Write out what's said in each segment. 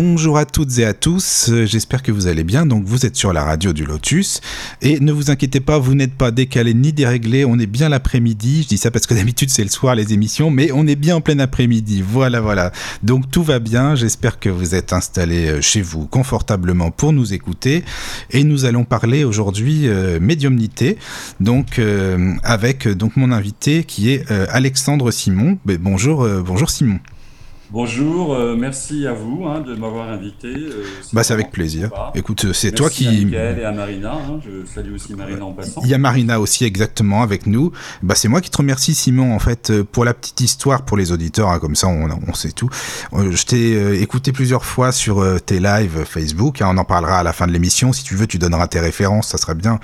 Bonjour à toutes et à tous, euh, j'espère que vous allez bien. Donc vous êtes sur la radio du Lotus et ne vous inquiétez pas, vous n'êtes pas décalé ni déréglé, on est bien l'après-midi. Je dis ça parce que d'habitude c'est le soir les émissions, mais on est bien en plein après-midi. Voilà, voilà. Donc tout va bien, j'espère que vous êtes installés euh, chez vous confortablement pour nous écouter et nous allons parler aujourd'hui euh, médiumnité. Donc avec donc mon invité qui est Alexandre Simon. Ben, bonjour, bonjour Simon. Bonjour, euh, merci à vous hein, de m'avoir invité. euh, Bah c'est avec vraiment plaisir. Écoute, c'est Merci toi à qui Mickaël et à Marina. hein, je salue aussi Marina en passant. Il y a Marina aussi exactement avec nous. Bah c'est moi qui te remercie Simon en fait euh, pour la petite histoire pour les auditeurs hein, comme ça on, on sait tout. Euh, Je t'ai euh, écouté plusieurs fois sur euh, tes lives Facebook. on en parlera à la fin de l'émission si tu veux. Tu donneras tes références, ça serait bien.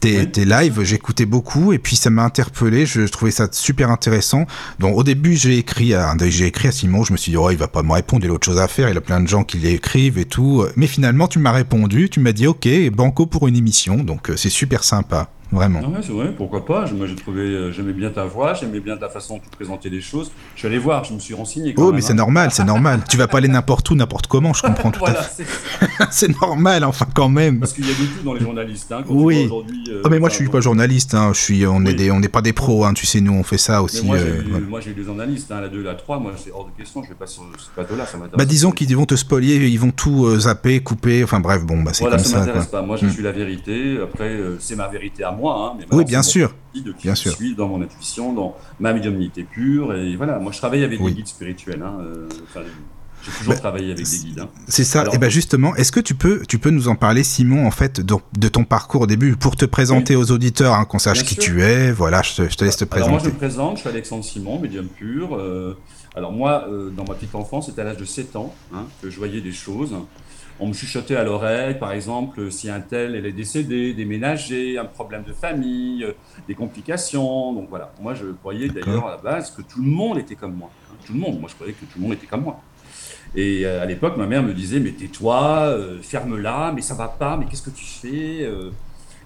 Tes, Oui. tes lives, j'écoutais beaucoup et puis ça m'a interpellé. Je trouvais ça super intéressant. Donc au début j'ai écrit à j'ai écrit à Simon. Je me suis oh il va pas me répondre. Il a autre chose à faire. Il a plein de gens qui l'écrivent et tout. Mais finalement tu m'as répondu. Tu m'as dit ok banco pour une émission. Donc euh, c'est super sympa. Vraiment. Ah ouais, c'est vrai, pourquoi pas. Moi, j'ai trouvé, euh, j'aimais bien ta voix, j'aimais bien ta façon de te présenter les choses. Je suis allé voir, je me suis renseigné. Quand Oh, même, mais c'est hein. normal, c'est normal. Tu vas pas aller n'importe où, n'importe comment, je comprends tout Voilà, à fait. c'est C'est normal, enfin, quand même. parce qu'il y a de tout dans les journalistes. Hein, quand Oui. aujourd'hui, euh, Ah, mais moi, je suis pas journaliste, hein. Je suis, on est Oui. des, on n'est pas des pros, hein. Tu sais, nous, on fait ça Mais aussi. moi, j'ai euh, voilà. moi, j'ai eu des journalistes, hein, la 2, la 3, moi, c'est hors de question, je vais pas sur ce plateau-là, ça m'intéresse. Bah, disons qu'ils vont te spolier, ils vont tout euh, zapper, couper. Enfin, bref, bon, bah, c'est Voilà, comme ça ça, m'intéresse pas. Moi, je Mm. suis la vérité. Après, c'est ma vérité à moi. Hein, mais Oui, bien sûr. qui Bien sûr. suit dans mon intuition, dans ma médiumnité pure. Et voilà, moi, je travaille avec Oui. des guides spirituels. Hein, euh, enfin, j'ai toujours Bah, travaillé avec des guides. Hein. C'est ça. Alors- et ben justement, est-ce que tu peux, tu peux nous en parler, Simon, en fait, de, de ton parcours au début, pour te présenter aux auditeurs, hein, qu'on sache Bien qui sûr. tu es. Voilà, je te, je te laisse te Alors, moi, je présenter. me présente. Je suis Alexandre Simon, médium pur. Euh, alors, moi, euh, dans ma petite enfance, c'était à l'âge de 7 ans hein, que je voyais des choses. On me chuchotait à l'oreille, par exemple, si un tel elle est décédé, déménagé, un problème de famille, euh, des complications. Donc voilà, moi je croyais d'ailleurs à la base que tout le monde était comme moi. hein. Tout le monde, moi je croyais que tout le monde était comme moi. Et euh, à l'époque, ma mère me disait, mais tais-toi, euh, ferme-la, mais ça va pas, mais qu'est-ce que tu fais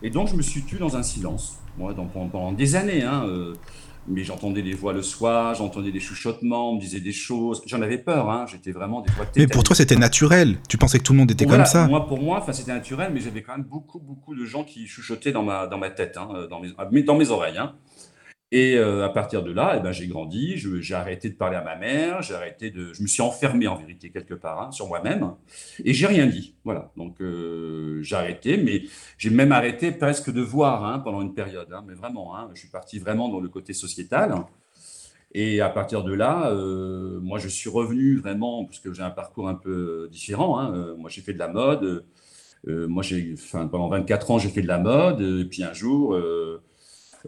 Et donc je me suis tué dans un silence, moi, dans- pendant, pendant des années. Hein, euh, mais j'entendais des voix le soir, j'entendais des chuchotements, on me disait des choses. J'en avais peur, hein, j'étais vraiment des fois Mais pour toi, c'était naturel. Tu pensais que tout le monde était voilà, comme ça. Moi, pour moi, enfin, c'était naturel, mais j'avais quand même beaucoup, beaucoup de gens qui chuchotaient dans ma, dans ma tête, hein, dans, mes, ah, dans mes oreilles. hein. Et euh, à partir de là, eh ben, j'ai grandi, j'ai arrêté de parler à ma mère, j'ai arrêté de, je me suis enfermé en vérité quelque part hein, sur moi-même, et j'ai rien dit. Voilà, donc euh, j'ai arrêté, mais j'ai même arrêté presque de voir hein, pendant une période, hein, mais vraiment, je suis parti vraiment dans le côté sociétal. Et à partir de là, euh, moi, je suis revenu vraiment, parce que j'ai un parcours un peu différent. moi, j'ai fait de la mode. Moi, j'ai, pendant 24 ans, j'ai fait de la mode. Et puis un jour,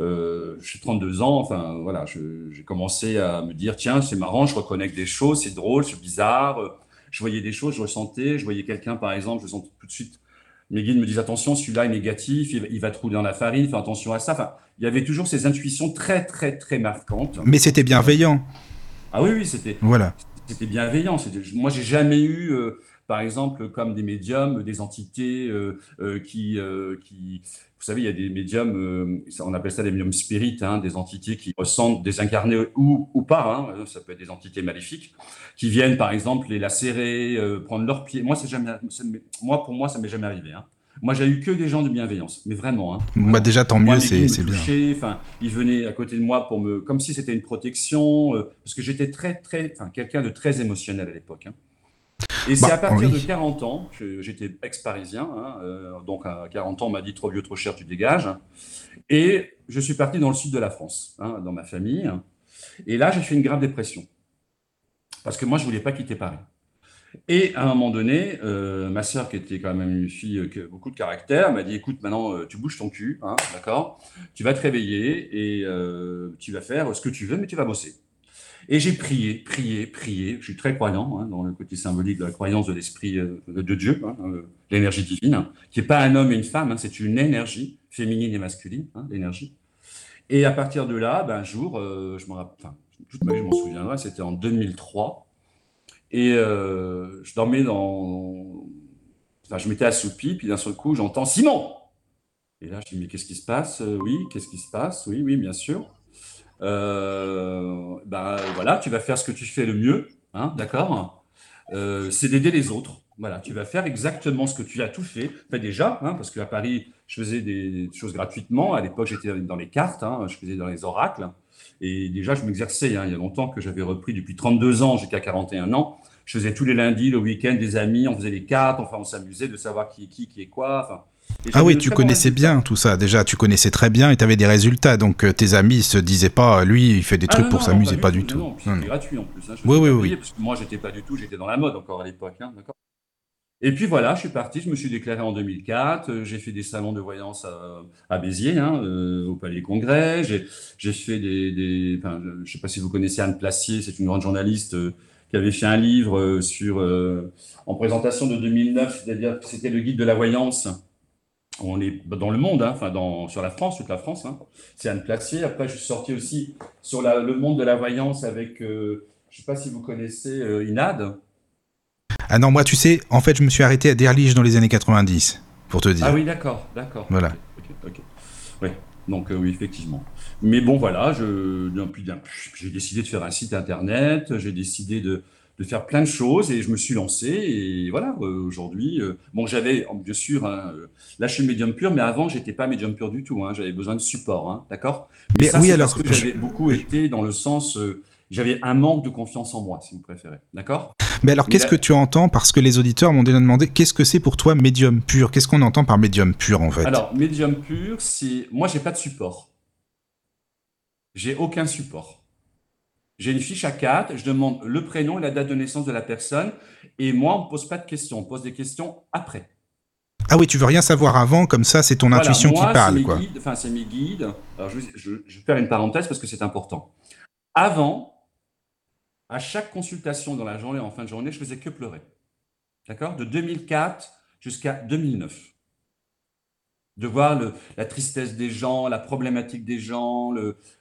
euh, j'ai 32 ans. Enfin, voilà, j'ai commencé à me dire, tiens, c'est marrant, je reconnecte des choses, c'est drôle, c'est bizarre. Je voyais des choses, je ressentais. Je voyais quelqu'un, par exemple, je sens tout de suite. Mes guides me disent attention, celui-là est négatif, il va, il va te rouler dans la farine, fais attention à ça. Enfin, il y avait toujours ces intuitions très, très, très marquantes. Mais c'était bienveillant. Ah oui, oui, c'était Voilà. c'était bienveillant. Moi, j'ai jamais eu, euh, par exemple, comme des médiums, des entités euh, euh, qui, euh, qui, vous savez, il y a des médiums, on appelle ça des médiums spirites, hein, des entités qui ressentent désincarnées ou, ou pas, hein, ça peut être des entités maléfiques, qui viennent, par exemple, les lacérer, euh, prendre leurs pieds. Moi, jamais, moi, pour moi, ça m'est jamais arrivé. Hein. Moi, j'ai eu que des gens de bienveillance, mais vraiment. Hein, Bah, déjà, tant moi, mieux, c'est bien. Enfin, ils venaient à côté de moi pour me, comme si c'était une protection, euh, parce que j'étais très, très, enfin, quelqu'un de très émotionnel à l'époque. Et c'est Bah, à partir oui. de 40 ans, que j'étais ex-parisien, hein, euh, donc à 40 ans, on m'a dit trop vieux, trop cher, tu dégages. Et je suis parti dans le sud de la France, hein, dans ma famille. Et là, j'ai fait une grave dépression. Parce que moi, je voulais pas quitter Paris. Et à un moment donné, euh, ma sœur, qui était quand même une fille euh, qui a beaucoup de caractère, m'a dit écoute, maintenant, euh, tu bouges ton cul, hein, d'accord? Tu vas te réveiller et euh, tu vas faire ce que tu veux, mais tu vas bosser. Et j'ai prié, prié, prié. Je suis très croyant hein, dans le côté symbolique de la croyance de l'esprit euh, de Dieu, hein, euh, l'énergie divine, qui n'est pas un homme et une femme, hein, c'est une énergie féminine et masculine, l'énergie. Et à partir de là, ben, un jour, euh, je me toute je m'en souviendrai, c'était en 2003. Et je dormais dans. Enfin, je m'étais assoupi, puis d'un seul coup, j'entends Simon Et là, je dis, mais qu'est-ce qui se passe? Oui, qu'est-ce qui se passe? Oui, oui, bien sûr. Bah, voilà, tu vas faire ce que tu fais le mieux, hein, d'accord? Euh, c'est d'aider les autres. Voilà, tu vas faire exactement ce que tu as tout fait, fait déjà, hein, parce qu'à Paris, je faisais des choses gratuitement. À l'époque, j'étais dans les cartes, hein, je faisais dans les oracles. Et déjà, je m'exerçais. Hein, il y a longtemps que j'avais repris depuis 32 ans jusqu'à 41 ans. Je faisais tous les lundis, le week-end, des amis, on faisait les cartes, enfin, on s'amusait de savoir qui est qui, qui est quoi. Enfin, ah oui, tu connaissais bien tout ça. Déjà, tu connaissais très bien et tu avais des résultats. Donc, euh, tes amis se disaient pas, lui, il fait des ah trucs pour s'amuser, pas, du tout. Non, c'était gratuit en plus. Hein, oui, oui, oui. Parce que moi, j'étais pas du tout, j'étais dans la mode encore à l'époque. Hein, et puis voilà, je suis parti, je me suis déclaré en 2004, euh, j'ai fait des salons de voyance à, Béziers, hein, euh, au Palais Congrès, j'ai fait des... des enfin, je ne sais pas si vous connaissez Anne Placier, c'est une grande journaliste qui avait fait un livre sur, en présentation de 2009, c'est-à-dire que c'était le guide de la voyance on est dans le monde, hein, enfin dans, sur la France, toute la France. Hein. C'est Anne Placier. Après, je suis sorti aussi sur le monde de la voyance avec, euh, je ne sais pas si vous connaissez euh, Inad. Ah non, moi, tu sais, en fait, je me suis arrêté à Derliche dans les années 90, pour te dire. Ah oui, d'accord, d'accord. Voilà. Oui, donc euh, oui, effectivement. Mais bon, voilà, j'ai décidé de faire un site internet, j'ai décidé de, de faire plein de choses et je me suis lancé et voilà euh, aujourd'hui euh, bon j'avais bien sûr hein, euh, là je suis médium pur mais avant j'étais pas médium pur du tout hein, j'avais besoin de support hein, d'accord? Mais, ça, oui alors que j'avais beaucoup été dans le sens j'avais un manque de confiance en moi si vous préférez d'accord? Mais alors qu'est-ce que tu entends parce que les auditeurs m'ont déjà demandé? Qu'est-ce que c'est pour toi médium pur? Qu'est-ce qu'on entend par médium pur en fait? Alors médium pur c'est moi j'ai pas de support. J'ai aucun support j'ai une fiche à 4, je demande le prénom et la date de naissance de la personne, et moi, on ne pose pas de questions, on pose des questions après. Ah oui, tu veux rien savoir avant, comme ça, c'est ton intuition qui parle. Quoi. Enfin, c'est mes guides. Alors, je, je, vais faire une parenthèse parce que c'est important. Avant, à chaque consultation dans la journée, en fin de journée, je faisais que pleurer. D'accord? De 2004 jusqu'à 2009 de voir la tristesse des gens, la problématique des gens,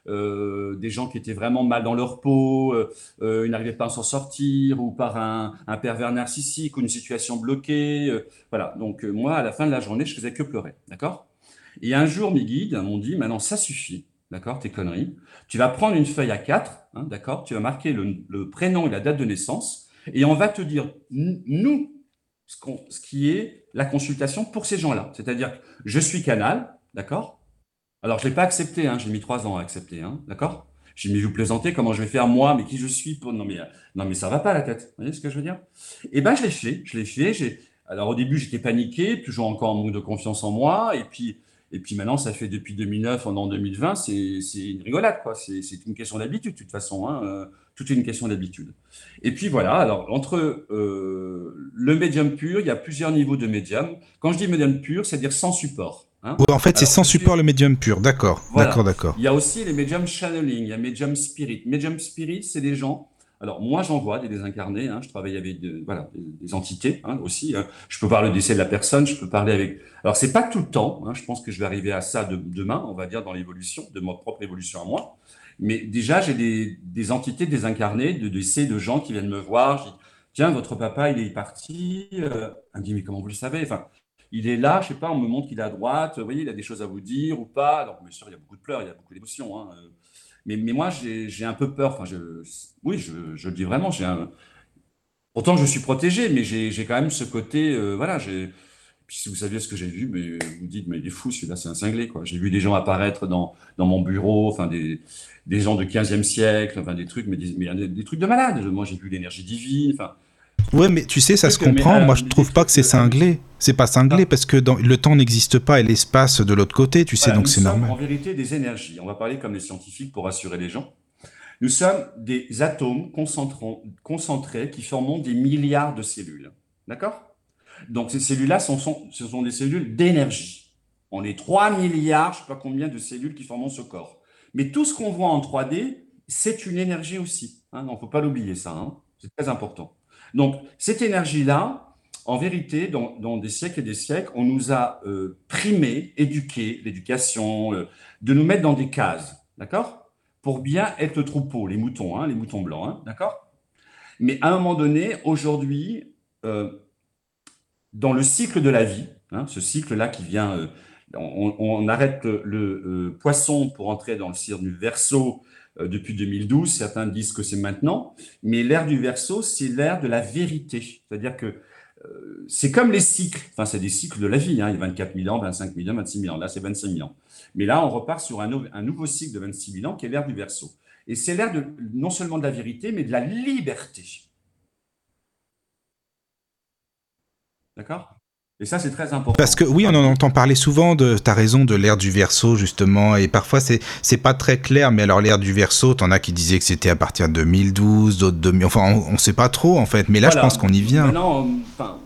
euh, des gens qui étaient vraiment mal dans leur peau, euh, euh, ils n'arrivaient pas à s'en sortir, ou par un, pervers narcissique, ou une situation bloquée. voilà, donc moi, à la fin de la journée, je faisais que pleurer, d'accord? Et un jour, mes guides m'ont dit, maintenant, ça suffit, d'accord, tes conneries. Tu vas prendre une feuille à quatre, hein, d'accord Tu vas marquer le, le prénom et la date de naissance, et on va te dire, nous, ce, qui est la consultation pour ces gens-là. C'est-à-dire, je suis canal, d'accord? Alors, je ne l'ai pas accepté, hein, j'ai mis trois ans à accepter, hein, d'accord? J'ai mis, vous plaisantez, comment je vais faire moi, mais qui je suis pour... Non, mais, non, mais ça va pas la tête, vous voyez ce que je veux dire? Eh ben, je l'ai fait, je l'ai fait. J'ai... Alors, au début, j'étais paniqué, toujours encore en manque de confiance en moi, et puis... Et puis maintenant, ça fait depuis 2009, en 2020, c'est une rigolade, quoi. C'est une question d'habitude, de toute façon. Hein. Toute une question d'habitude. Et puis voilà, alors entre euh, le médium pur, il y a plusieurs niveaux de médium. Quand je dis médium pur, c'est-à-dire sans support. Hein. en fait, c'est sans support le médium pur, d'accord. D'accord, d'accord. Il y a aussi les médiums channeling, il y a médium spirit. Médium spirit, c'est des gens. Alors moi, j'en vois des désincarnés. Hein, je travaille avec voilà, des, entités hein, aussi. Je peux voir le décès de la personne, je peux parler avec. Alors c'est pas tout le temps. je pense que je vais arriver à ça de, demain, on va dire dans l'évolution de ma propre évolution à moi. Mais déjà, j'ai des, entités désincarnées, de décès de gens qui viennent me voir. Je dis, tiens, votre papa, il est parti. Euh, me dit, mais comment vous le savez? Enfin, il est là, je sais pas, on me montre qu'il est à droite. Vous voyez, il a des choses à vous dire ou pas. Alors, bien sûr, il y a beaucoup de pleurs, il y a beaucoup d'émotions. Hein. Mais, mais, moi, j'ai un peu peur. Enfin, oui, je, le dis vraiment. Pourtant, je suis protégé, mais j'ai quand même ce côté. Euh, voilà, j'ai puis si vous saviez ce que j'ai vu, mais vous dites, mais il est fou, celui-là, c'est un cinglé, quoi. J'ai vu des gens apparaître dans, dans mon bureau, enfin, des, des gens de 15e siècle, enfin, des trucs, mais des, mais des, trucs de malade. Moi, j'ai vu l'énergie divine, enfin. Ouais, mais tu sais, ça se comprend. Moi, je trouve pas que c'est cinglé. C'est pas cinglé ah. parce que dans, le temps n'existe pas et l'espace de l'autre côté, tu sais, donc c'est normal. En vérité, des énergies. On va parler comme les scientifiques pour rassurer les gens. Nous sommes des atomes concentrés qui forment des milliards de cellules. D'accord? Donc ces cellules-là, sont, ce sont des cellules d'énergie. On est 3 milliards, je ne sais pas combien de cellules qui forment ce corps. Mais tout ce qu'on voit en 3D, c'est une énergie aussi. Hein, il ne faut pas l'oublier ça, hein. c'est très important. Donc cette énergie-là, en vérité, dans, des siècles et des siècles, on nous a euh, primé, éduqué, l'éducation, euh, de nous mettre dans des cases, d'accord? Pour bien être le troupeau, les moutons, hein, les moutons blancs, hein, d'accord? Mais à un moment donné, aujourd'hui, euh, dans le cycle de la vie, hein, ce cycle-là qui vient, euh, on, arrête le, poisson pour entrer dans le signe du verso depuis 2012. Certains disent que c'est maintenant. Mais l'ère du verso, c'est l'ère de la vérité. C'est-à-dire que c'est comme les cycles. Enfin, c'est des cycles de la vie. Hein. Il y a 24 000 ans, 25 000 ans, 26 000 ans. Là, c'est 25 000 ans. Mais là, on repart sur un, un nouveau cycle de 26 000 ans qui est l'ère du verso. Et c'est l'ère non seulement de la vérité, mais de la liberté. D'accord? Et ça, c'est très important. Parce que oui, on en entend parler souvent de, tu as raison, de l'ère du verso, justement, et parfois c'est, c'est pas très clair, mais alors l'ère du verso, t'en as qui disaient que c'était à partir de 2012, d'autres de, enfin, on, ne sait pas trop, en fait, mais là, je pense qu'on y vient. Maintenant, enfin,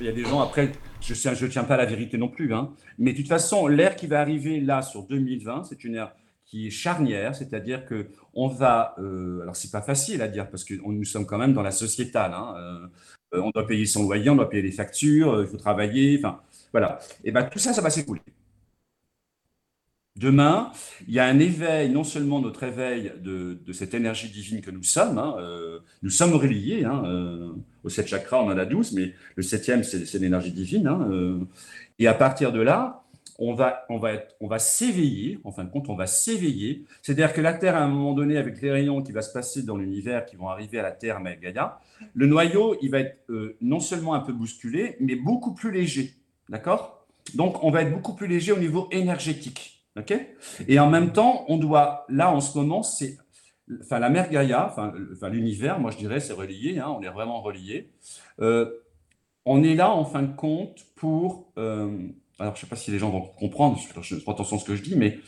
il y a des gens, après, je ne je tiens pas à la vérité non plus, hein, mais de toute façon, l'ère qui va arriver là sur 2020, c'est une ère qui est charnière, c'est-à-dire que on va, euh, alors c'est pas facile à dire parce que nous sommes quand même dans la sociétale. Hein, euh, euh, on doit payer son loyer, on doit payer les factures, euh, il faut travailler, enfin voilà. Et ben tout ça, ça va s'écouler. Demain, il y a un éveil, non seulement notre éveil de, cette énergie divine que nous sommes, hein, nous sommes reliés, hein, au sept chakras, on en a 12, mais le septième, c'est l'énergie divine. et à partir de là, on va, on va, on va s'éveiller, en fin de compte, on va s'éveiller. C'est-à-dire que la Terre, à un moment donné, avec les rayons qui vont se passer dans l'univers, qui vont arriver à la Terre, mais Gaïa, le noyau, il va être euh, non seulement un peu bousculé, mais beaucoup plus léger. D'accord? Donc, on va être beaucoup plus léger au niveau énergétique. OK? Et en même temps, on doit, là, en ce moment, c'est. Enfin, la mer Gaïa, enfin, l'univers, moi je dirais, c'est relié, hein, on est vraiment relié. Euh, on est là, en fin de compte, pour. Euh, alors je ne sais pas si les gens vont comprendre, je ne fais pas attention à ce que je dis, mais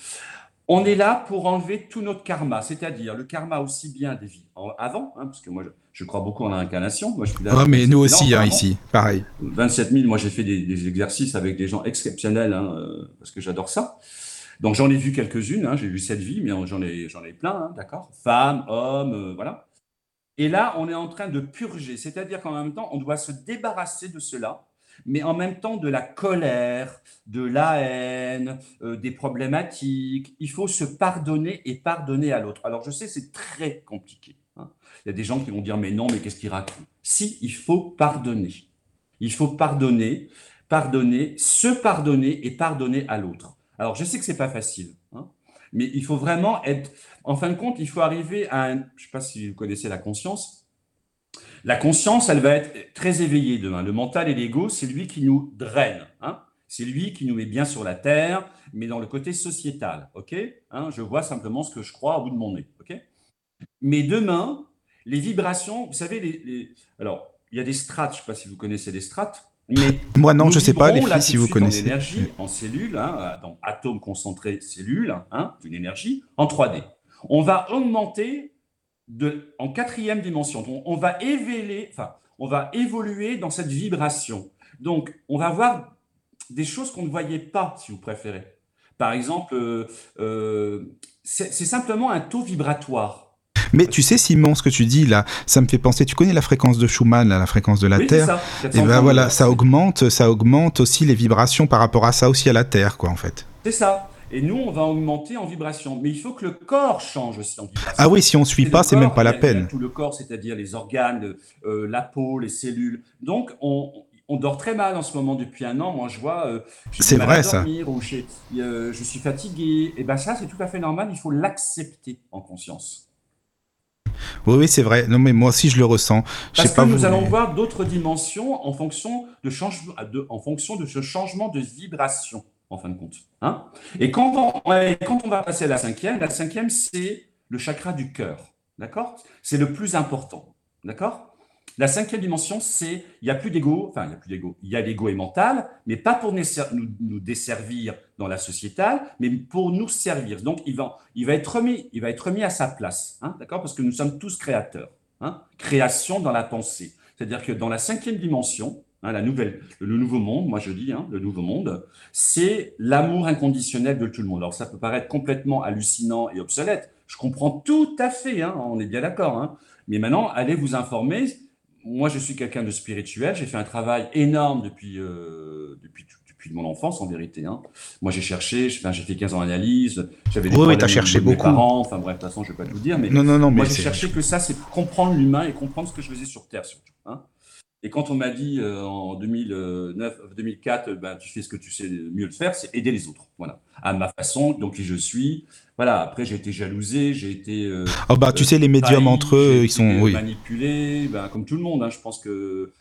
on est là pour enlever tout notre karma, c'est-à-dire le karma aussi bien des vies avant, hein, parce que moi je, crois beaucoup en l'incarnation. Moi, je suis là, ah, mais nous aussi, hein, ici, pareil. 27 000, moi j'ai fait des, exercices avec des gens exceptionnels, hein, euh, parce que j'adore ça. Donc j'en ai vu quelques-unes, j'ai vu cette vie, mais j'en ai, j'en ai plein, d'accord? Femmes, hommes, euh, voilà. Et là, on est en train de purger, c'est-à-dire qu'en même temps, on doit se débarrasser de cela mais en même temps de la colère, de la haine, euh, des problématiques. Il faut se pardonner et pardonner à l'autre. Alors je sais, c'est très compliqué. Hein. Il y a des gens qui vont dire, mais non, mais qu'est-ce qu'il raconte? Si, il faut pardonner. Il faut pardonner, pardonner, se pardonner et pardonner à l'autre. Alors je sais que c'est pas facile, hein, mais il faut vraiment être. En fin de compte, il faut arriver à un. Je ne sais pas si vous connaissez la conscience la conscience, elle va être très éveillée demain. Le mental et l'ego, c'est lui qui nous draine. Hein. c'est lui qui nous met bien sur la terre, mais dans le côté sociétal. ok hein, je vois simplement ce que je crois au bout de mon nez. ok mais demain, les vibrations, vous savez, les, alors il y a des strates. Je ne sais pas si vous connaissez les strates. Mais Moi non, je ne sais pas, les filles, si vous connaissez. En énergie, en cellules, hein, dans atomes concentrés, cellules, hein, une énergie, en 3D. On va augmenter en quatrième dimension. On, va enfin, on va évoluer dans cette vibration. Donc, on va voir des choses qu'on ne voyait pas, si vous préférez. Par exemple, euh, euh, c'est simplement un taux vibratoire. Mais tu sais, Simon, ce que tu dis là, ça me fait penser. Tu connais la fréquence de Schumann, la fréquence de la Terre. Ça, et ben voilà, ça augmente, ça augmente aussi les vibrations par rapport à ça aussi à la Terre, quoi, en fait. C'est ça. Et nous, on va augmenter en vibration. Mais il faut que le corps change aussi en vibration. Ah oui, si on ne suit pas, c'est même pas la peine. tout le corps, c'est-à-dire les organes, euh, la peau, les cellules. Donc, on, dort très mal en ce moment depuis un an. Moi, je vois. Euh, c'est vrai ça. Ou euh, je suis fatigué. Et bien ça, c'est tout à fait normal. Il faut l'accepter en conscience. Oui, oui, c'est vrai. Non, mais moi aussi, je le ressens. Parce que nous allons voir d'autres dimensions en fonction de, changement, en fonction de ce changement de vibration en fin de compte. Hein et quand on, va passer à la cinquième, la cinquième, c'est le chakra du cœur. D'accord? C'est le plus important. D'accord? La cinquième dimension, c'est il n'y a plus d'ego, enfin, il n'y a plus d'ego, il y a l'ego et mental, mais pas pour nous, nous, desservir dans la sociétale, mais pour nous servir. Donc, il va, il va, être, remis, il va être remis à sa place. Hein D'accord? Parce que nous sommes tous créateurs. Hein Création dans la pensée. C'est-à-dire que dans la cinquième dimension, Hein, la nouvelle, le nouveau monde, moi je dis, hein, le nouveau monde, c'est l'amour inconditionnel de tout le monde. Alors ça peut paraître complètement hallucinant et obsolète. Je comprends tout à fait, hein, on est bien d'accord. Mais maintenant, allez vous informer. Moi, je suis quelqu'un de spirituel. J'ai fait un travail énorme depuis, euh, depuis, depuis mon enfance, en vérité. Moi, j'ai cherché, j'ai fait 15 ans d'analyse. J'avais des oui, oui, cherché beaucoup. Parents, enfin bref, de toute façon, je ne vais pas tout dire. Mais non, non, non, moi, j'ai cherché que ça, c'est comprendre l'humain et comprendre ce que je faisais sur Terre, surtout. Et quand on m'a dit euh, en 2009, 2004, ben, tu fais ce que tu sais mieux de faire, c'est aider les autres. Voilà. À ma façon, donc qui je suis. Voilà. Après, j'ai été jalousé, j'ai été. oh bah, tu sais, les médiums entre eux, ils sont. Oui. Manipulés, ben, comme tout le monde. Hein, je pense que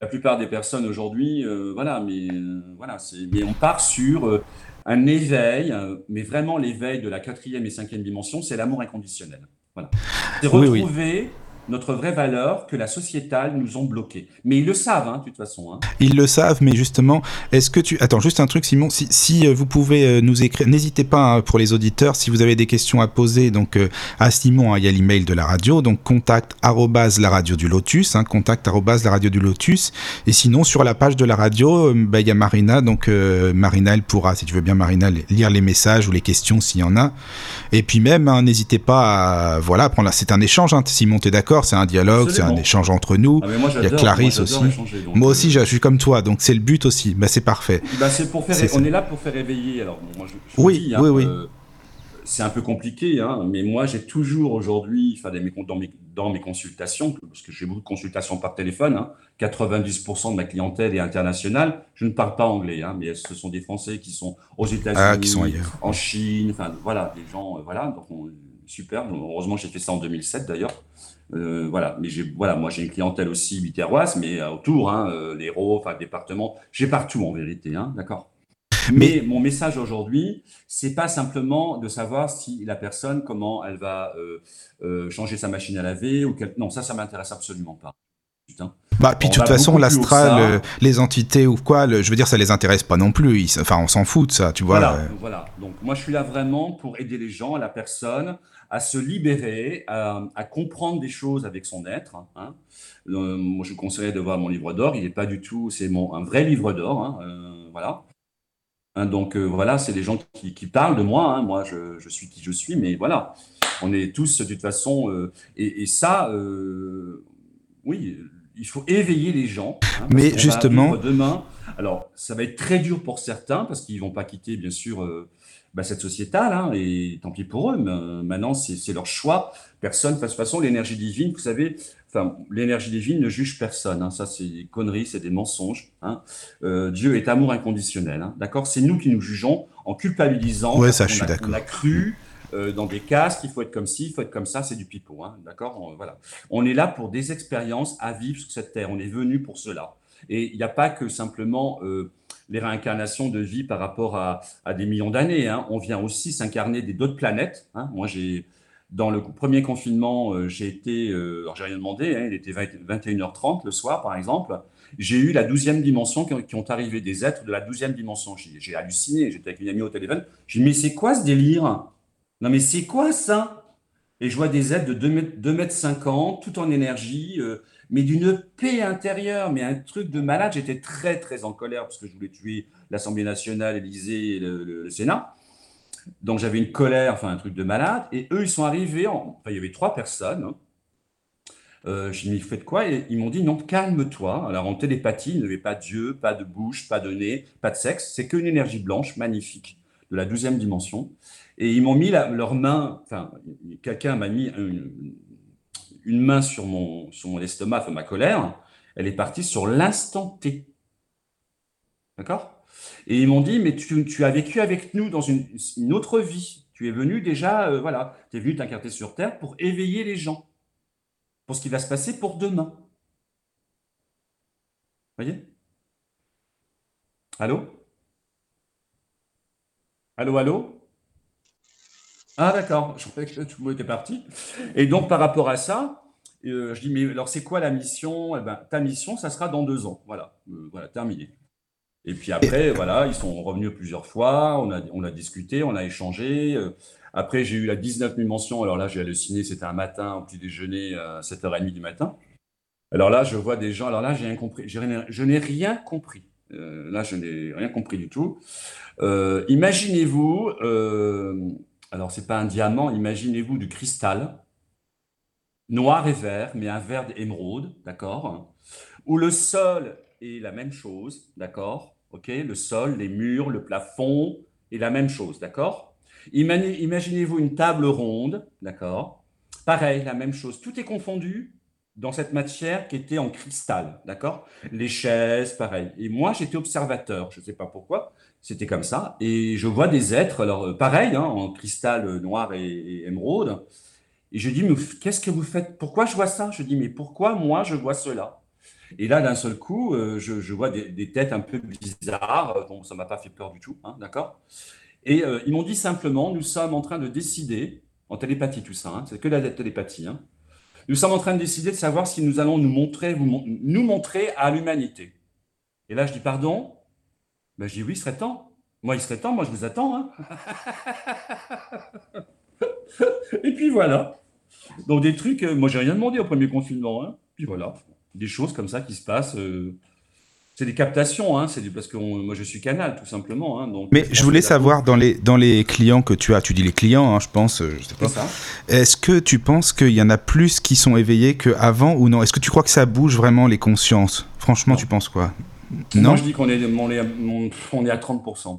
la plupart des personnes aujourd'hui, voilà, mais voilà, mais on part sur un éveil, mais vraiment l'éveil de la quatrième et cinquième dimension, c'est l'amour inconditionnel. Voilà. C'est retrouver notre vraie valeur que la sociétale nous ont bloqué. Mais ils le savent, hein, de toute façon. Hein. Ils le savent, mais justement, est-ce que tu... Attends, juste un truc, Simon, si, euh, vous pouvez euh, nous écrire, n'hésitez pas hein, pour les auditeurs, si vous avez des questions à poser, donc euh, à Simon, il y a l'email de la radio, donc contact la radio du Lotus, hein, contact la radio du Lotus, et sinon sur la page de la radio, bah, il y a Marina, donc Marina, elle pourra, si tu veux bien Marina, lire les messages ou les questions s'il y en a, et puis même, n'hésitez pas à, voilà, prendre, c'est un échange, Simon, t'es d'accord? C'est un dialogue, c'est un échange entre nous. Ah, il y a Clarisse aussi. moi aussi, je suis comme toi, donc c'est le but aussi. Bah, c'est parfait. Bah, pour faire. on est là pour faire éveiller. Alors, moi, je, oui, hein, oui, oui. Euh, c'est un peu compliqué, hein, mais moi, j'ai toujours aujourd'hui, dans mes, dans mes consultations, parce que j'ai beaucoup de consultations par téléphone, 90% hein, de ma clientèle est internationale. Je ne parle pas anglais, mais ce sont des Français qui sont aux États-Unis, ah, en Chine, enfin, voilà, des gens, euh, voilà, donc super. heureusement, j'ai fait ça en 2007 d'ailleurs. Euh, voilà, mais j'ai voilà, moi j'ai une clientèle aussi biterroise, mais euh, autour, hein, euh, l'Hérault, enfin département, j'ai partout en vérité, hein, d'accord. Mais, mon message aujourd'hui, c'est pas simplement de savoir si la personne comment elle va changer sa machine à laver ou quel... non, ça, ça m'intéresse absolument pas. Putain. Bah, puis de toute façon, l'astral, les entités ou quoi, je veux dire, ça les intéresse pas non plus. enfin, on s'en fout de ça, tu vois. Voilà, voilà. Donc, moi, je suis là vraiment pour aider les gens, la personne, à se libérer, à, comprendre des choses avec son être. Hein. Euh, moi, je vous conseillerais de voir mon livre d'or. Il n'est pas du tout, c'est mon un vrai livre d'or. Hein, euh, voilà. Hein, donc euh, voilà, c'est des gens qui, parlent de moi. Moi, je, suis qui je suis, mais voilà, on est tous de toute façon. Et, ça, oui, il faut éveiller les gens. mais justement, demain. Alors, ça va être très dur pour certains parce qu'ils vont pas quitter, bien sûr bah, cette sociétale, hein, et tant pis pour eux, mais, maintenant c'est leur choix. Personne, de toute façon, l'énergie divine, vous savez, enfin, l'énergie divine ne juge personne. Hein, ça, c'est des conneries, c'est des mensonges. Hein. Euh, Dieu est amour inconditionnel. Hein, d'accord? C'est nous qui nous jugeons en culpabilisant. Ouais, ça, je suis d'accord. On a cru euh, dans des casques, il faut être comme ci, il faut être comme ça, c'est du pipeau. Hein, d'accord? On, Voilà. On est là pour des expériences à vivre sur cette terre. On est venu pour cela. Et il n'y a pas que simplement euh, les réincarnations de vie par rapport à, des millions d'années. Hein. On vient aussi s'incarner des d'autres planètes. Hein. Moi, j'ai dans le premier confinement, euh, j'ai été, euh, alors j'ai rien demandé, hein, il était 21h30 le soir par exemple. J'ai eu la douzième dimension qui, ont arrivé des êtres de la douzième dimension. J'ai halluciné, j'étais avec une amie au téléphone. J'ai dit mais c'est quoi ce délire? Non mais c'est quoi ça? Et je vois des êtres de 2 mètres, 2 mètres 50, tout en énergie. Euh, mais d'une paix intérieure, mais un truc de malade. J'étais très, très en colère parce que je voulais tuer l'Assemblée nationale, l'Élysée et le, Sénat. Donc j'avais une colère, enfin un truc de malade. Et eux, ils sont arrivés, enfin il y avait trois personnes. Hein. Euh, je me dit, faites quoi? Et ils m'ont dit, non, calme-toi. Alors en télépathie, il n'y avait pas d'yeux, pas de bouche, pas de nez, pas de sexe. C'est qu'une énergie blanche magnifique de la douzième dimension. Et ils m'ont mis leurs mains, enfin, quelqu'un m'a mis une, une main sur mon, estomac, ma colère, elle est partie sur l'instant T. D'accord? Et ils m'ont dit, mais tu, as vécu avec nous dans une, autre vie. Tu es venu déjà, euh, voilà, tu es venu t'incarter sur Terre pour éveiller les gens, pour ce qui va se passer pour demain. Vous voyez? Allô? Allô, allô? Ah d'accord, je croyais que tout le monde était parti. Et donc par rapport à ça, euh, je dis mais alors c'est quoi la mission? Eh ben, Ta mission, ça sera dans deux ans. Voilà, euh, voilà, terminé. Et puis après, voilà, ils sont revenus plusieurs fois, on a, on a discuté, on a échangé. Euh, après, j'ai eu la 19 mention. Alors là, j'ai halluciné, c'était un matin au petit déjeuner à 7h30 du matin. Alors là, je vois des gens, alors là, j'ai rien compris. Je n'ai rien compris. là, je n'ai rien compris du tout. Imaginez-vous alors c'est pas un diamant, imaginez-vous du cristal, noir et vert, mais un vert d'émeraude, d'accord? Où le sol est la même chose, d'accord? Ok? Le sol, les murs, le plafond est la même chose, d'accord? Imaginez-vous une table ronde, d'accord? Pareil, la même chose. Tout est confondu, dans cette matière qui était en cristal, d'accord? Les chaises, pareil. Et moi, j'étais observateur, je ne sais pas pourquoi, c'était comme ça. Et je vois des êtres, alors euh, pareil, hein, en cristal noir et, émeraude. Et je dis, mais qu'est-ce que vous faites? Pourquoi je vois ça? Je dis, mais pourquoi moi je vois cela? Et là, d'un seul coup, euh, je, vois des, têtes un peu bizarres. Bon, ça m'a pas fait peur du tout, hein, d'accord? Et euh, ils m'ont dit simplement, nous sommes en train de décider, en télépathie tout ça, hein, c'est que la télépathie, nous sommes en train de décider de savoir si nous allons nous montrer à l'humanité. Et là, je dis, pardon? Ben, Je dis, oui, il serait temps. Moi, il serait temps, moi, je vous attends. Hein. Et puis voilà. Donc, des trucs, euh, moi, j'ai rien demandé au premier confinement. Hein. Puis voilà, des choses comme ça qui se passent. Euh, c'est des captations, hein, c'est parce que moi je suis canal tout simplement. Hein, donc, Mais je voulais savoir dans les, dans les clients que tu as, tu dis les clients, hein, je pense, euh, je sais pas. Est-ce que tu penses qu'il y en a plus qui sont éveillés qu'avant ou non? Est-ce que tu crois que ça bouge vraiment les consciences? Franchement, tu penses quoi? Non. Moi je dis qu'on est, on est, on est à 30%.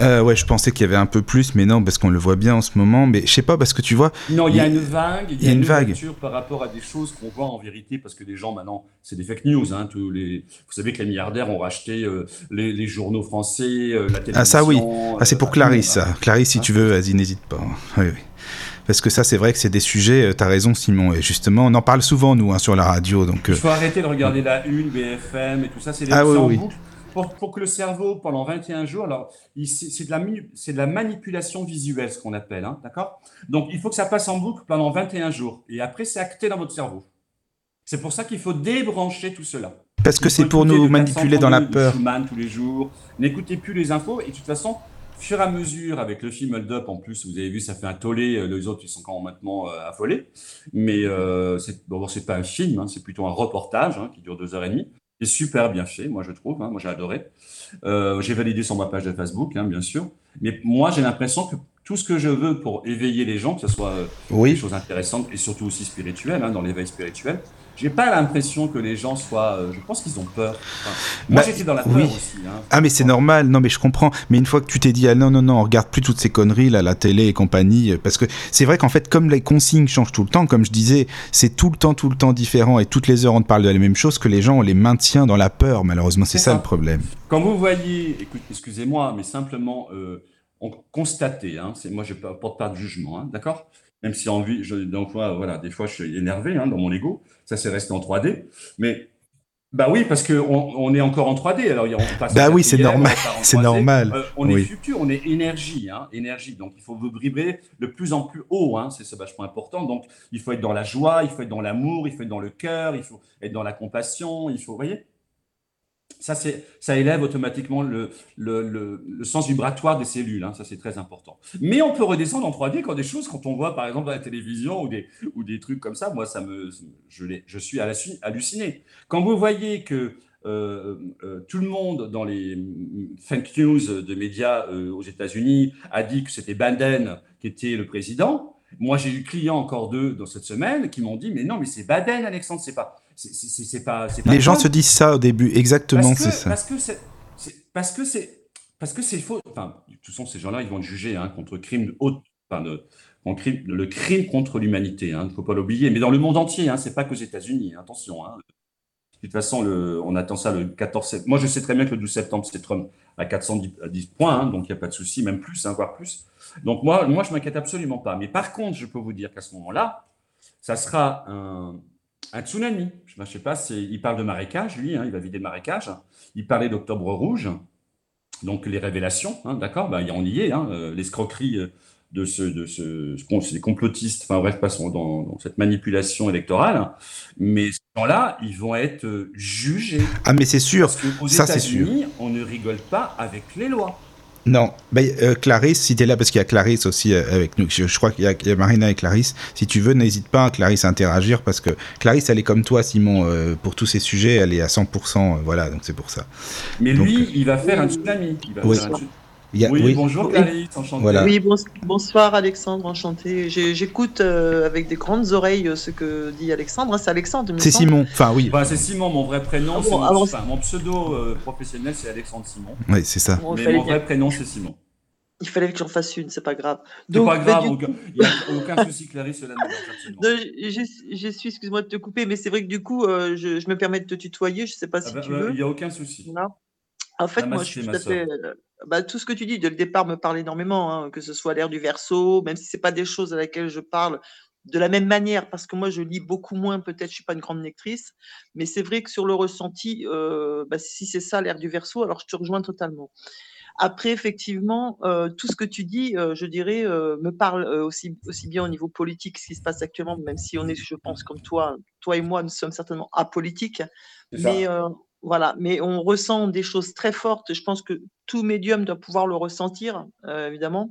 Euh, ouais, je pensais qu'il y avait un peu plus, mais non, parce qu'on le voit bien en ce moment. Mais je sais pas, parce que tu vois. Non, il y, a une vague. Il y, a une, vague par rapport à des choses qu'on voit en vérité, parce que les gens maintenant, c'est des fake news. Hein, tous les... Vous savez que les milliardaires ont racheté euh, les, journaux français, euh, la télévision. Ah ça oui. Ah c'est pour Clarisse. Ça. Clarisse, si hein tu veux, vas-y, n'hésite pas. Oui, oui. Parce que ça, c'est vrai que c'est des sujets. tu as raison, Simon. Et justement, on en parle souvent nous hein, sur la radio. Donc. Il faut arrêter de regarder la une, BFM et tout ça. C'est des ah, oui, oui pour, que le cerveau, pendant 21 jours, alors c'est de, la, de la manipulation visuelle, ce qu'on appelle, hein, d'accord? Donc, il faut que ça passe en boucle pendant 21 jours. Et après, c'est acté dans votre cerveau. C'est pour ça qu'il faut débrancher tout cela. Parce que c'est pour nous manipuler dans la peur. Schumann tous les jours. N'écoutez plus les infos. Et de toute façon, fur et à mesure, avec le film Hold Up, en plus, vous avez vu, ça fait un tollé. Euh, les autres, ils sont quand maintenant euh, affolés. Mais euh, c'est bon, pas un film, hein, c'est plutôt un reportage hein, qui dure deux heures et demie super bien fait, moi je trouve. Hein, moi j'ai adoré. Euh, j'ai validé sur ma page de Facebook, bien sûr. Mais moi j'ai l'impression que tout ce que je veux pour éveiller les gens, que ce soit euh, des choses intéressantes et surtout aussi spirituelles, dans l'éveil spirituel, j'ai pas l'impression que les gens soient. Euh, je pense qu'ils ont peur. moi, bah, j'étais dans la peur aussi. Hein. ah, mais c'est normal. Non, mais je comprends. Mais une fois que tu t'es dit, ah non, non, non, on regarde plus toutes ces conneries, là, la télé et compagnie. Parce que c'est vrai qu'en fait, comme les consignes changent tout le temps, comme je disais, c'est tout le temps, tout le temps différent et toutes les heures on te parle de la même chose, que les gens, on les maintient dans la peur. Malheureusement, c'est ça, le problème. Quand vous voyez, excusez-moi, mais simplement. Euh, on constater, hein, c'est moi je porte pas de jugement, hein, d'accord? Même si envie, je, donc voilà, des fois je suis énervé hein, dans mon ego, ça c'est resté en 3D, mais bah oui, parce qu'on on est encore en 3D, alors on passe Bah oui, c'est normal, c'est normal. Euh, on est futur, on est énergie, hein, énergie, donc il faut vibrer de plus en plus haut, hein, c'est vachement important, donc il faut être dans la joie, il faut être dans l'amour, il faut être dans le cœur, il faut être dans la compassion, il faut, vous voyez? Ça, ça élève automatiquement le, le, sens vibratoire des cellules. Hein, ça, c'est très important. Mais on peut redescendre en 3D quand des choses, quand on voit par exemple à la télévision ou des, ou des trucs comme ça, moi, ça me, je, je suis halluciné. Quand vous voyez que euh, euh, tout le monde dans les fake news de médias euh, aux États-Unis a dit que c'était Biden qui était le président. Moi, j'ai eu clients encore deux dans cette semaine qui m'ont dit Mais non, mais c'est Biden, Alexandre, c'est pas. C'est pas, Les gens se disent ça au début, exactement, c'est ça. Parce que c'est parce que c'est parce que c'est faux. Enfin, de toute façon, ces gens-là, ils vont être jugés hein, contre crime haute, enfin, crime, le crime contre l'humanité. Il hein, ne faut pas l'oublier. Mais dans le monde entier, hein, c'est pas qu'aux États-Unis. Attention. Hein. De toute façon, le, on attend ça le 14 septembre. Moi, je sais très bien que le 12 septembre, c'est Trump à 410 points, donc il n'y a pas de souci, même plus, voire plus. Donc moi, moi, je m'inquiète absolument pas. Mais par contre, je peux vous dire qu'à ce moment-là, ça sera un, un tsunami. Je ne sais pas, il parle de marécage, lui, hein, il va vider marécage. Il parlait d'Octobre Rouge, donc les révélations, hein, d'accord bah, On y est, hein, euh, l'escroquerie euh, de ce, de ce, ces complotistes, enfin bref, passons dans, dans cette manipulation électorale. Mais ces gens-là, ils vont être euh, jugés. Ah, mais c'est sûr, ça c'est sûr. On ne rigole pas avec les lois. Non, bah, euh, Clarisse, si tu es là, parce qu'il y a Clarisse aussi euh, avec nous, je, crois qu'il y, a Marina et Clarisse, si tu veux, n'hésite pas, Clarisse, à interagir, parce que Clarisse, elle est comme toi, Simon, euh, pour tous ces sujets, elle est à 100%, voilà, donc c'est pour ça. Mais lui, il va faire un tsunami. Il va faire un tsunami oui, bonjour Clarisse, enchanté. Oui, bonsoir Alexandre, enchanté. J'écoute euh, avec des grandes oreilles euh, ce que dit Alexandre. C'est Alexandre, C'est Simon, enfin oui. c'est Simon, mon vrai prénom. Ah mon, mon, pseudo euh, professionnel, c'est Alexandre Simon. Oui, c'est ça. Mais mon vrai prénom, c'est Simon. Il fallait que j'en fasse une, c'est pas grave. C'est pas bah, grave, du il n'y a aucun souci, Clarisse, ne pas. je, suis, excuse-moi de te couper, mais c'est vrai que du coup, euh, je, je me permets de te tutoyer, je sais pas Ah si ben, tu euh, veux. Il n'y a aucun souci. Voilà. En fait, moi, je suis tout ma à fait. euh, bah, tout ce que tu dis dès le départ me parle énormément, hein, que ce soit l'ère du verso, même si c'est pas des choses à laquelle je parle de la même manière, parce que moi, je lis beaucoup moins, peut-être, je suis pas une grande lectrice, mais c'est vrai que sur le ressenti, euh, bah, si c'est ça l'ère du verso, alors je te rejoins totalement. Après, effectivement, euh, tout ce que tu dis, euh, je dirais, euh, me parle euh, aussi, aussi bien au niveau politique, ce qui se passe actuellement, même si on est, je pense, comme toi, toi et moi, nous sommes certainement apolitiques. C'est ça. Mais euh, voilà, mais on ressent des choses très fortes. Je pense que tout médium doit pouvoir le ressentir, euh, évidemment,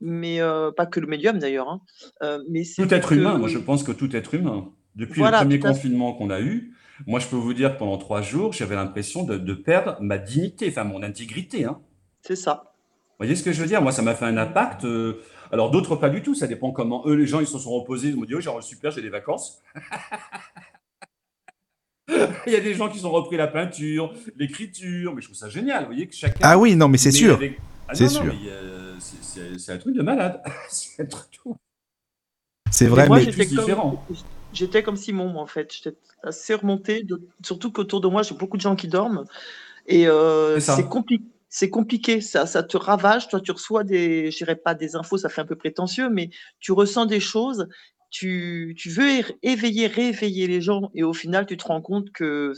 mais euh, pas que le médium d'ailleurs. hein. Euh, mais Tout être que- humain, moi je pense que tout être humain, depuis Voilà, le premier confinement qu'on a eu, moi je peux vous dire que pendant trois jours, j'avais l'impression de, de perdre ma dignité, enfin mon intégrité. Hein. C'est ça. Vous voyez ce que je veux dire? Moi ça m'a fait un impact. alors d'autres pas du tout, ça dépend comment eux, les gens, ils se sont reposés, ils m'ont dit, oh genre super, j'ai des vacances. Il y a des gens qui ont repris la peinture, l'écriture, mais je trouve ça génial, vous voyez que chacun... Ah oui, non, mais c'est sûr. avec- Ah C'est sûr. euh, c'est- un truc de malade. c'est un truc C'est vrai, moi, mais j'étais comme, j'étais comme Simon, moi, en fait. J'étais assez remontée, de- surtout qu'autour de moi, j'ai beaucoup de gens qui dorment. Et euh, C'est ça. c'est compli- c'est compliqué, ça, ça te ravage. Toi, tu reçois des, je dirais pas des infos, ça fait un peu prétentieux, mais tu ressens des choses. Tu, tu veux éveiller, rééveiller les gens, et au final, tu te rends compte que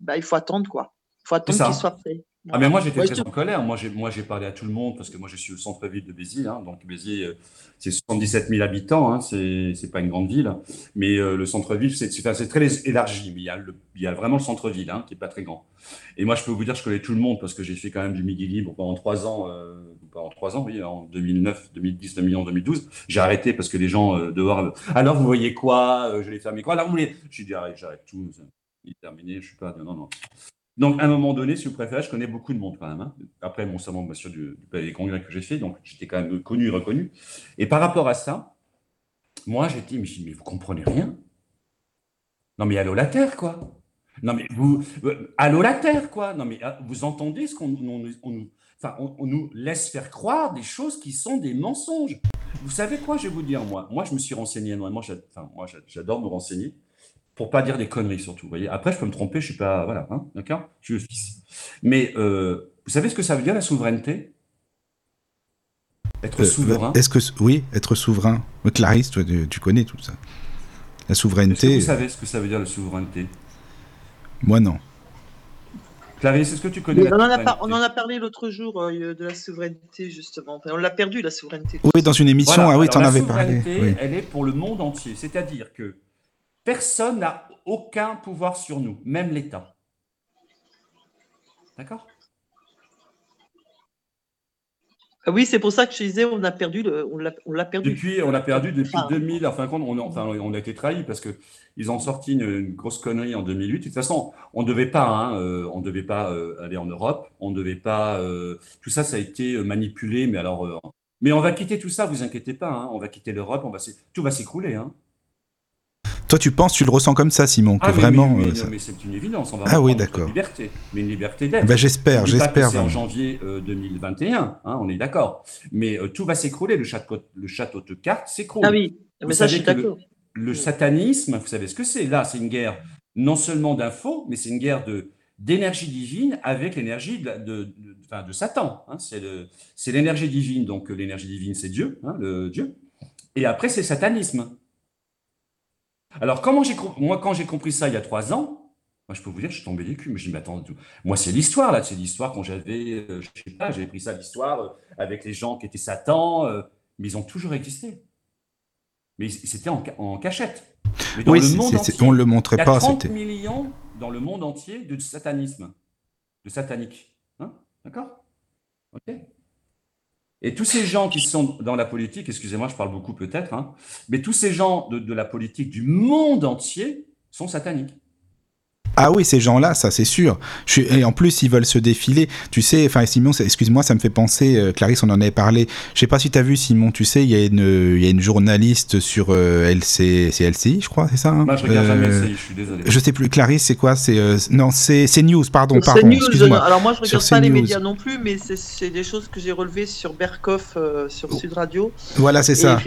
bah, il faut attendre, quoi. Il faut attendre qu'ils soient prêts. Ah mais moi j'étais Ouais, très je en colère. Moi j'ai moi j'ai parlé à tout le monde parce que moi je suis au centre-ville de Béziers, hein, donc Béziers euh, c'est 77 000 habitants, hein, c'est c'est pas une grande ville, mais euh, le centre-ville c'est c'est enfin, c'est très élargi, mais il y a le, il y a vraiment le centre-ville hein, qui est pas très grand. Et moi je peux vous dire je connais tout le monde parce que j'ai fait quand même du midi libre pendant trois ans, euh, pendant trois ans, oui, en 2009, 2010, 2011, 2012. J'ai arrêté parce que les gens euh, dehors. Alors vous voyez quoi Je l'ai fermé quoi? Alors vous voulez J'ai dit arrête, j'arrête tout, c'est terminé, je suis pas non non. Donc, à un moment donné, si vous préférez, je connais beaucoup de monde quand même. hein. Après, mon salon, bien sûr, du, Palais Congrès que j'ai fait, donc j'étais quand même connu et reconnu. Et par rapport à ça, moi, dit, mais, mais vous comprenez rien Non, mais allô la Terre, quoi Non, mais vous, euh, allô la Terre, quoi Non, mais ah, vous entendez ce qu'on on, on nous, laisse faire croire des choses qui sont des mensonges. Vous savez quoi, je vais vous dire, moi Moi, je me suis renseigné énormément, enfin, moi, j'a- j'adore me renseigner pour pas dire des conneries surtout. Vous voyez Après, je peux me tromper, je suis pas. Voilà, hein, d'accord? Je suis fils. Mais euh, vous savez ce que ça veut dire la souveraineté? Être euh, souverain. est-ce que oui, être souverain Clarisse, toi, tu, tu connais tout ça. La Est-ce que souveraineté, vous savez ce que ça veut dire la souveraineté? Moi non. Clarisse, est-ce que tu connais la on, en a souveraineté? par- on en a parlé l'autre jour euh, de la souveraineté, justement. Enfin, on l'a perdu, la souveraineté. Oui, dans une émission, Voilà. ah oui, t'en la avais parlé. souveraineté, oui. elle est pour le monde entier. C'est-à-dire que personne n'a aucun pouvoir sur nous, même l'État. D'accord? Ah Oui, c'est pour ça que je disais, on a perdu, le, on l'a perdu. Depuis, on l'a perdu depuis Enfin, 2000. Enfin, quand on, a- enfin, on a été trahi parce que ils ont sorti une, une grosse connerie en 2008. De toute façon, on ne devait pas, hein, euh, on devait pas euh, aller en Europe. On ne devait pas. euh, tout ça, ça a été manipulé. Mais alors, mais on va quitter tout ça. Vous inquiétez pas. hein, on va quitter l'Europe. On va, tout va s'écrouler. Hein. Toi, tu penses, tu le ressens comme ça, Simon, que Ah, mais vraiment. euh, ça- mais c'est une évidence. On va Ah oui, d'accord. Liberté, mais une liberté d'être. Bah, j'espère, j'espère C'est en janvier euh, 2021. Hein, on est d'accord. Mais euh, tout va s'écrouler. Le château, le château de cartes s'écroule. Ah oui, mais Vous ça, je suis le- d'accord. Le Mm. satanisme, vous savez ce que c'est Là, c'est une guerre non seulement d'infos, mais c'est une guerre de d'énergie divine avec l'énergie de, la- de, de- enfin, de Satan. hein. C'est le- c'est l'énergie divine, donc euh, l'énergie divine, c'est Dieu, hein, le Dieu. Et après, c'est le satanisme. Alors, comment j'ai moi, quand j'ai compris ça il y a trois ans, moi, je peux vous dire, je suis tombé des culs. Mais je dis, mais attends, tout- moi, c'est l'histoire, là. C'est l'histoire quand j'avais, euh, je sais pas, j'avais pris ça, l'histoire, euh, avec les gens qui étaient Satan, euh, mais ils ont toujours existé. Mais c'était en, ca- en cachette. Mais dans Oui, le monde entier, on le montrait il y a pas. 30 C'était. millions dans le monde entier de satanisme, de satanique. Hein? D'accord? Ok? Et tous ces gens qui sont dans la politique, excusez-moi, je parle beaucoup peut-être, hein, mais tous ces gens de, de la politique du monde entier sont sataniques. Ah oui, ces gens-là, ça c'est sûr. Je suis... Et en plus, ils veulent se défiler. Tu sais, enfin Simon, excuse-moi, ça me fait penser, euh, Clarisse, on en avait parlé. Je sais pas si tu as vu Simon, tu sais, il y, a une, il y a une journaliste sur euh, LC, c'est LCI, je crois, c'est ça hein Moi, je regarde jamais LCI, je suis désolé. Je sais plus, Clarisse, c'est quoi C'est Non, c'est News, pardon, pardon. News, alors moi, je regarde pas les médias non plus, mais c'est des choses que j'ai relevées sur Berkoff, sur Sud Radio. Voilà, c'est ça.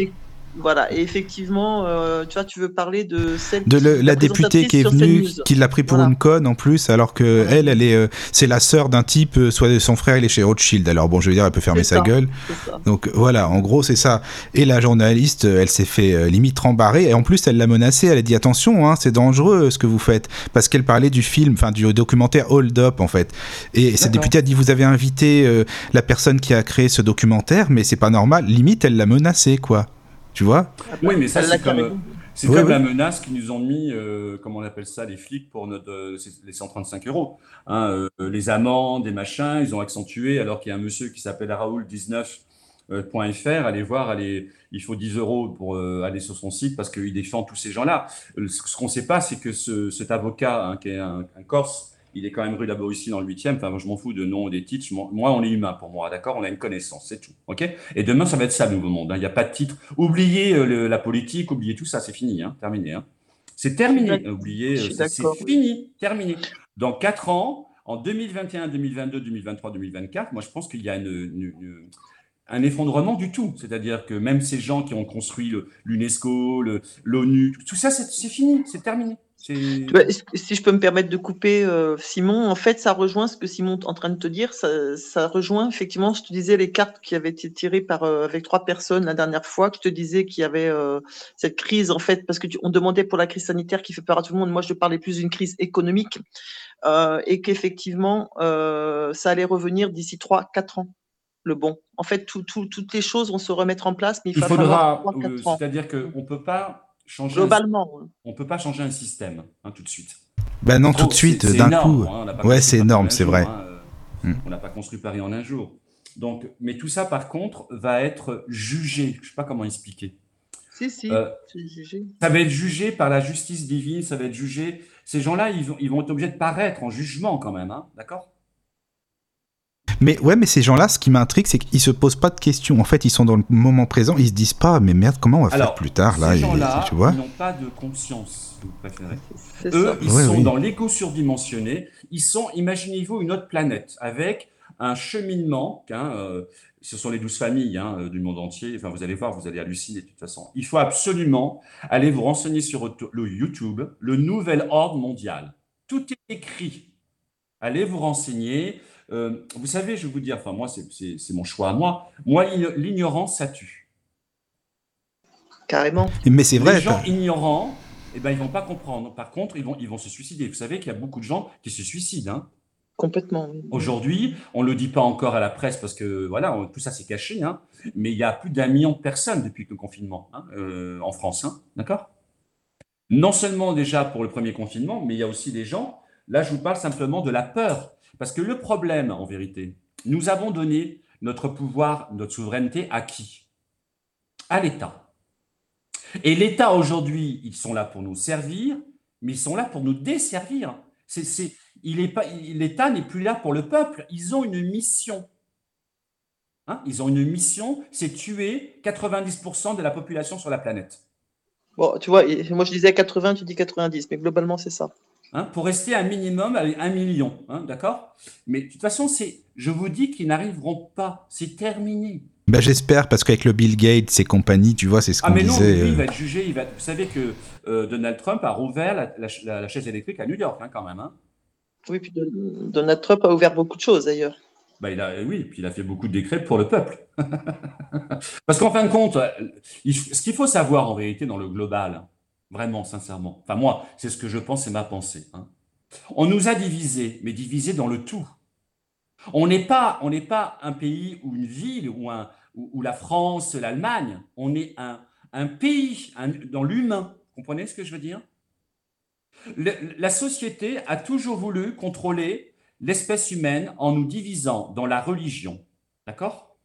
Voilà, et effectivement, euh, tu vois, tu veux parler de celle de la, députée qui est venue, qui l'a pris pour une conne en plus, alors que elle, elle est, euh, c'est la sœur d'un type, euh, soit son frère, il est chez Rothschild. Alors bon, je veux dire, elle peut fermer sa gueule. Donc voilà, en gros, c'est ça. Et la journaliste, elle s'est fait limite rembarrer, et en plus, elle l'a menacé. Elle a dit attention, hein, c'est dangereux ce que vous faites, parce qu'elle parlait du film, enfin du documentaire Hold Up en fait. Et cette députée a dit vous avez invité la personne qui a créé ce documentaire, mais c'est pas normal. Limite, elle l'a menacé, quoi. Tu vois Oui, mais ça, c'est comme, c'est comme la menace qu'ils nous ont mis, euh, comment on appelle ça, les flics pour notre, euh, les 135 euros. Hein, euh, les amendes, des machins, ils ont accentué, alors qu'il y a un monsieur qui s'appelle Raoul19.fr, allez voir, allez, il faut 10 euros pour aller sur son site parce qu'il défend tous ces gens-là. Ce qu'on ne sait pas, c'est que ce, cet avocat, hein, qui est un, un Corse, il est quand même rue de la ici dans le 8e. Enfin, je m'en fous de nom des titres. Moi, on est humain pour moi, d'accord? On a une connaissance, c'est tout. OK? Et demain, ça va être ça, le nouveau monde. Hein. Il n'y a pas de titre. Oubliez euh, la politique, oubliez tout ça, c'est fini, hein, terminé. Hein. C'est terminé. Oubliez, euh, c'est fini, terminé. Dans 4 ans, en 2021, 2022, 2023, 2024, moi, je pense qu'il y a un effondrement du tout. C'est-à-dire que même ces gens qui ont construit l'UNESCO, l'ONU, tout ça, c'est fini, c'est terminé. Si je peux me permettre de couper, euh, Simon, en fait, ça rejoint ce que Simon est en train de te dire. Ça, rejoint effectivement, je te disais, les cartes qui avaient été tirées par, euh, avec trois personnes la dernière fois, qui te disaient qu'il y avait euh, cette crise, en fait, parce que on demandait pour la crise sanitaire qui fait peur à tout le monde. Moi, je parlais plus d'une crise économique et qu'effectivement, ça allait revenir d'ici trois, quatre ans. Le bon. En fait, toutes les choses vont se remettre en place, mais il, il faudra. C'est-à-dire qu'on ne peut pas Globalement. On ne peut pas changer un système hein, tout de suite. Ben non, tout de suite, d'un coup. Hein, ouais, c'est énorme, c'est vrai. Hein, euh, hmm. On n'a pas construit Paris en un jour. Donc, mais tout ça, par contre, va être jugé. Je ne sais pas comment expliquer. Si, si, euh, jugé. Ça va être jugé par la justice divine, ça va être jugé. Ces gens-là, ils, ils, vont être obligés de paraître en jugement quand même, d'accord? Mais ouais, mais ces gens-là, ce qui m'intrigue, c'est qu'ils se posent pas de questions. En fait, ils sont dans le moment présent, ils se disent pas, mais merde, comment on va faire plus tard là Ces gens-là, tu vois Ils n'ont pas de conscience, si vous préférez. Eux, ils sont dans l'égo surdimensionné. Ils sont, imaginez-vous, une autre planète avec un cheminement. Hein, euh, ce sont les douze familles hein, euh, du monde entier. Enfin, vous allez voir, vous allez halluciner de toute façon. Il faut absolument aller vous renseigner sur le YouTube, le nouvel ordre mondial. Tout est écrit. Allez vous renseigner. Euh, vous savez, je vais vous dire, enfin moi, c'est mon choix à moi. Moi, l'ignorance, ça tue. Carrément. Mais c'est vrai. Les gens ignorants, eh ben, ils vont pas comprendre. Par contre, ils vont, ils vont se suicider. Vous savez qu'il y a beaucoup de gens qui se suicident. Hein. Complètement. Aujourd'hui, on ne le dit pas encore à la presse parce que voilà, tout ça c'est caché, hein, mais il y a plus d'un million de personnes depuis le confinement hein, euh, en France, d'accord? Non seulement déjà pour le premier confinement, mais il y a aussi des gens, là je vous parle simplement de la peur. Parce que le problème, en vérité, nous avons donné notre pouvoir, notre souveraineté à qui? À l'État. Et l'État, aujourd'hui, ils sont là pour nous servir, mais ils sont là pour nous desservir. L'État n'est plus là pour le peuple, ils ont une mission. Hein? Ils ont une mission, c'est tuer 90% de la population sur la planète. Bon, tu vois, moi je disais 80, tu dis 90, mais globalement c'est ça. Hein, pour rester un minimum à un million, hein, d'accord? Mais de toute façon, c'est, je vous dis qu'ils n'arriveront pas, c'est terminé. Bah, j'espère, parce qu'avec le Bill Gates et compagnie, tu vois, c'est ce qu'on disait. Ah mais non, lui, il va être jugé, il va... vous savez que euh, Donald Trump a rouvert la, chaise électrique à New York, hein, quand même. Hein. Oui, puis Donald Trump a ouvert beaucoup de choses, d'ailleurs. Bah, il a, oui, puis il a fait beaucoup de décrets pour le peuple. parce qu'en fin de compte, ce qu'il faut savoir en vérité dans le global, Vraiment, sincèrement. Enfin, moi, c'est ce que je pense, c'est ma pensée. Hein. On nous a divisés, mais divisés dans le tout. On n'est pas, pas un pays ou une ville ou, un, ou, la France, l'Allemagne. On est un, un pays dans l'humain. Comprenez ce que je veux dire? La société a toujours voulu contrôler l'espèce humaine en nous divisant dans la religion, d'accord?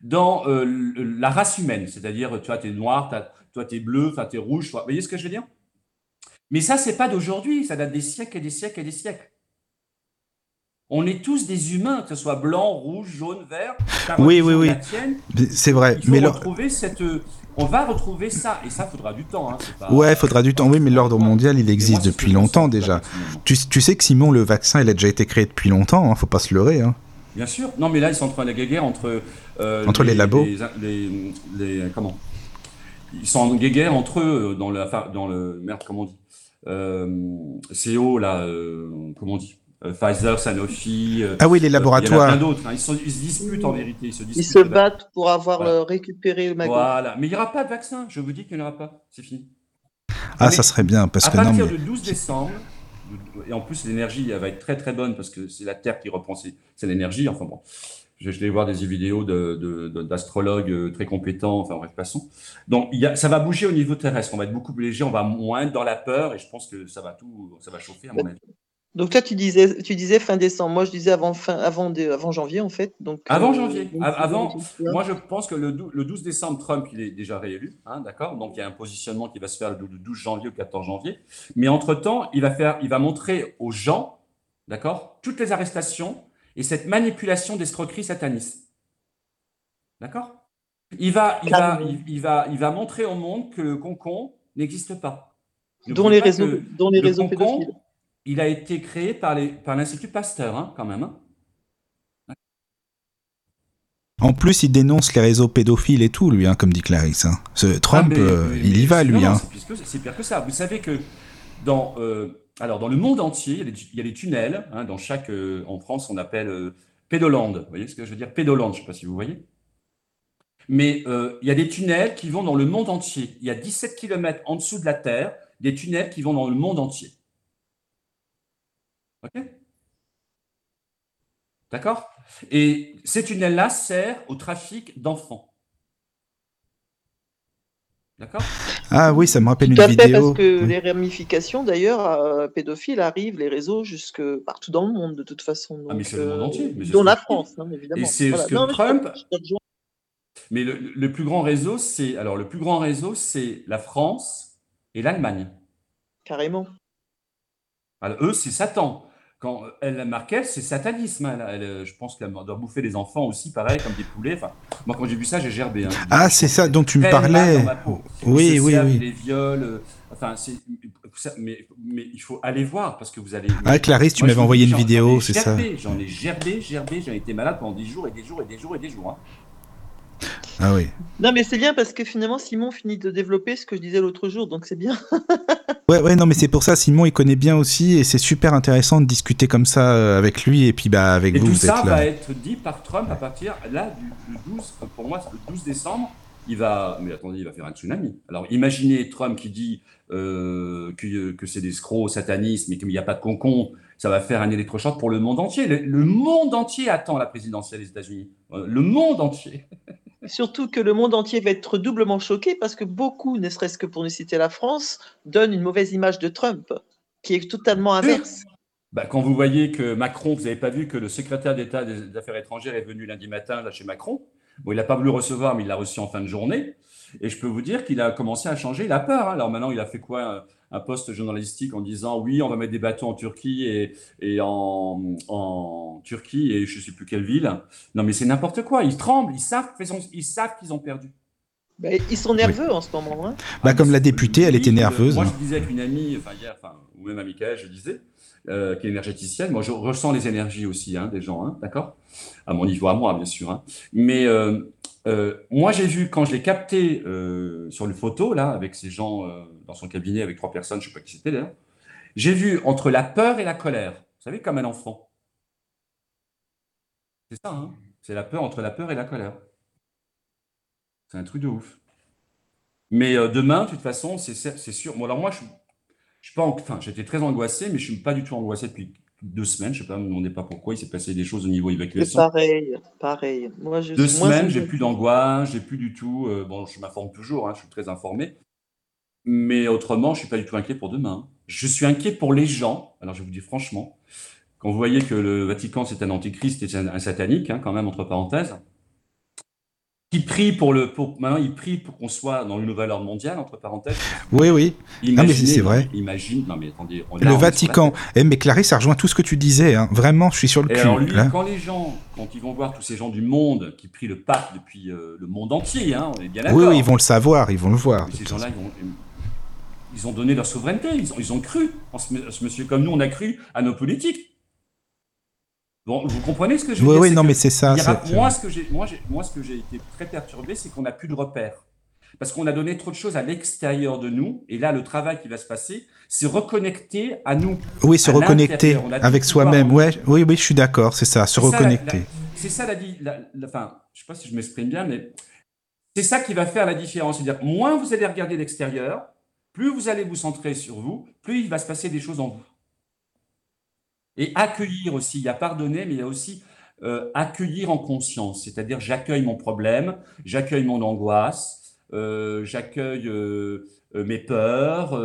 Dans euh, la race humaine, c'est-à-dire, tu vois, tu es noir, toi, tu es bleu, enfin, tu es rouge. Vous voyez ce que je veux dire? Mais ça, c'est pas d'aujourd'hui, ça date des siècles et des siècles et des siècles. On est tous des humains, que ce soit blanc, rouge, jaune, vert. Oui, oui, oui. C'est vrai. Il faut mais retrouver cette. On va retrouver ça, et ça faudra du temps. Hein, Ouais, faudra du temps. Oui, mais l'ordre mondial, il existe depuis longtemps déjà. Tu, tu, sais que Simon, le vaccin, il a déjà été créé depuis longtemps. Hein, faut pas se leurrer. Hein. Bien sûr. Non, mais là, ils sont en train de guerre entre. Euh, entre les, labos. Les, les, comment? Ils sont en guerre entre eux dans le, dans le merde, comment on dit euh, CO là, euh, comment on dit euh, Pfizer, Sanofi. ah oui, les laboratoires. Il y en a plein d'autres. Hein. Ils, se disputent en vérité. Ils se, ils se battent pour avoir récupéré le magot. Voilà. Mais il n'y aura pas de vaccin. Je vous dis qu'il n'y en aura pas. C'est fini. Ah, ça serait bien. Parce à que partir non, du 12 décembre, et en plus l'énergie va être très très bonne parce que c'est la Terre qui reprend c'est l'énergie. Enfin bon, je vais voir des vidéos d'astrologues de, très compétents. Enfin bref, passons. Donc il y a, ça va bouger au niveau terrestre. On va être beaucoup plus léger. On va moins être dans la peur et je pense que ça va tout, ça va chauffer à mon avis. Donc toi, tu disais, tu disais fin décembre. Moi, je disais avant, fin, avant, avant janvier, en fait. Donc, avant euh, janvier. avant, moi, je pense que le, 12 décembre, Trump, il est déjà réélu. Hein, d'accord? Donc, il y a un positionnement qui va se faire le 12 janvier ou 14 janvier. Mais entre-temps, il, va faire, il va montrer aux gens, d'accord, toutes les arrestations et cette manipulation d'escroquerie sataniste. D'accord? Il va, il, va, il, va, il va montrer au monde que le concon n'existe pas. dont les, réseaux, dont les réseaux pédophiles il a été créé par l'Institut par Pasteur, hein, quand même. Hein. En plus, il dénonce les réseaux pédophiles et tout, lui, hein, comme dit Clarisse. Ce Trump, ah, euh, il y va, lui. C'est pire que ça. Vous savez que dans, euh, alors, dans le monde entier, il y a des, tunnels. dans chaque, euh, en France, on appelle pédoland. Vous voyez ce que je veux dire? Pédoland, je ne sais pas si vous voyez. Mais il y a des tunnels qui vont dans le monde entier. Il y a 17 km en dessous de la Terre, des tunnels qui vont dans le monde entier. OK? D'accord? Et ces tunnels-là servent au trafic d'enfants. D'accord Ah oui, ça me rappelle une vidéo. parce que les ramifications, d'ailleurs, euh, pédophiles arrivent, les réseaux, jusque partout dans le monde, de toute façon. ah, mais c'est le monde entier. Mais dont la France, hein, évidemment. Et c'est ce que Trump. Mais le, le, plus grand réseau, c'est alors le plus grand réseau, c'est la France et l'Allemagne. Carrément. Alors, eux, c'est Satan quand elle marquait, c'est satanisme. Hein, elle, euh, je pense qu'elle doit bouffer les enfants aussi, pareil, comme des poulets. Enfin, moi, quand j'ai vu ça, j'ai gerbé. Hein. Ah, c'est ça dont tu me parlais. Oui, oui, oui. Les viols. Euh, enfin, mais, mais, il faut aller voir parce que vous allez. Ah, Clarisse, tu m'avais envoyé une vidéo, c'est ça. J'en ai gerbé, gerbé. J'en ai été malade pendant des jours et des jours et des jours et des jours. Hein. Ah oui. Non, mais c'est bien parce que finalement, Simon finit de développer ce que je disais l'autre jour, donc c'est bien. ouais, ouais, non, mais c'est pour ça, Simon, il connaît bien aussi, et c'est super intéressant de discuter comme ça euh, avec lui, et puis bah, avec et vous. Tout ça va être dit par Trump à partir là du, 12, pour moi, le 12 décembre. Il va, mais attendez, il va faire un tsunami. Alors imaginez Trump qui dit euh, que, que c'est des scrocs, satanisme, et qu'il n'y a pas de concon, ça va faire un électrochoc pour le monde entier. Le, monde entier attend la présidentielle des États-Unis. Euh, le monde entier. Surtout que le monde entier va être doublement choqué parce que beaucoup, ne serait-ce que pour ne citer la France, donnent une mauvaise image de Trump, qui est totalement inverse. Bah, quand vous voyez que Macron, vous n'avez pas vu que le secrétaire d'État des Affaires étrangères est venu lundi matin là chez Macron. Bon, il n'a pas voulu recevoir, mais il l'a reçu en fin de journée. Et je peux vous dire qu'il a commencé à changer. Il a peur. Hein. Alors maintenant, il a fait quoi un poste journalistique en disant oui, on va mettre des bateaux en Turquie et, et en, en, Turquie et je ne sais plus quelle ville. Non, mais c'est n'importe quoi. Ils tremblent. Ils savent, ils savent qu'ils ont perdu. Bah, ils sont nerveux en ce moment. Hein. Bah, ah, comme la députée, elle était nerveuse. Moi, hein. je disais avec une amie, enfin hier, enfin, ou même à Michael, je disais, euh, qui est énergéticienne. Moi, je ressens les énergies aussi hein, des gens, hein, d'accord? À mon niveau, à moi, bien sûr. Hein. Mais euh, euh, moi, j'ai vu quand je l'ai capté sur le photo, là, avec ces gens dans son cabinet, avec trois personnes, je ne sais pas qui c'était d'ailleurs, j'ai vu entre la peur et la colère. Vous savez, comme un enfant. C'est ça, hein C'est la peur entre la peur et la colère. C'est un truc de ouf. Mais demain, de toute façon, c'est sûr. Bon, alors moi, je, je suis pas, enfin, j'étais très angoissé, mais je suis pas du tout angoissé depuis deux semaines, je sais pas, me demandez pas pourquoi, il s'est passé des choses au niveau évacuation. Pareil, pareil. Moi, je deux semaines, j'ai plus d'angoisse, j'ai plus du tout. Euh, bon, je m'informe toujours, hein, je suis très informé, mais autrement, je suis pas du tout inquiet pour demain. Je suis inquiet pour les gens. Alors, je vous dis franchement, quand vous voyez que le Vatican c'est un antichrist et un, un satanique, hein, quand même entre parenthèses, qui prie pour le. Pour, maintenant, il prie pour qu'on soit dans le nouvel ordre mondial, entre parenthèses. Oui, oui. Non, mais c'est vrai. Imagine. Non, mais attendez. On, le Vatican. Eh, mais Clarisse, ça rejoint tout ce que tu disais. Hein. Vraiment, je suis sur le cul. Alors, lui, quand les gens, quand ils vont voir tous ces gens du monde qui prient le pape depuis euh, le monde entier, hein, on est bien d'accord. Oui, oui, ils vont le savoir, ils vont le voir. ces gens-là, ils, ils ont donné leur souveraineté, ils ont, ils ont cru en ce, ce monsieur comme nous, on a cru à nos politiques. Bon, vous comprenez ce que je veux oui, dire Oui, non, mais c'est ça. moi, ce que j'ai, moi, moi, ce que j'ai été très perturbé, c'est qu'on n'a plus de repères. Parce qu'on a donné trop de choses à l'extérieur de nous. Et là, le travail qui va se passer, c'est reconnecter à nous. Oui, se reconnecter avec soi-même. Ouais, oui, oui, je suis d'accord, c'est ça, se reconnecter. C'est ça, la, la, la, enfin, je sais pas si je m'exprime bien, mais c'est ça qui va faire la différence. C'est-à-dire, moins vous allez regarder l'extérieur, plus vous allez vous centrer sur vous, plus il va se passer des choses en vous. Et accueillir aussi, il y a pardonner, mais il y a aussi euh, accueillir en conscience, c'est-à-dire j'accueille mon problème, j'accueille mon angoisse, euh, j'accueille euh, mes peurs,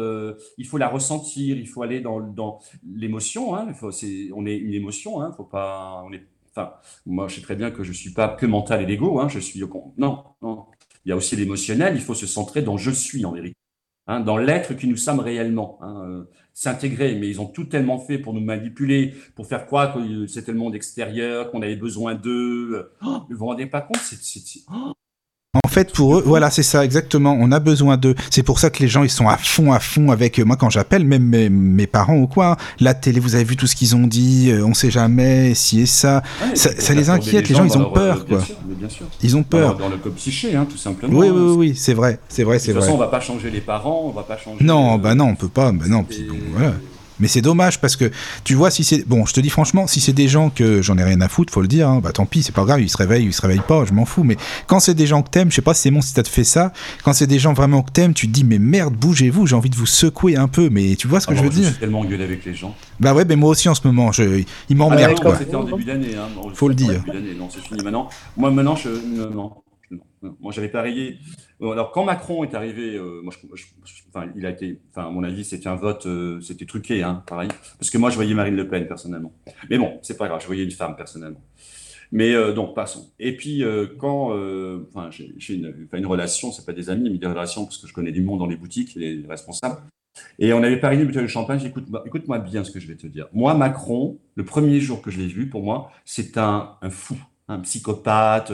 il faut la ressentir, il faut aller dans, l'émotion, hein, on est une émotion, hein, faut pas, moi je sais très bien que je suis pas que mental et l'ego, hein, je suis, non, non, il y a aussi l'émotionnel, il faut se centrer dans je suis en vérité. Hein, dans l'être qui nous sommes réellement. S'intégrer, mais ils ont tout tellement fait pour nous manipuler, pour faire croire que c'était le monde extérieur, qu'on avait besoin d'eux. Oh, vous vous rendez pas compte oh. En fait, pour eux, voilà, c'est ça, exactement. On a besoin d'eux. C'est pour ça que les gens, ils sont à fond, à fond avec moi quand j'appelle, même mes, parents ou quoi. Hein. La télé, vous avez vu tout ce qu'ils ont dit, euh, on sait jamais, si et ça. ça, les inquiète, les gens, ils ont peur, quoi. Ils ont peur. Dans, le code psyché, hein, tout simplement. Oui, oui, oui, c'est vrai, c'est vrai, c'est vrai. De toute façon, on va pas changer les parents, on va pas changer. Non, bah non, on peut pas, bah non, voilà. Mais c'est dommage parce que tu vois, si c'est. Bon, je te dis franchement, si c'est des gens que j'en ai rien à foutre, faut le dire, hein, bah tant pis, c'est pas grave, ils se réveillent, ils se réveillent pas, je m'en fous. Mais quand c'est des gens que t'aimes, je sais pas si c'est bon si t'as fait ça, quand c'est des gens vraiment que t'aimes, tu te dis, mais merde, bougez-vous, j'ai envie de vous secouer un peu, mais tu vois ce que ah je veux dire? tellement engueulé avec les gens. Bah ouais, mais moi aussi en ce moment, je... ils m'emmerdent ah, quoi. C'était en début d'année, hein. Faut le dire. Non, c'est fini maintenant. Moi maintenant, je. Non. Moi, j'avais parié. Alors, quand Macron est arrivé, euh, moi, enfin, il a été, enfin, à mon avis, c'était un vote, euh, c'était truqué, hein, pareil. Parce que moi, je voyais Marine Le Pen personnellement. Mais bon, c'est pas grave, je voyais une femme personnellement. Mais euh, donc, passons. Et puis, quand, enfin, j'ai une, une, relation, c'est pas des amis, mais des relations parce que je connais du monde dans les boutiques, les responsables. Et on avait parié une bouteille de champagne. Écoute-moi écoute bien ce que je vais te dire. Moi, Macron, le premier jour que je l'ai vu, pour moi, c'est un, un fou un psychopathe.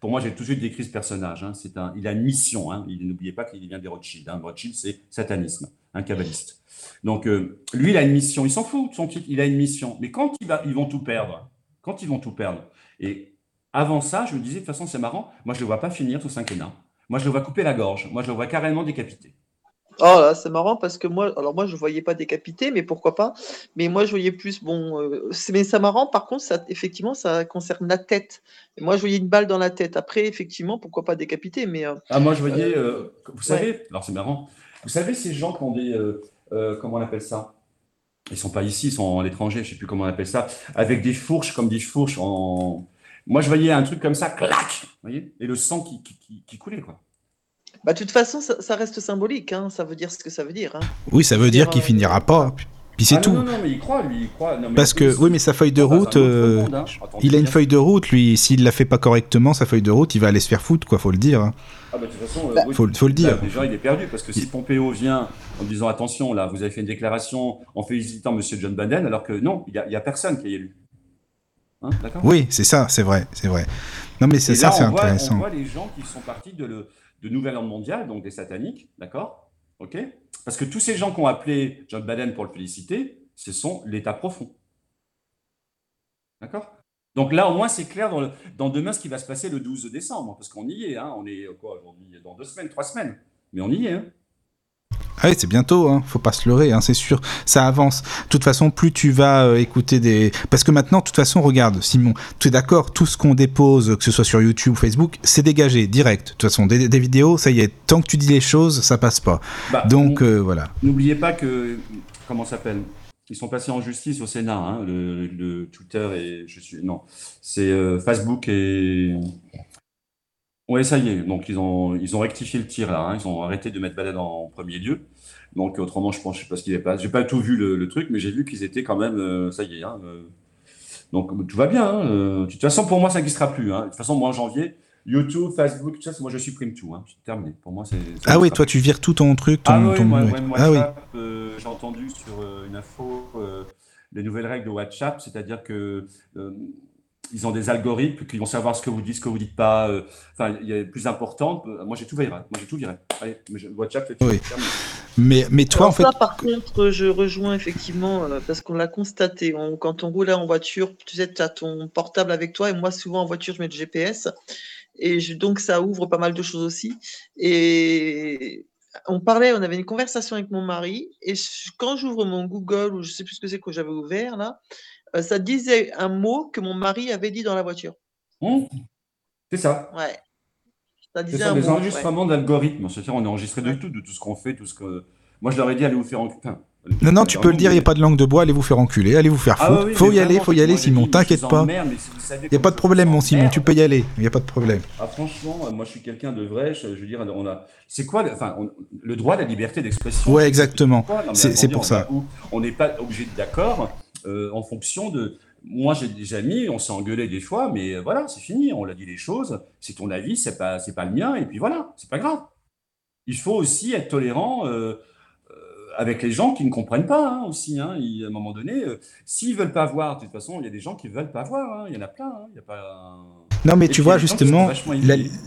Pour moi, j'ai tout de suite décrit ce personnage. Hein. C'est un, il a une mission. Hein. N'oubliez pas qu'il vient des Rothschild. Hein. Rothschild, c'est satanisme, un kabbaliste. Donc, euh, lui, il a une mission. Il s'en fout de son titre. Il a une mission. Mais quand il va, ils vont tout perdre. Quand ils vont tout perdre. Et avant ça, je me disais, de toute façon, c'est marrant. Moi, je ne le vois pas finir tout cinquennat. Moi, je le vois couper la gorge. Moi, je le vois carrément décapité. Oh là, c'est marrant parce que moi, alors moi je voyais pas décapité, mais pourquoi pas. Mais moi je voyais plus, bon, euh, mais c'est marrant. Par contre, ça, effectivement, ça concerne la tête. Et moi je voyais une balle dans la tête. Après, effectivement, pourquoi pas décapité, mais. Euh, ah moi je voyais, euh, vous savez, alors c'est marrant. Vous savez ces gens qui ont des, comment on appelle ça? Ils sont pas ici, ils sont à l'étranger, je sais plus comment on appelle ça, avec des fourches comme des fourches en. Moi je voyais un truc comme ça, clac, vous voyez, et le sang qui, qui, qui coulait quoi. Bah, de toute façon, ça, reste symbolique, hein. ça veut dire ce que ça veut dire. Hein. Oui, ça veut dire, qu'il euh, finira pas. Puis c'est ah tout. Non, non, mais il croit, lui, il croit. Parce que, oui, mais sa feuille de route, euh, hein. il a une feuille de route, lui. S'il la fait pas correctement, sa feuille de route, il va aller se faire foutre, quoi, faut le dire. Hein. Ah, bah, de toute façon, euh, bah, faut, faut, le dire. déjà, il est perdu, parce que si Pompeo vient en disant attention, là, vous avez fait une déclaration en félicitant M. John Biden, alors que non, il n'y a, a, personne qui est élu. Hein, oui, c'est ça, c'est vrai, c'est vrai. Non, mais c'est ça, c'est intéressant. On voit les gens qui sont partis de le de nouvel ordre mondial, donc des sataniques, d'accord? Ok? Parce que tous ces gens qui ont appelé John Biden pour le féliciter, ce sont l'État profond. D'accord? Donc là, au moins, c'est clair dans, dans, demain ce qui va se passer le 12 décembre, parce qu'on y est, hein, on est quoi aujourd'hui? Dans deux semaines, trois semaines, mais on y est. Hein ah oui, c'est bientôt, hein. faut pas se leurrer, hein, c'est sûr, ça avance. De toute façon, plus tu vas euh, écouter des... Parce que maintenant, de toute façon, regarde, Simon, tu es d'accord, tout ce qu'on dépose, que ce soit sur YouTube ou Facebook, c'est dégagé, direct. De toute façon, des, vidéos, ça y est, tant que tu dis les choses, ça passe pas. Bah, Donc, euh, voilà. N'oubliez pas que, comment s'appelle? Ils sont passés en justice au Sénat, hein, le, Twitter et je suis non, c'est euh, Facebook et oui, ça y est. Donc, ils ont, ils ont rectifié le tir là. Hein. Ils ont arrêté de mettre Balade en premier lieu. Donc, autrement, je pense, je sais pas ce qu'il est pas. J'ai pas tout vu le, truc, mais j'ai vu qu'ils étaient quand même. Euh, ça y est. Hein, euh. donc, tout va bien. Hein, euh. De toute façon, pour moi, ça n'existera plus. De toute façon, moi, en janvier, YouTube, Facebook, tout ça, moi je supprime tout. Hein. C'est terminé. Pour moi, c'est. Ah oui, toi tu vires tout ton truc. Ton, ah oui, ton... moi, ouais. ouais, moi, ah oui. WhatsApp, euh, j'ai entendu sur euh, une info euh, les nouvelles règles de WhatsApp, c'est-à-dire que euh, ils ont des algorithmes qui vont savoir ce que vous dites, ce que vous dites pas. euh, Enfin, il y a plus important. Euh, Moi, j'ai tout viré. Moi, j'ai tout viré. Allez, mais je- WhatsApp, c'est Oui. Mais, mais toi, Alors en fait. ça, par contre, je rejoins effectivement, euh, parce qu'on l'a constaté. On- quand on roulait en voiture, tu sais, tu as ton portable avec toi, et moi, souvent en voiture, je mets le GPS. Et je- donc, ça ouvre pas mal de choses aussi. Et on parlait, on avait une conversation avec mon mari, et je- quand j'ouvre mon Google, ou je sais plus ce que c'est que j'avais ouvert là, ça disait un mot que mon mari avait dit dans la voiture. Hum, C'est ça. Ouais. Ça C'est disait ça, un des mot. ouais. enregistrements d'algorithmes. C'est-à-dire, on est enregistré de Ouais. tout, de tout ce qu'on fait, tout ce que. Moi, je leur ai dit, allez vous faire enculer. Enfin, Non, non, tu peux le dire, il n'y a pas de langue de bois, allez vous faire enculer, allez vous faire Ah foutre. ouais, oui, faut y aller, vraiment, faut y aller, Simon, t'inquiète pas. Il n'y a pas de problème, mon Simon, tu peux y aller, il n'y a pas de problème. Ah, franchement, euh, moi, je suis quelqu'un de vrai. Je, je veux dire, on a. C'est quoi, le- enfin, on- le droit à la liberté d'expression Ouais, exactement. C'est- pour ça. On n'est pas obligé d'accord euh, en fonction de. Moi, j'ai des amis, on s'est engueulé des fois, mais voilà, c'est fini. On l'a dit les choses. C'est ton avis, c'est pas, pas le mien, et puis voilà, c'est pas grave. Il faut aussi être tolérant euh, euh, avec les gens qui ne comprennent pas hein, aussi. Hein. À un moment donné, euh, s'ils veulent pas voir, de toute façon, il y a des gens qui veulent pas voir. hein. Il y en a plein. hein. Il y a pas. Non, mais Et tu vois, justement,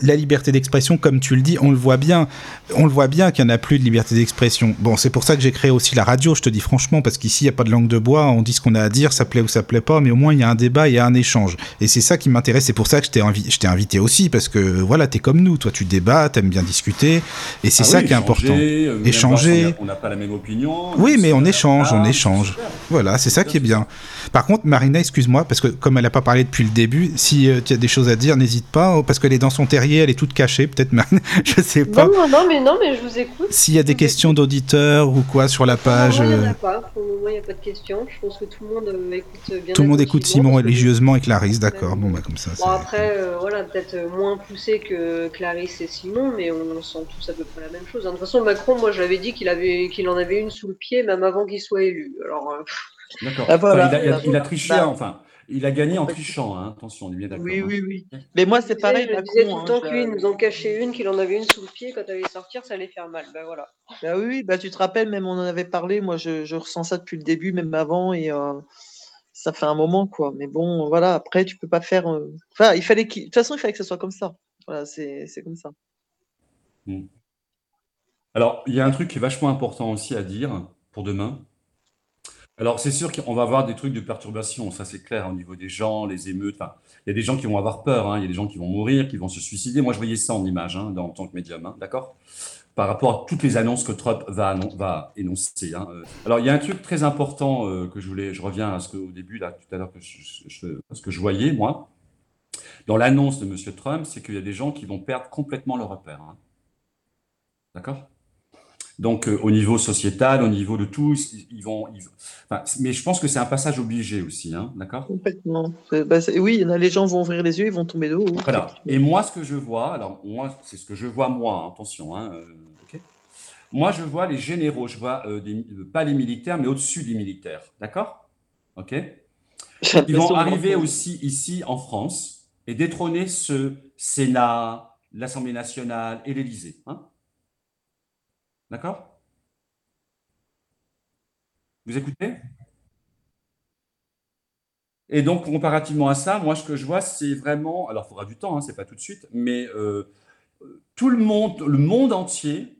la, liberté d'expression, comme tu le dis, on le voit bien. On le voit bien qu'il n'y en a plus de liberté d'expression. Bon, c'est pour ça que j'ai créé aussi la radio, je te dis franchement, parce qu'ici, il n'y a pas de langue de bois, on dit ce qu'on a à dire, ça plaît ou ça plaît pas, mais au moins, il y a un débat, il y a un échange. Et c'est ça qui m'intéresse, c'est pour ça que je t'ai invi- invité aussi, parce que voilà, t'es comme nous, toi, tu débats, t'aimes bien discuter, et c'est Ah ça oui, qui est important. échanger, euh, Échanger. On n'a pas la même opinion. Oui, mais on échange, on échange. Voilà, c'est ça qui est bien. Par contre, Marina, excuse-moi, parce que comme elle n'a pas parlé depuis le début, si euh, tu as des choses à dire, n'hésite pas, oh, parce qu'elle est dans son terrier, elle est toute cachée, peut-être, je sais pas. Non, non, non, mais non, mais je vous écoute. S'il y a des questions d'auditeurs ou quoi sur la page, Pour le moment, il n'y en euh, a pas. Pour le moment, il n'y a pas de questions. Je pense que tout le monde euh, écoute bien. tout le monde écoute Simon religieusement et Clarisse, d'accord. Bon, bah comme ça. Bon, après, euh, voilà, peut-être euh, moins poussé que Clarisse et Simon, mais on sent tous à peu près la même chose. hein. De toute façon, Macron, moi, je l'avais dit qu'il avait, qu'il en avait une sous le pied, même avant qu'il soit élu. Alors, euh, D'accord. Ah, voilà. Enfin, il, a, il il a triché, Bah. hein, enfin, il a gagné en trichant, hein, attention, on est bien d'accord. Oui, hein. oui, oui. Mais moi, c'est pareil. je disais tout Macron, le temps hein, que je- lui, il nous en cachait une, qu'il en avait une sous le pied, quand elle allait sortir, ça allait faire mal. Ben voilà. Bah oui, oui, bah tu te rappelles, même on en avait parlé, moi je, je ressens ça depuis le début, même avant, et euh, ça fait un moment, quoi. Mais bon, voilà, après, tu peux pas faire. euh, Enfin, il fallait qu'il. De toute façon, il fallait que ce soit comme ça. Voilà, c'est c'est comme ça. Alors, il y a un truc qui est vachement important aussi à dire pour demain. Alors, c'est sûr qu'on va avoir des trucs de perturbation, ça c'est clair, au niveau des gens, les émeutes. Enfin, il y a des gens qui vont avoir peur, hein, il y a des gens qui vont mourir, qui vont se suicider. Moi, je voyais ça en image, hein, dans- en tant que médium, hein, d'accord? Par rapport à toutes les annonces que Trump va, énoncer. euh. Alors, il y a un truc très important euh, que je voulais, je reviens à ce qu'au début, là, tout à l'heure, que je, je- ce que je voyais, moi, dans l'annonce de M. Trump, c'est qu'il y a des gens qui vont perdre complètement leur repère. D'accord? Donc, euh, au niveau sociétal, au niveau de tout, ils, vont. ils- enfin, mais je pense que c'est un passage obligé aussi, hein, d'accord? Complètement. C'est- bah, oui, les gens vont ouvrir les yeux, ils vont tomber de haut. Voilà. Et moi, ce que je vois, alors moi, c'est ce que je vois moi, hein, attention, hein, euh, ok? Moi, je vois les généraux, je vois euh, des- euh, pas les militaires, mais au-dessus des militaires, d'accord? Ok? Ils vont arriver aussi ici en France et détrôner ce Sénat, l'Assemblée nationale et l'Élysée, hein? D'accord? Vous écoutez? Et donc, comparativement à ça, moi, ce que je vois, c'est vraiment, alors il faudra du temps, hein, c'est pas tout de suite, mais euh, tout le monde, le monde entier,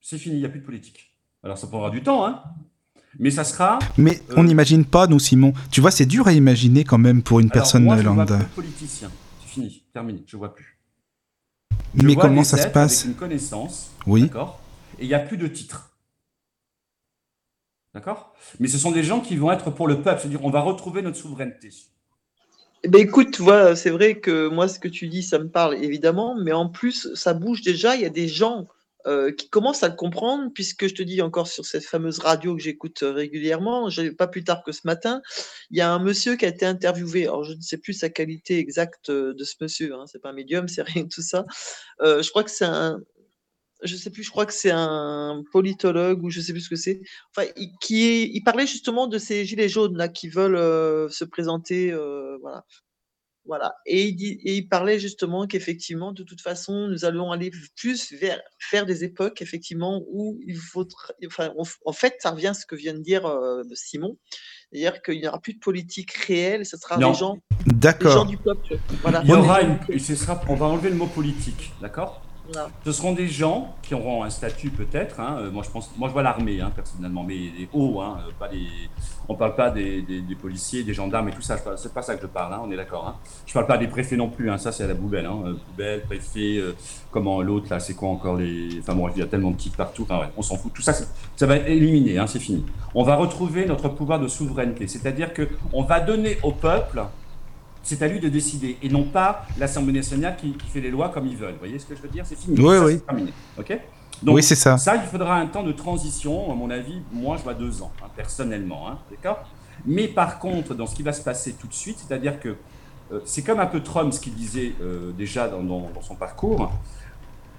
c'est fini, il n'y a plus de politique. Alors, ça prendra du temps, hein, mais ça sera. Mais Euh, on n'imagine pas, nous, Simon. Tu vois, c'est dur à imaginer quand même pour une Alors, personne moi, vois lambda. plus politiciens. C'est fini, terminé, je vois plus. Je Mais vois comment ça se passe? une connaissance, Oui. d'accord, il n'y a plus de titres. D'accord? Mais ce sont des gens qui vont être pour le peuple, c'est-à-dire on va retrouver notre souveraineté. Eh ben écoute, voilà, c'est vrai que moi, ce que tu dis, ça me parle évidemment, mais en plus, ça bouge déjà. Il y a des gens euh, qui commencent à le comprendre, puisque je te dis encore sur cette fameuse radio que j'écoute euh, régulièrement, pas plus tard que ce matin, il y a un monsieur qui a été interviewé. Alors, je ne sais plus sa qualité exacte euh, de ce monsieur, hein, c'est pas un médium, c'est rien de tout ça. Je crois que c'est un. Je sais plus, je crois que c'est un politologue ou je sais plus ce que c'est. Enfin, il, qui est, il parlait justement de ces gilets jaunes là qui veulent euh, se présenter, euh, voilà Voilà. Et il, dit, et il parlait justement qu'effectivement, de toute façon, nous allons aller plus vers faire des époques, effectivement, où il faut. Enfin, en fait, ça revient à ce que vient de dire euh, Simon. C'est-à-dire qu'il n'y aura plus de politique réelle, ce sera Non. des gens, D'accord. des gens du peuple. Voilà. Il y aura Des gens une, du- ce sera, on va enlever le mot politique, d'accord? Ce seront des gens qui auront un statut peut-être. hein, euh, moi, je pense, moi, je vois l'armée hein, personnellement, mais les hauts, hein, euh, pas. On parle pas des, policiers, des gendarmes et tout ça. C'est pas ça que je parle. hein, on est d'accord. Je parle pas des préfets non plus. Ça, c'est à la poubelle. Euh, poubelle, préfet. comment l'autre là, c'est quoi encore les. Enfin bon, il y a tellement de titres partout. On s'en fout. Tout ça, ça va être éliminé. C'est fini. On va retrouver notre pouvoir de souveraineté, c'est-à-dire que on va donner au peuple c'est à lui de décider et non pas l'Assemblée nationale qui, qui fait les lois comme ils veulent. Vous voyez ce que je veux dire? C'est fini. Oui, Ça, oui. c'est terminé. Ok? Donc, oui, c'est ça. ça, il faudra un temps de transition. À mon avis, moi, je vois deux ans, hein, personnellement. hein, D'accord? Mais par contre, dans ce qui va se passer tout de suite, c'est-à-dire que euh, c'est comme un peu Trump ce qu'il disait euh, déjà dans, dans- dans son parcours.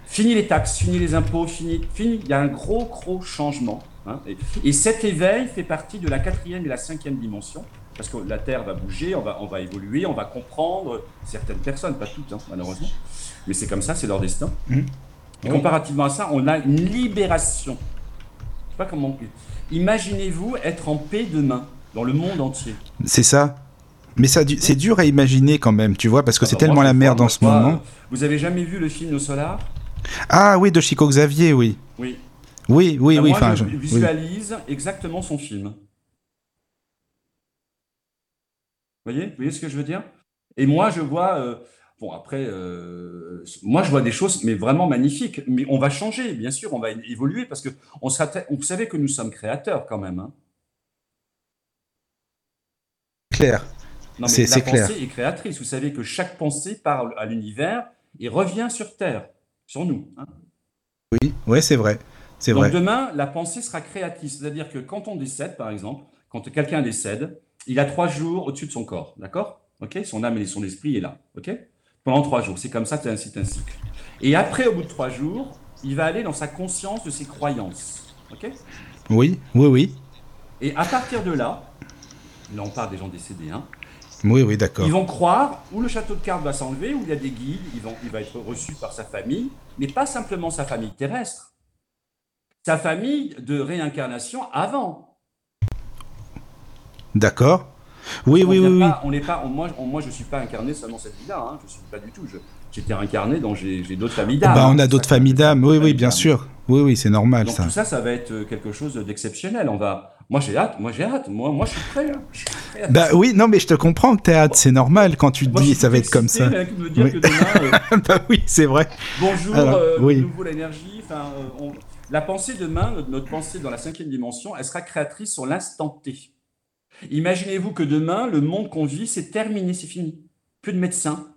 Fini les taxes, fini les impôts, fini, fini. Il y a un gros, gros changement. hein. et, et cet éveil fait partie de la quatrième et la cinquième dimension. Parce que la Terre va bouger, on va, on va évoluer, on va comprendre certaines personnes, pas toutes, hein, malheureusement. Mais c'est comme ça, c'est leur destin. Mhm. Et comparativement à ça, on a une libération. Je sais pas comment. Imaginez-vous être en paix demain, dans le monde entier. C'est ça. Mais ça, c'est dur à imaginer quand même, tu vois, parce que Ah c'est bah, tellement la merde en ce moment. Vous avez jamais vu le film Au Solar? Ah oui, de Chico Xavier, oui. Oui. Oui, oui, Ah, oui. moi, je oui. visualise exactement son film. Vous voyez, vous voyez ce que je veux dire? Et moi, je vois. euh, bon, après, euh, moi, je vois des choses, mais vraiment magnifiques. Mais on va changer, bien sûr, on va évoluer parce que on, sera on savait que nous sommes créateurs quand même. hein. Clair. Non, mais C'est- la clair. pensée est créatrice. Vous savez que chaque pensée parle à l'univers et revient sur Terre, sur nous. hein. Oui, ouais, c'est vrai. C'est Donc vrai. demain, la pensée sera créatrice. C'est-à-dire que quand on décède, par exemple, quand quelqu'un décède, il a trois jours au-dessus de son corps. D'accord? Ok? Son âme et son esprit est là. Ok? Pendant trois jours. C'est comme ça, c'est un, cycle. Et après, au bout de trois jours, il va aller dans sa conscience de ses croyances. Ok? Oui, oui, oui. Et à partir de là, là on parle des gens décédés, hein, Oui, oui, d'accord. ils vont croire où le château de cartes va s'enlever, où il y a des guides, ils vont, il va être reçu par sa famille, mais pas simplement sa famille terrestre, sa famille de réincarnation avant. D'accord. Oui, On oui, oui, On n'est pas, on- moi, on- moi, je suis pas incarné seulement cette vie-là. Hein, je suis pas du tout. J'étais incarné dans j'ai d'autres familles d'âmes. Bah, on hein, a d'autres familles d'âmes. Oui, oui, bien sûr. Oui, oui, c'est normal Donc ça. tout ça, ça va être quelque chose d'exceptionnel. On va. Moi, j'ai hâte. Moi, j'ai hâte. Moi, moi, je suis prêt. hein. Je suis prêt à Bah oui, non, mais je te comprends que t'es hâte. C'est normal quand tu te Moi, dis ça va être comme ça. me dire Oui. que demain, euh, bah oui, c'est vrai. Bonjour, Alors, euh, oui. nouveau l'énergie. Enfin, euh, on- La pensée demain, notre pensée dans la cinquième dimension, elle sera créatrice sur l'instant T. Imaginez-vous que demain, le monde qu'on vit, c'est terminé, c'est fini. Plus de médecins,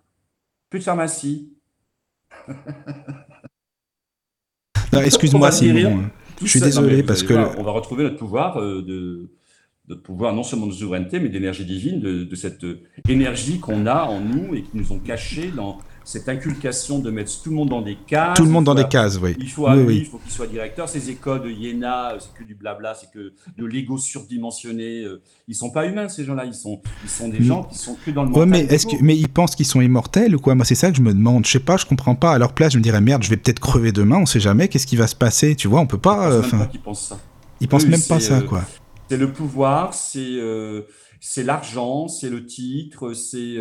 plus de pharmacie. Excuse-moi. Simon. Je suis ça- désolé, parce que voir, on va retrouver notre pouvoir euh, de notre pouvoir non seulement de souveraineté, mais d'énergie divine, de, de cette euh, énergie qu'on a en nous et qui nous ont cachée dans cette inculcation de mettre tout le monde dans des cases. Tout le monde dans des cases, oui. Il faut Oui, aller, oui. il faut qu'il soit directeur. Ces écoles de Iéna, euh, c'est que du blabla, c'est que de l'ego surdimensionné. euh, Ils sont pas humains ces gens-là. Ils sont, ils sont des Mm. gens qui sont que dans le Ouais, mais est-ce que, mais ils pensent qu'ils sont immortels ou quoi? Moi, c'est ça que je me demande. Je sais pas, je comprends pas. À leur place, je me dirais merde, je vais peut-être crever demain. On sait jamais. Qu'est-ce qui va se passer Tu vois, on peut pas. pense euh, même pas qu'ils pensent ça. ils pensent Eux, même pas ça, euh, quoi. C'est le pouvoir, c'est euh, c'est l'argent, c'est le titre, c'est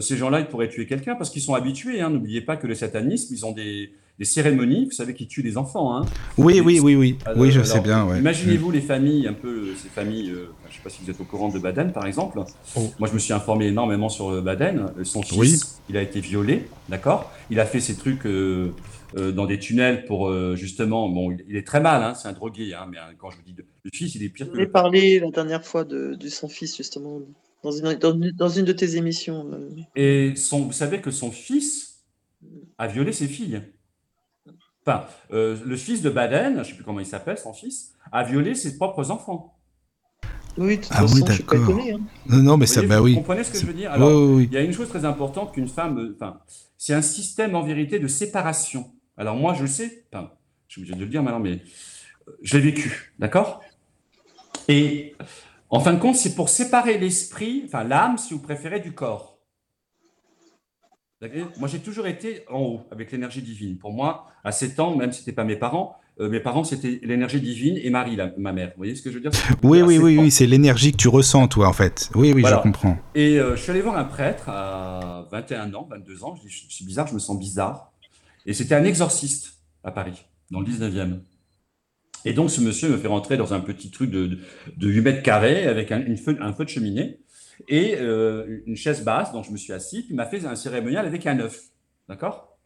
ces gens-là, ils pourraient tuer quelqu'un parce qu'ils sont habitués. hein. N'oubliez pas que le satanisme, ils ont des, des cérémonies, vous savez, qui tuent des enfants. Hein. Oui, oui, oui, oui. Alors, Oui, je alors, sais bien. Ouais. Imaginez-vous les familles, un peu euh, ces familles, euh, je ne sais pas si vous êtes au courant de Baden par exemple. Oh. Moi je me suis informé énormément sur euh, Baden. Euh, Son fils, Oui. il a été violé, d'accord Il a fait ces trucs euh, euh, dans des tunnels pour euh, justement, bon, il, il est très mal, hein, c'est un drogué, hein, mais hein, quand je vous dis de- le fils, il est pire que On le parlé la dernière fois de, de son fils, justement, dans une, dans une, dans une de tes émissions. euh. Et son, vous savez que son fils a violé ses filles. Enfin, euh, le fils de Baden, je ne sais plus comment il s'appelle, son fils, a violé ses propres enfants. Oui, de toute Ah oui, façon, d'accord. hein. Non, non, mais Vous ça, voyez, bah vous oui. comprenez ce que je veux dire Oui, Alors, oui, oui. il y a une chose très importante qu'une femme, euh, enfin, c'est un système en vérité de séparation. Alors moi, je le sais, enfin, je suis obligé de le dire maintenant, mais je l'ai vécu, d'accord? Et en fin de compte, c'est pour séparer l'esprit, enfin l'âme, si vous préférez, du corps. Moi, j'ai toujours été en haut avec l'énergie divine. Pour moi, à 7 ans, même si ce n'était pas mes parents, euh, mes parents, c'était l'énergie divine et Marie, ma mère. Vous voyez ce que je veux dire? Oui, oui, oui, oui, c'est l'énergie que tu ressens, toi, en fait. Oui, oui, je comprends. Et euh, je suis allé voir un prêtre à 21 ans, 22 ans. Je dis, je suis bizarre, je me sens bizarre. Et c'était un exorciste à Paris, dans le 19e. Et donc, ce monsieur me fait rentrer dans un petit truc de, de, 8 mètres carrés avec un, feu, de cheminée et euh, une chaise basse, dont je me suis assis, puis il m'a fait un cérémonial avec un œuf. D'accord?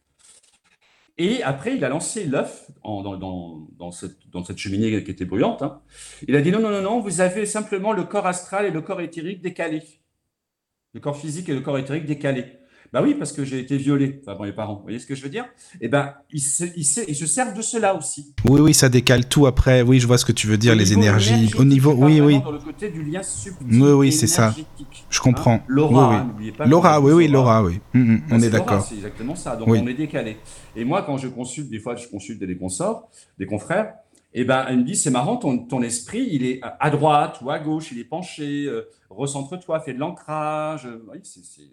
Et après, il a lancé l'œuf dans, cette, cheminée qui était bruyante. Hein. Il a dit non, non, non, non, vous avez simplement le corps astral et le corps éthérique décalés. Le corps physique et le corps éthérique décalés. Bah oui, parce que j'ai été violé par mes parents. Vous voyez ce que je veux dire? Eh ben, ils se, ils, se, servent de cela aussi. Oui, oui, ça décale tout après. Oui, je vois ce que tu veux dire, les énergies. Au niveau, oui, oui. Dans le côté du lien subtil. Oui, oui, c'est ça. Je comprends. Hein Laura, oui, oui. Pas Laura, oui, oui, Laura, oui. Mm, mm, on est, d'accord. C'est exactement ça. Donc on est décalé. Et moi, quand je consulte, des fois, je consulte des consorts, des confrères. Eh ben, elle me dit, c'est marrant, ton, ton, esprit, il est à droite ou à gauche, il est penché, euh, recentre-toi, fais de l'ancrage. Oui, c'est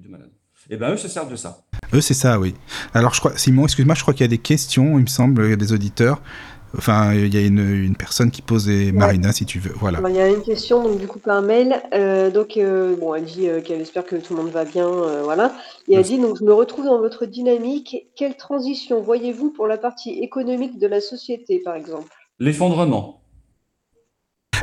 de malade. Et eh ben eux se servent de ça. Eux c'est ça, oui. Alors je crois, Simon, excuse-moi, je crois qu'il y a des questions, il me semble, il y a des auditeurs. Enfin, il y a une, une personne qui pose Marina, si tu veux. Voilà. il y a une question, donc du coup par mail. Euh, donc euh, bon, elle dit euh, qu'elle espère que tout le monde va bien, voilà. Et elle dit donc je me retrouve dans votre dynamique. Quelle transition voyez-vous pour la partie économique de la société, par exemple? L'effondrement.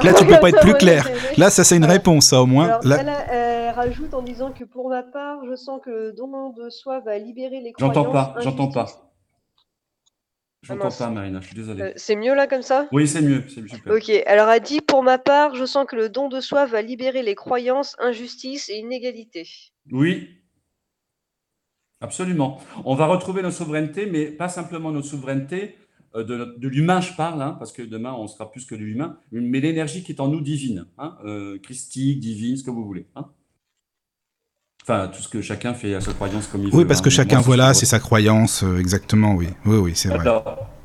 Là, tu peux pas être plus clair. Là, ça, c'est une réponse, ça, au moins. Là... Elle, rajoute en disant que pour ma part, je sens que le don de soi va libérer les croyances. J'entends pas, j'entends pas. J'entends pas, Marina, je suis désolé. Euh, c'est mieux là comme ça? Oui, c'est mieux, c'est Ok, alors elle dit pour ma part, je sens que le don de soi va libérer les croyances, injustices et inégalités. Oui, absolument. On va retrouver notre souveraineté, mais pas simplement notre souveraineté, euh, de, l'humain, je parle, hein, parce que demain, on sera plus que de l'humain, mais l'énergie qui est en nous divine, hein, euh, christique, divine, ce que vous voulez. Hein. Enfin, tout ce que chacun fait à sa croyance comme il veut. Oui, parce que chacun, voilà, c'est sa croyance, euh, exactement, oui. Oui, oui, c'est vrai.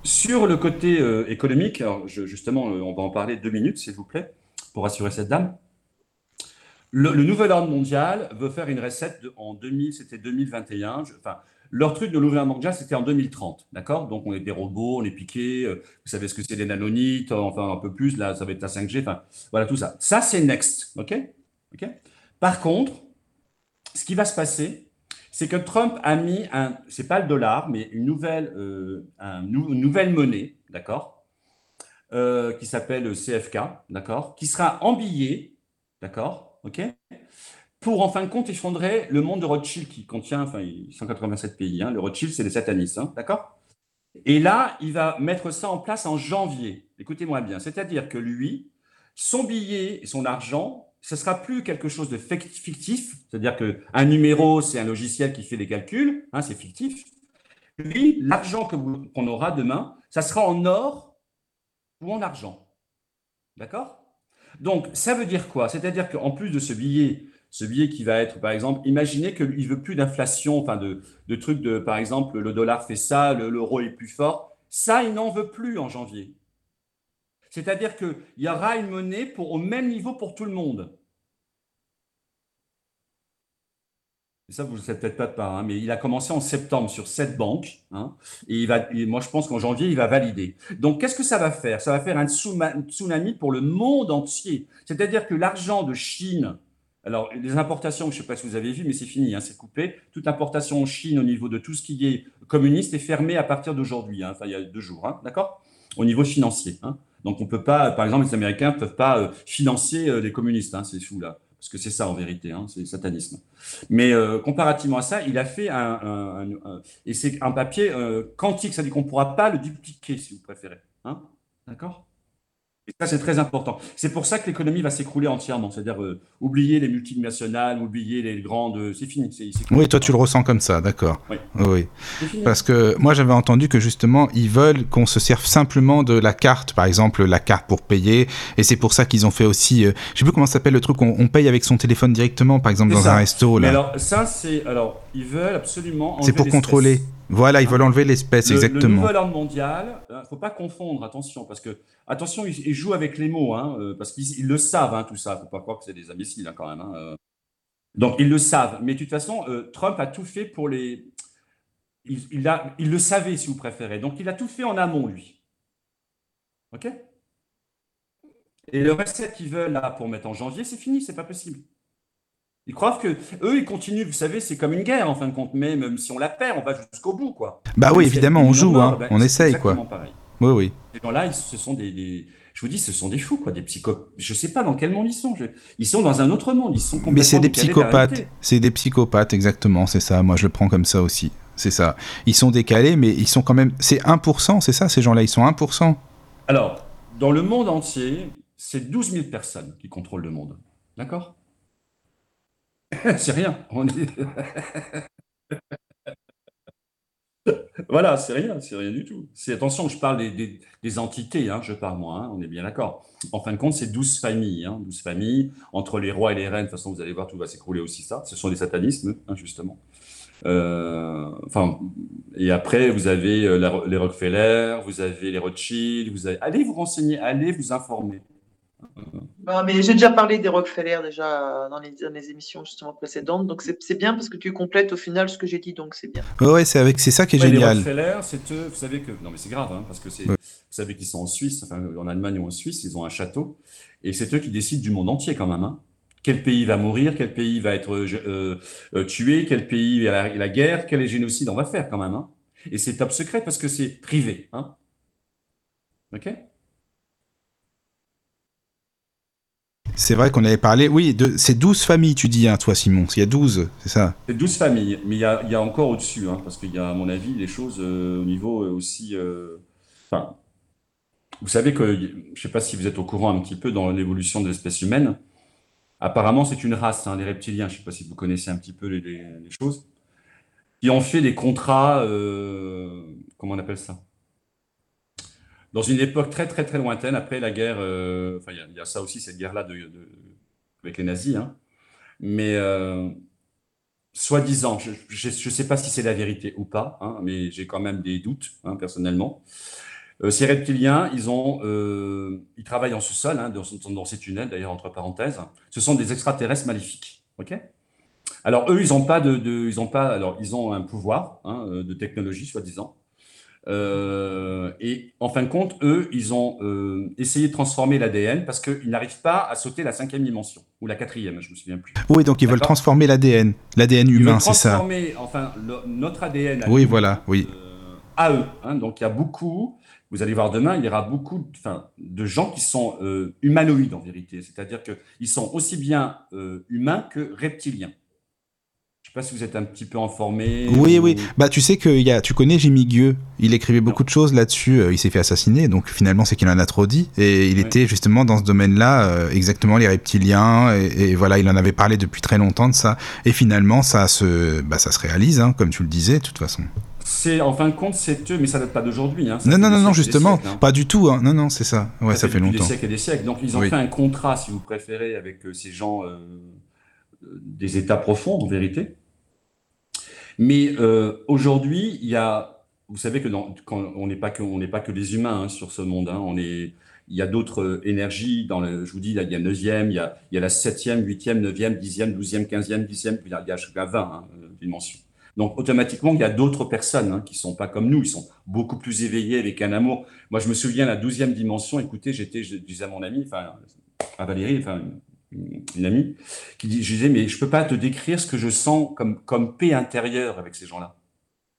sur le côté économique, justement, on va en parler deux minutes, s'il vous plaît, pour assurer cette dame. Le, nouvel ordre mondial veut faire une recette en 2000, c'était 2021, enfin, leur truc de l'ouvrir mondial, c'était en 2030, d'accord? Donc, on est des robots, on est piqués, euh, vous savez ce que c'est des nanonites, enfin un peu plus, là, ça va être la 5G, enfin, voilà tout ça. Ça, c'est next, ok? Ok? Par contre, ce qui va se passer, c'est que Trump a mis un, c'est pas le dollar, mais une nouvelle, euh, une nouvelle monnaie, d'accord? Euh, Qui s'appelle CFK, d'accord? Qui sera en billet, d'accord? Ok? Pour en fin de compte effondrer le monde de Rothschild qui contient enfin, 187 pays. Hein. Le Rothschild, c'est les satanistes, hein, d'accord? Et là, il va mettre ça en place en janvier. Écoutez-moi bien. C'est-à-dire que lui, son billet et son argent, ce sera plus quelque chose de fictif, c'est-à-dire qu'un numéro, c'est un logiciel qui fait des calculs, hein, c'est fictif. Lui, l'argent qu'on aura demain, ça sera en or ou en argent. D'accord? Donc, ça veut dire quoi? C'est-à-dire qu'en plus de ce billet ce billet qui va être, par exemple, imaginez qu'il veut plus d'inflation, enfin de, trucs de, par exemple, le dollar fait ça, l'euro est plus fort. Ça, il n'en veut plus en janvier. C'est-à-dire qu'il y aura une monnaie pour, au même niveau pour tout le monde. Et ça, vous ne le savez peut-être pas, hein, mais il a commencé en septembre sur sept banques. Hein, et, il va, moi, je pense qu'en janvier, il va valider. Donc, qu'est-ce que ça va faire? Ça va faire un tsunami pour le monde entier. C'est-à-dire que l'argent de Chine, alors, les importations, je ne sais pas si vous avez vu, mais c'est fini, hein, c'est coupé. Toute importation en Chine au niveau de tout ce qui est communiste est fermée à partir d'aujourd'hui, hein, il y a deux jours, hein, d'accord? Au niveau financier. Donc on peut pas, par exemple, les Américains ne peuvent pas euh, financer euh, les communistes, c'est fou là, parce que c'est ça en vérité, c'est le satanisme. Mais euh, comparativement à ça, il a fait un, et c'est un papier quantique, ça dit qu'on ne pourra pas le dupliquer si vous préférez, d'accord? Et ça, c'est très important. C'est pour ça que l'économie va s'écrouler entièrement. C'est-à-dire euh, oublier les multinationales, oublier les grandes. C'est fini. oui, toi, tu le ressens comme ça, d'accord. Oui. oui. Parce que moi, j'avais entendu que justement, ils veulent qu'on se serve simplement de la carte, par exemple, la carte pour payer. Et c'est pour ça qu'ils ont fait aussi. Euh, je sais plus comment s'appelle le truc. On, on, paye avec son téléphone directement, par exemple, dans un resto. Là. Mais alors, ça, c'est. Alors, ils veulent absolument. C'est pour contrôler. Voilà, ils veulent enlever l'espèce, exactement. Le nouvel ordre mondial, il euh, ne faut pas confondre, attention, parce que, attention, ils, jouent avec les mots, hein, euh, parce qu'ils le savent, hein, tout ça. Il ne faut pas croire que c'est des imbéciles, hein, quand même. Hein, euh. Donc ils le savent. Mais de toute façon, euh, Trump a tout fait pour les. Il, a, il le savait, si vous préférez. Donc il a tout fait en amont, lui. OK? Et le recette qu'ils veulent là pour mettre en janvier, c'est fini, c'est pas possible. Ils croient que eux, ils continuent. Vous savez, c'est comme une guerre en fin de compte. Mais même si on la perd, on va jusqu'au bout, quoi. Bah oui, évidemment, on joue, hein. Ben, on essaye, quoi. Pareil. Oui, oui. Ces gens-là, ce sont des, je vous dis, ce sont des fous, quoi, des psychopathes. Je sais pas dans quel monde ils sont. Ils sont dans un autre monde. Ils sont complètement. Mais c'est des psychopathes. C'est des psychopathes, exactement. C'est ça. Moi, je le prends comme ça aussi. C'est ça. Ils sont décalés, mais ils sont quand même. C'est 1%, c'est ça, ces gens-là? Ils sont 1%. Alors, dans le monde entier, c'est 12 000 personnes qui contrôlent le monde. D'accord? C'est rien. voilà, c'est rien, c'est rien du tout. C'est attention, je parle des, entités, hein, je parle moi, hein, on est bien d'accord. En fin de compte, c'est 12 familles, hein, 12 familles, entre les rois et les reines, de toute façon, vous allez voir, tout va s'écrouler aussi ça. Ce sont des satanismes, hein, justement. Euh, et après, vous avez euh, les Rockefeller, vous avez les Rothschild, vous allez vous renseigner, allez vous informer. Bah, mais j'ai déjà parlé des Rockefeller déjà dans les, émissions justement précédentes, donc c'est bien parce que tu complètes au final ce que j'ai dit, donc c'est bien. ouais, c'est avec c'est ça qui est génial. Les Rockefeller, c'est eux, vous savez que non mais c'est grave, hein, parce que c'est, vous savez qu'ils sont en Suisse, enfin en Allemagne ou en Suisse, ils ont un château, et c'est eux qui décident du monde entier quand même. Hein. Quel pays va mourir, quel pays va être euh, euh, tué, quel pays a la, la, guerre, quel génocide on va faire quand même. Hein. Et c'est top secret parce que c'est privé. Hein. Ok? C'est vrai qu'on avait parlé, oui, de ces 12 familles, tu dis, hein, toi, Simon. Il y a 12, c'est ça? C'est 12 familles, mais il y a, encore au-dessus, hein, parce qu'il y a, à mon avis, des choses euh, au niveau euh, aussi. Euh, vous savez que, je ne sais pas si vous êtes au courant un petit peu dans l'évolution de l'espèce humaine. Apparemment, c'est une race, hein, les reptiliens. Je ne sais pas si vous connaissez un petit peu les, choses. Qui ont fait des contrats. comment on appelle ça? Dans une époque très très très lointaine, après la guerre, euh, il y, a ça aussi, cette guerre-là avec les nazis, hein. mais euh, soi-disant, je ne sais pas si c'est la vérité ou pas, hein, mais j'ai quand même des doutes hein, personnellement. Euh, ces reptiliens, ils, ont, ils travaillent en sous-sol, dans, dans, ces tunnels d'ailleurs entre parenthèses. Ce sont des extraterrestres maléfiques, ok? Alors eux, ils ont pas de, ils ont pas, alors ils ont un pouvoir de technologie soi-disant euh, et en fin de compte, eux, ils ont euh, essayé de transformer l'ADN parce qu'ils n'arrivent pas à sauter la cinquième dimension ou la quatrième, je me souviens plus. Oui, donc ils veulent transformer l'ADN, l'ADN humain, c'est ça. Transformer, enfin, notre ADN. À oui, voilà, oui. Euh, à eux. Hein, donc il y a beaucoup. Vous allez voir demain, il y aura beaucoup de gens qui sont humanoïdes en vérité, c'est-à-dire qu'ils sont aussi bien humains que reptiliens sais pas si vous êtes un petit peu informé. Oui, oui. Bah, tu sais que y a, tu connais Jimmy Gueux. Il écrivait beaucoup de choses là-dessus. Euh, il s'est fait assassiner, donc finalement, c'est qu'il en a trop dit. Et il était justement dans ce domaine-là, euh, exactement les reptiliens. Et, voilà, il en avait parlé depuis très longtemps de ça. Et finalement, ça se, bah, ça se réalise, hein, comme tu le disais, de toute façon. C'est en fin de compte, c'est eux, mais ça date pas d'aujourd'hui. Hein. Non, non, non, non, justement, hein. pas du tout. Hein. Non, non, c'est ça. Ouais, ça, fait, longtemps. Des siècles et des siècles. Donc ils ont fait un contrat, si vous préférez, avec euh, ces gens des États profonds, en vérité. Mais euh, aujourd'hui, il y a, vous savez que quand on n'est pas que on n'est pas que des humains hein, sur ce monde. Hein, on est, il y a d'autres euh, énergies. Dans le, je vous dis, il y a neuvième, il y a, il y a la septième, huitième, neuvième, dixième, douzième, quinzième, dixième, a, il y a jusqu'à 20 hein, euh, dimensions. Donc automatiquement, il y a d'autres personnes hein, qui sont pas comme nous, ils sont beaucoup plus éveillés avec un amour. Moi, je me souviens la douzième dimension. Écoutez, j'étais, je disais à mon ami, enfin à Valérie, enfin une amie, qui dit, je disais, mais je peux pas te décrire ce que je sens comme, comme paix intérieure avec ces gens-là.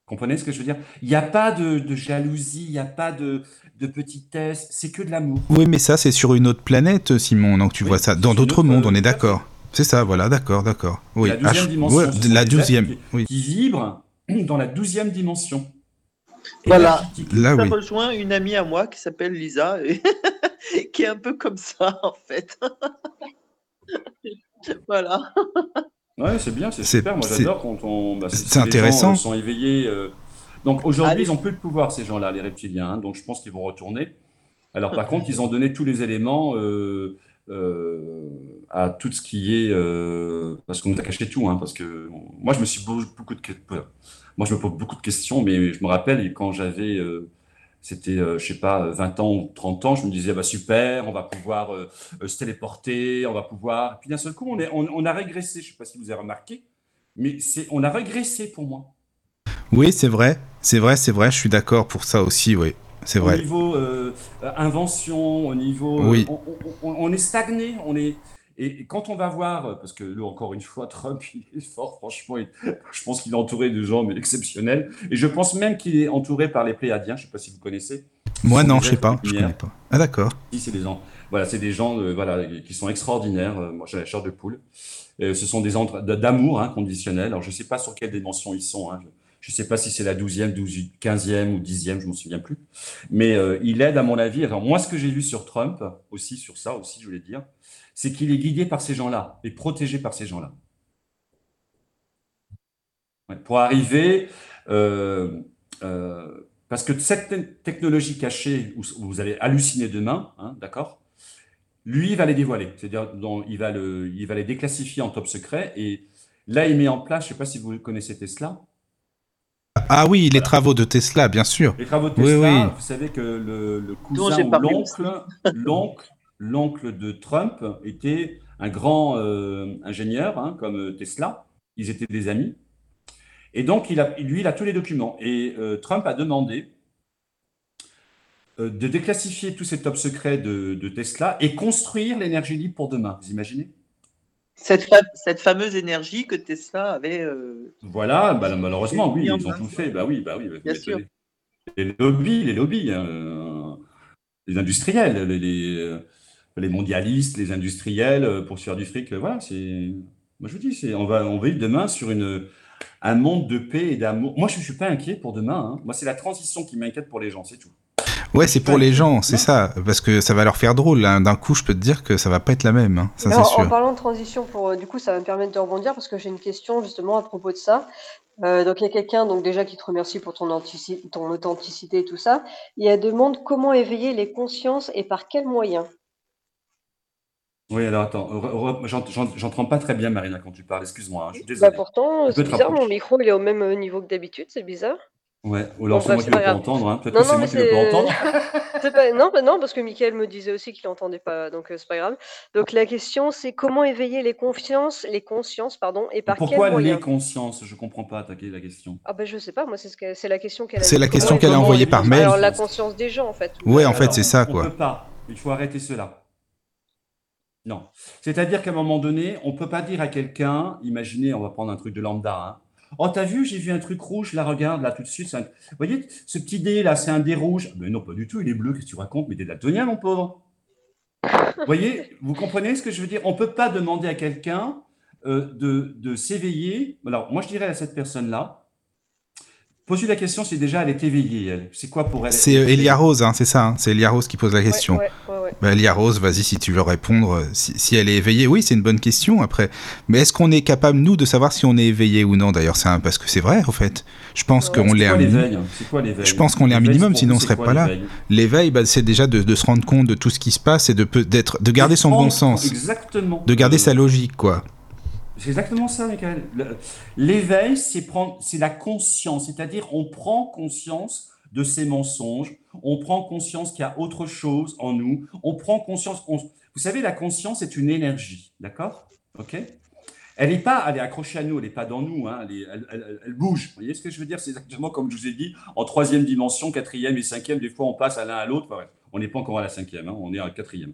Comprenez ce que je veux dire? Il n'y a pas de, jalousie, il n'y a pas de, de petitesse, c'est que de l'amour. Oui, mais ça, c'est sur une autre planète, Simon. Donc tu vois ça dans d'autres mondes, on est d'accord. C'est ça, voilà, d'accord, d'accord. Oui, la douzième dimension. la douzième, qui, oui. qui vibre dans la douzième dimension. voilà. Là, ça rejoint une amie à moi qui s'appelle Lisa, et qui est un peu comme ça, en fait. voilà. Ouais, c'est bien, c'est super. Moi, j'adore quand on. Bah, c'est intéressant. Gens, sont éveillés. Euh. Donc aujourd'hui, ils ont plus de pouvoir, ces gens-là, les reptiliens. Hein, donc je pense qu'ils vont retourner. Alors par contre, ils ont donné tous les éléments euh, euh, à tout ce qui est. parce qu'on nous a caché tout. Hein, parce que moi, je me suis beaucoup de. Moi, je me pose beaucoup de questions, mais je me rappelle quand j'avais c'était, je je sais pas, 20 ans ou 30 ans, je me disais, bah super, on va pouvoir se téléporter, on va pouvoir. Et puis d'un seul coup, on, est, on, a régressé. Je sais pas si vous avez remarqué, mais c'est, on a régressé pour moi. Oui, c'est vrai, c'est vrai, c'est vrai. Je suis d'accord pour ça aussi, oui. C'est vrai. Au niveau invention, au niveau, oui. on, on, est stagné, on est. Et quand on va voir, parce que là, encore une fois, Trump, il est fort, franchement, je pense qu'il est entouré de gens mais exceptionnels. Et je pense même qu'il est entouré par les Pléiadiens, je ne sais pas si vous connaissez. Moi, non, je ne sais pas, je connais pas. Ah, d'accord. Si, c'est des gens, voilà, c'est des gens euh, voilà, qui sont extraordinaires. Euh, moi, j'ai la chair de poule. ce sont des d'amour hein, conditionnel. Alors, je ne sais pas sur quelle dimension ils sont. Hein. Je ne sais pas si c'est la 12e, 12, 15e ou 10e, je ne m'en souviens plus. Mais euh, il aide, à mon avis. Alors, moi, ce que j'ai vu sur Trump, aussi, sur ça aussi, je voulais dire, c'est qu'il est guidé par ces gens-là et protégé par ces gens-là. pour arriver, euh, euh, parce que cette technologie cachée, où vous allez halluciner demain, hein, d'accord Lui, il va les dévoiler, c'est-à-dire il va, le, il va les déclassifier en top secret, et là, il met en place, je ne sais pas si vous connaissez Tesla, ah oui, les travaux de Tesla, bien sûr. Les travaux de Tesla, vous savez que le, le cousin ou l'oncle, l'oncle, l'oncle de Trump était un grand euh, ingénieur, hein, comme euh, Tesla. Ils étaient des amis. Et donc, il a, lui, il a tous les documents. Et euh, Trump a demandé de déclassifier tous ces top secrets de, Tesla et construire l'énergie libre pour demain. Vous imaginez? Cette, cette, fameuse énergie que Tesla avait. voilà, bah, malheureusement, oui, ils ont tout fait. Bah oui, bah oui. Bien sûr. Les lobbies, les lobbies, hein, les industriels, les, les mondialistes, les industriels, euh, pour se faire du fric. Euh, voilà, c'est. Moi, je vous dis, c'est, on va, on vivre demain sur une, un monde de paix et d'amour. Moi, je ne suis pas inquiet pour demain. Hein. Moi, c'est la transition qui m'inquiète pour les gens, c'est tout. Ouais, c'est pour les gens, c'est ça, parce que ça va leur faire drôle. Hein. D'un coup, je peux te dire que ça va pas être la même, hein. ça c'est sûr. En parlant de transition, pour, euh, du coup, ça va me permettre de rebondir parce que j'ai une question justement à propos de ça. donc il y a quelqu'un donc déjà qui te remercie pour ton, ton authenticité et tout ça. Il y a demande comment éveiller les consciences et par quels moyens? Oui, alors attends, j'entends pas très bien, Marina, quand tu parles, excuse-moi, hein, je suis Bah pourtant, c'est bizarre, mon micro il est au même euh, niveau que d'habitude, c'est bizarre. Ouais, ou alors c'est moi qui ne peux pas entendre, hein. peut-être que c'est moi qui ne peux pas entendre. non, bah non, parce que Mickaël me disait aussi qu'il n'entendait pas, donc euh, c'est pas grave. Donc la question c'est comment éveiller les confiances, les consciences, pardon, et par Pourquoi quels les consciences? Je comprends pas attaquer la question. Ah bah je sais pas, moi c'est ce c'est la question qu'elle a C'est la question qu'elle a envoyée par mail. Alors la conscience des gens en fait. Ouais, en fait, c'est ça, On quoi. peut pas, il faut arrêter cela. Non. C'est-à-dire qu'à un moment donné, on ne peut pas dire à quelqu'un, imaginez, on va prendre un truc de lambda, hein. Oh, t'as vu, j'ai vu un truc rouge, là, regarde, là, tout de suite. Vous voyez, ce petit dé, là, c'est un dé rouge. Mais non, pas du tout, il est bleu, qu'est-ce que tu racontes? Mais t'es daltonien, mon pauvre. Vous voyez, vous comprenez ce que je veux dire? On ne peut pas demander à quelqu'un euh, de, de s'éveiller. Alors, moi, je dirais à cette personne-là, Pose-lui la question si déjà elle est éveillée, elle. C'est quoi pour elle? C'est euh, Elia Rose, hein, c'est ça. Hein, c'est Elia Rose qui pose la question. Ouais, ouais, bah, Elia Rose, vas-y si tu veux répondre. Euh, si, elle est éveillée, oui, c'est une bonne question après. Mais est-ce qu'on est capable, nous, de savoir si on est éveillé ou non D'ailleurs, c'est parce que c'est vrai, en fait. Je pense qu'on l'est un minimum. Je pense qu'on l'est un minimum, sinon on serait pas là. L'éveil, bah, c'est déjà de, se rendre compte de tout ce qui se passe et de, d'être, de garder son bon sens. Exactement. De garder sa logique, quoi. C'est exactement ça, Michael. L'éveil, c'est prendre, c'est la conscience, c'est-à-dire on prend conscience de ces mensonges, on prend conscience qu'il y a autre chose en nous, on prend conscience. Vous savez, la conscience est une énergie, d'accord? Ok? Elle n'est pas, elle est accrochée à nous, elle n'est pas dans nous, hein, elle, bouge. Vous voyez ce que je veux dire? C'est exactement comme je vous ai dit, en troisième dimension, quatrième et cinquième, des fois on passe à l'un à l'autre. on n'est pas encore à la cinquième, hein, on est à la quatrième.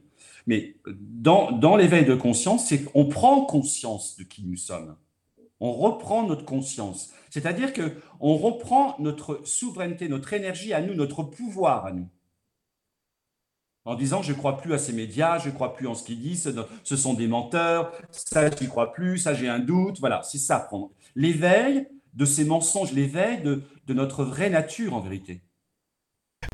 Mais dans, dans l'éveil de conscience, c'est qu'on prend conscience de qui nous sommes. On reprend notre conscience. C'est-à-dire qu'on reprend notre souveraineté, notre énergie à nous, notre pouvoir à nous. En disant, je ne crois plus à ces médias, je ne crois plus en ce qu'ils disent, ce sont des menteurs, ça, je n'y crois plus, ça, j'ai un doute. Voilà, c'est ça. L'éveil de ces mensonges, l'éveil de, de notre vraie nature en vérité.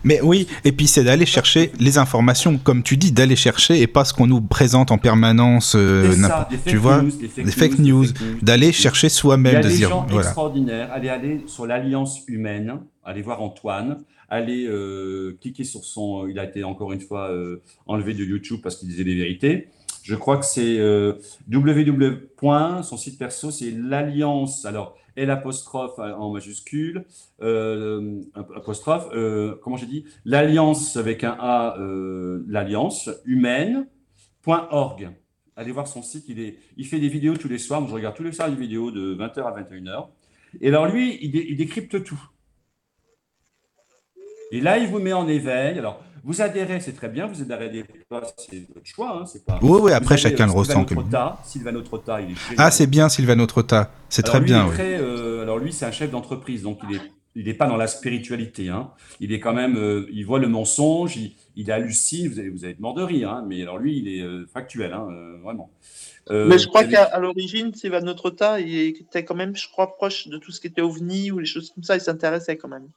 Mais oui, et puis c'est d'aller chercher les informations, comme tu dis, d'aller chercher et pas ce qu'on nous présente en permanence, euh, tu vois, des fake, news, d'aller chercher soi-même, de dire. Des gens extraordinaires. Allez, aller sur l'alliance humaine, allez voir Antoine, allez euh, cliquer sur son. Il a été encore une fois euh, enlevé de YouTube parce qu'il disait des vérités. Je crois que c'est www. Son site perso, c'est l'alliance. Alors L apostrophe en majuscule, euh, apostrophe, euh, comment j'ai dit? L'alliance avec un A, euh, l'alliance humaine.org. Allez voir son site, il, est, il fait des vidéos tous les soirs. Moi, je regarde tous les soirs des vidéos de 20h à 21h. Et alors, lui, il, il décrypte tout. Et là, il vous met en éveil. Alors, vous adhérez, c'est très bien. Vous adhérez pas, c'est votre choix. Hein, c'est pas... Oui, oui, après, chacun le ressent. Trotta, Sylvano Trotta, il est Ah, c'est bien, Sylvano Trotta. C'est très bien. Euh, alors, lui, c'est un chef d'entreprise. Donc, il est il n'est pas dans la spiritualité. Hein. Il est quand même, euh, il voit le mensonge, il, il hallucine. Vous allez, vous allez être mort de rire, hein, mais alors lui, il est euh, factuel, hein, vraiment. mais je crois qu'à l'origine, Sylvano Trotta, il était quand même, je crois, proche de tout ce qui était ovni ou les choses comme ça. Il s'intéressait quand même.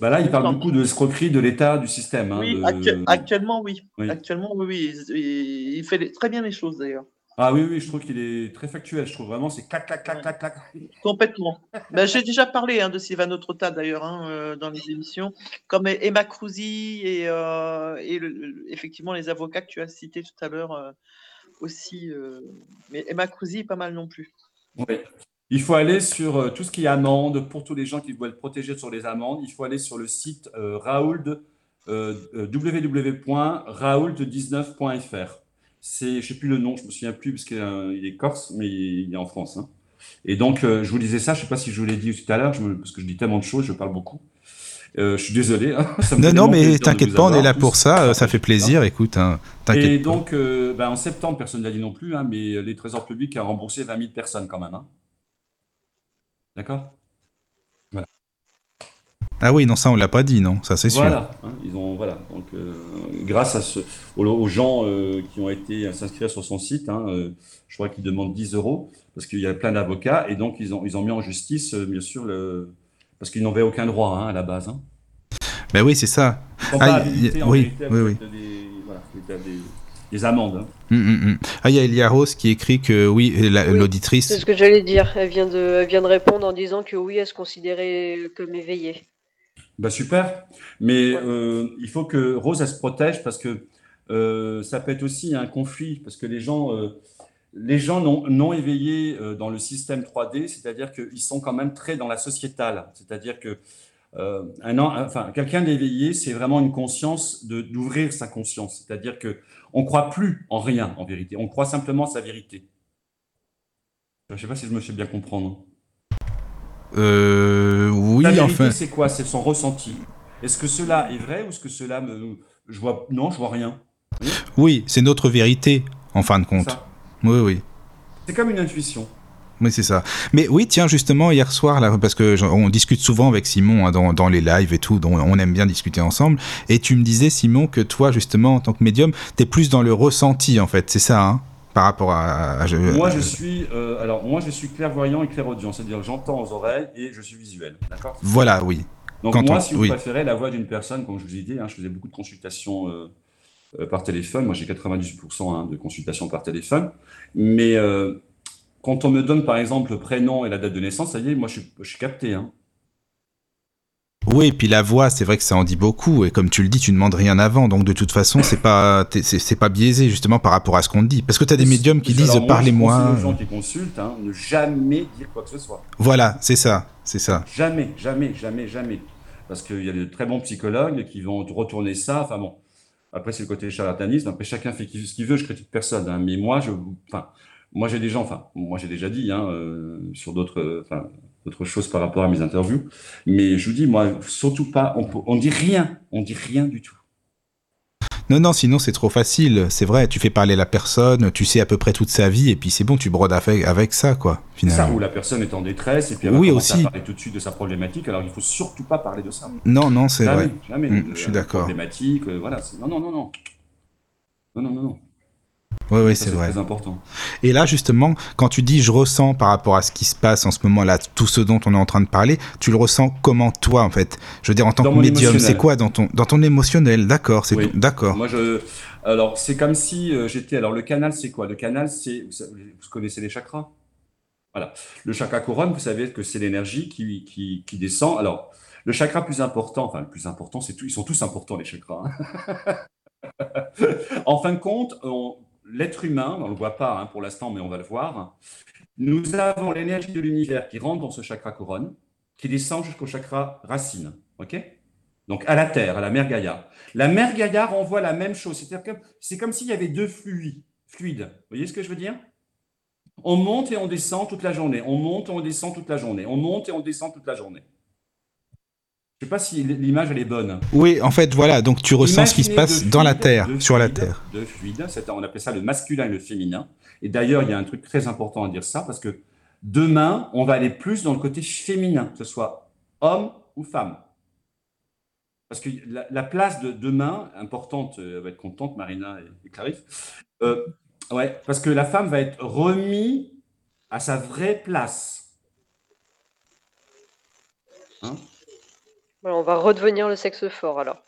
Bah là, il parle beaucoup de escroquerie de l'État, du système. Hein, oui, actuellement, oui. Actuellement, oui, oui. Il fait très bien les choses d'ailleurs. Ah oui, oui, je trouve qu'il est très factuel. Je trouve vraiment, c'est clac, clac, clac, clac, clac. Complètement. ben, J'ai déjà parlé hein, de Sylvano Trotta d'ailleurs hein, euh, dans les émissions, comme Emma Cruzy et, euh, et effectivement les avocats que tu as cités tout à l'heure euh, aussi. mais Emma Cruzy, pas mal non plus. Oui. Il faut aller sur euh, tout ce qui est amende, pour tous les gens qui veulent protéger sur les amendes, il faut aller sur le site euh, Raould, euh, www.raould19.fr. C'est, je ne sais plus le nom, je ne me souviens plus parce qu'il est corse, mais il est en France. Hein. Et donc, je vous disais ça, je ne sais pas si je vous l'ai dit tout à l'heure, parce que je dis tellement de choses, je parle beaucoup. je suis désolé. Hein, non, non, mais t'inquiète pas, on est là pour ça, ça fait plaisir, écoute. Hein, et donc, ben, en septembre, personne ne l'a dit non plus, mais les trésors publics ont remboursé 20 000 personnes quand même. D'accord? Voilà. Ah oui, non, ça on l'a pas dit, non, ça c'est sûr. Voilà, hein, ils ont, voilà. Donc, euh, grâce à ce, aux, gens euh, qui ont été s'inscrire sur son site, hein, euh, je crois qu'ils demandent 10 euros parce qu'il y a plein d'avocats et donc ils ont, ils ont mis en justice, bien sûr, le, parce qu'ils n'avaient aucun droit hein, à la base. Ben oui, c'est ça. Ah, oui, oui, oui. voilà, des amendes. Hein. Hum, hum, hum. Ah, il y a Elia Rose qui écrit que oui, l'auditrice. C'est ce que j'allais dire. Elle vient, de, vient de répondre en disant que oui, elle se considérait comme éveillée. Bah super. Mais euh, il faut que Rose, elle se protège parce que euh, ça peut être aussi un conflit. Parce que les gens, euh, les gens non, non éveillés dans le système 3D, c'est-à-dire qu'ils sont quand même très dans la sociétale. C'est-à-dire que un, enfin, quelqu'un d'éveillé, c'est vraiment une conscience d'ouvrir sa conscience. C'est-à-dire que on ne croit plus en rien, en vérité. On croit simplement sa vérité. Je ne sais pas si je me fais bien comprendre. Euh, oui, la vérité, c'est quoi? C'est son ressenti. Est-ce que cela est vrai ou est-ce que cela me... Je vois... Non, je vois rien. Oui, c'est notre vérité, en fin de compte. Oui, oui. C'est comme une intuition. Oui, c'est ça. Mais oui, tiens, justement, hier soir, là, parce que on discute souvent avec Simon hein, dans, les lives et tout, dont on aime bien discuter ensemble. Et tu me disais, Simon, que toi, justement, en tant que médium, tu es plus dans le ressenti, en fait. C'est ça, hein par rapport à, moi je suis euh, alors moi je suis clairvoyant et clairaudient c'est-à-dire j'entends aux oreilles et je suis visuel d'accord? Voilà oui donc moi si vous préférez la voix d'une personne comme je vous ai dit hein, je faisais beaucoup de consultations euh, euh, par téléphone moi j'ai 98% hein, de consultations par téléphone mais quand on me donne par exemple le prénom et la date de naissance, ça y est, moi je suis, capté. Hein. Oui, et puis la voix, c'est vrai que ça en dit beaucoup. Et comme tu le dis, tu ne demandes rien avant. Donc de toute façon, c'est pas, c'est pas biaisé justement par rapport à ce qu'on te dit. Parce que tu as des médiums qui disent parlez-moi. Les gens qui consultent, hein, ne jamais dire quoi que ce soit. Voilà, c'est ça, c'est ça. Jamais, jamais, jamais, jamais. Parce qu'il y a de très bons psychologues qui vont retourner ça. Enfin bon, après c'est le côté charlatanisme. Après chacun fait ce qu'il veut. Je critique personne. Hein. Mais moi, je, enfin, moi, j'ai gens, enfin, moi, j'ai déjà dit hein, euh, sur d'autres, enfin, d'autres choses par rapport à mes interviews, mais je vous dis, moi, surtout pas, on, on dit rien, on dit rien du tout. Non, non, sinon c'est trop facile. C'est vrai, tu fais parler la personne, tu sais à peu près toute sa vie, et puis c'est bon, tu brodes avec, avec ça, quoi, finalement. Ça, où la personne est en détresse, et puis elle oui, aussi. à parler tout de suite de sa problématique, alors il faut surtout pas parler de ça. Non, non, c'est vrai. Jamais, mmh, je suis d'accord. Problématique, euh, voilà. Non, non, non, non. Non, non, non, non. Oui, oui, c'est vrai. très important. Et là, justement, quand tu dis je ressens par rapport à ce qui se passe en ce moment-là, tout ce dont on est en train de parler, tu le ressens comment toi, en fait? Je veux dire, en tant que médium, c'est quoi dans ton, dans ton émotionnel? D'accord, c'est d'accord. Moi, je. Alors, c'est comme si euh, j'étais. Alors, le canal, c'est quoi? Le canal, c'est. Vous connaissez les chakras? Voilà. Le chakra couronne, vous savez que c'est l'énergie qui, qui, qui, descend. Alors, le chakra plus important, enfin, le plus important, c'est tout. Ils sont tous importants, les chakras. Hein. en fin de compte, on l'être humain, on ne le voit pas hein, pour l'instant, mais on va le voir, Nous avons l'énergie de l'univers qui rentre dans ce chakra couronne, qui descend jusqu'au chakra racine. Donc à la Terre, à la mer Gaïa. La mer Gaïa renvoie la même chose. C'est-à-dire que c'est comme s'il y avait deux fluides. fluides. Vous voyez ce que je veux dire? On monte et on descend toute la journée. On monte et on descend toute la journée. On monte et on descend toute la journée. Je ne sais pas si l'image elle est bonne. Oui, en fait, voilà. Donc tu ressens ce qui se passe dans la Terre, sur la Terre. De fluide. On appelle ça le masculin et le féminin. Et d'ailleurs, il y a un truc très important à dire ça parce que demain, on va aller plus dans le côté féminin, que ce soit homme ou femme. Parce que la, place de demain, importante, euh, elle va être contente, Marina et, Clarisse, euh, ouais, parce que la femme va être remise à sa vraie place. Hein? On va redevenir le sexe fort alors.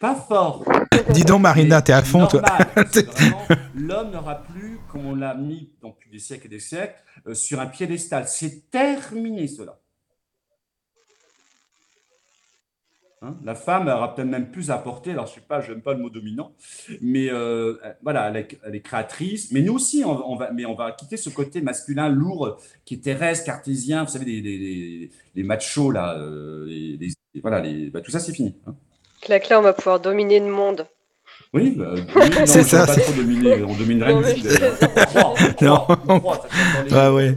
Pas fort. Dis donc, Marina, t'es à fond, toi. L'homme n'aura plus, comme on l'a mis depuis des siècles et des siècles, euh, sur un piédestal. C'est terminé, cela. Hein, la femme aura peut-être même plus à apporter. Alors, je sais pas, je n'aime pas le mot dominant, mais euh, voilà, elle est, créatrice. Mais nous aussi, on, va, mais on va quitter ce côté masculin lourd qui est terrestre, cartésien. Vous savez, les, machos là, euh, voilà, bah, tout ça, c'est fini. Hein. Là, on va pouvoir dominer le monde. Oui, bah, c'est ça. Pas trop on dominerait non, non. Ah ouais,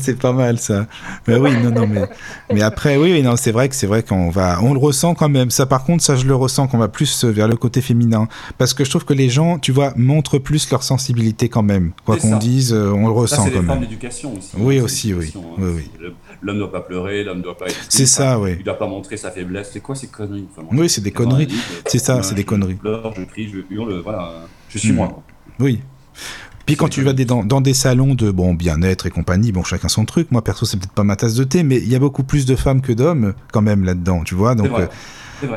c'est pas mal ça. Mais oui, non, non, mais, mais après, oui, non, c'est vrai que c'est vrai qu'on va, on le ressent quand même. Ça, par contre, ça, je le ressens qu'on va plus vers le côté féminin, parce que je trouve que les gens, tu vois, montrent plus leur sensibilité quand même. Quoi qu'on dise, euh, on le ressent quand même. d'éducation aussi. Oui, hein, aussi, oui. Hein. oui, oui l'homme ne doit pas pleurer, l'homme ne doit pas être. C'est ça, oui. Il ne doit pas montrer sa faiblesse. C'est quoi ces conneries Oui, c'est des conneries. C'est ça, c'est des conneries. Je pleure, je crie, je hurle, voilà. Je suis hmm. moi. Oui. Puis quand tu vas dans, dans, des salons de bon bien-être et compagnie, bon chacun son truc. Moi perso c'est peut-être pas ma tasse de thé, mais il y a beaucoup plus de femmes que d'hommes quand même là-dedans, tu vois. Donc euh,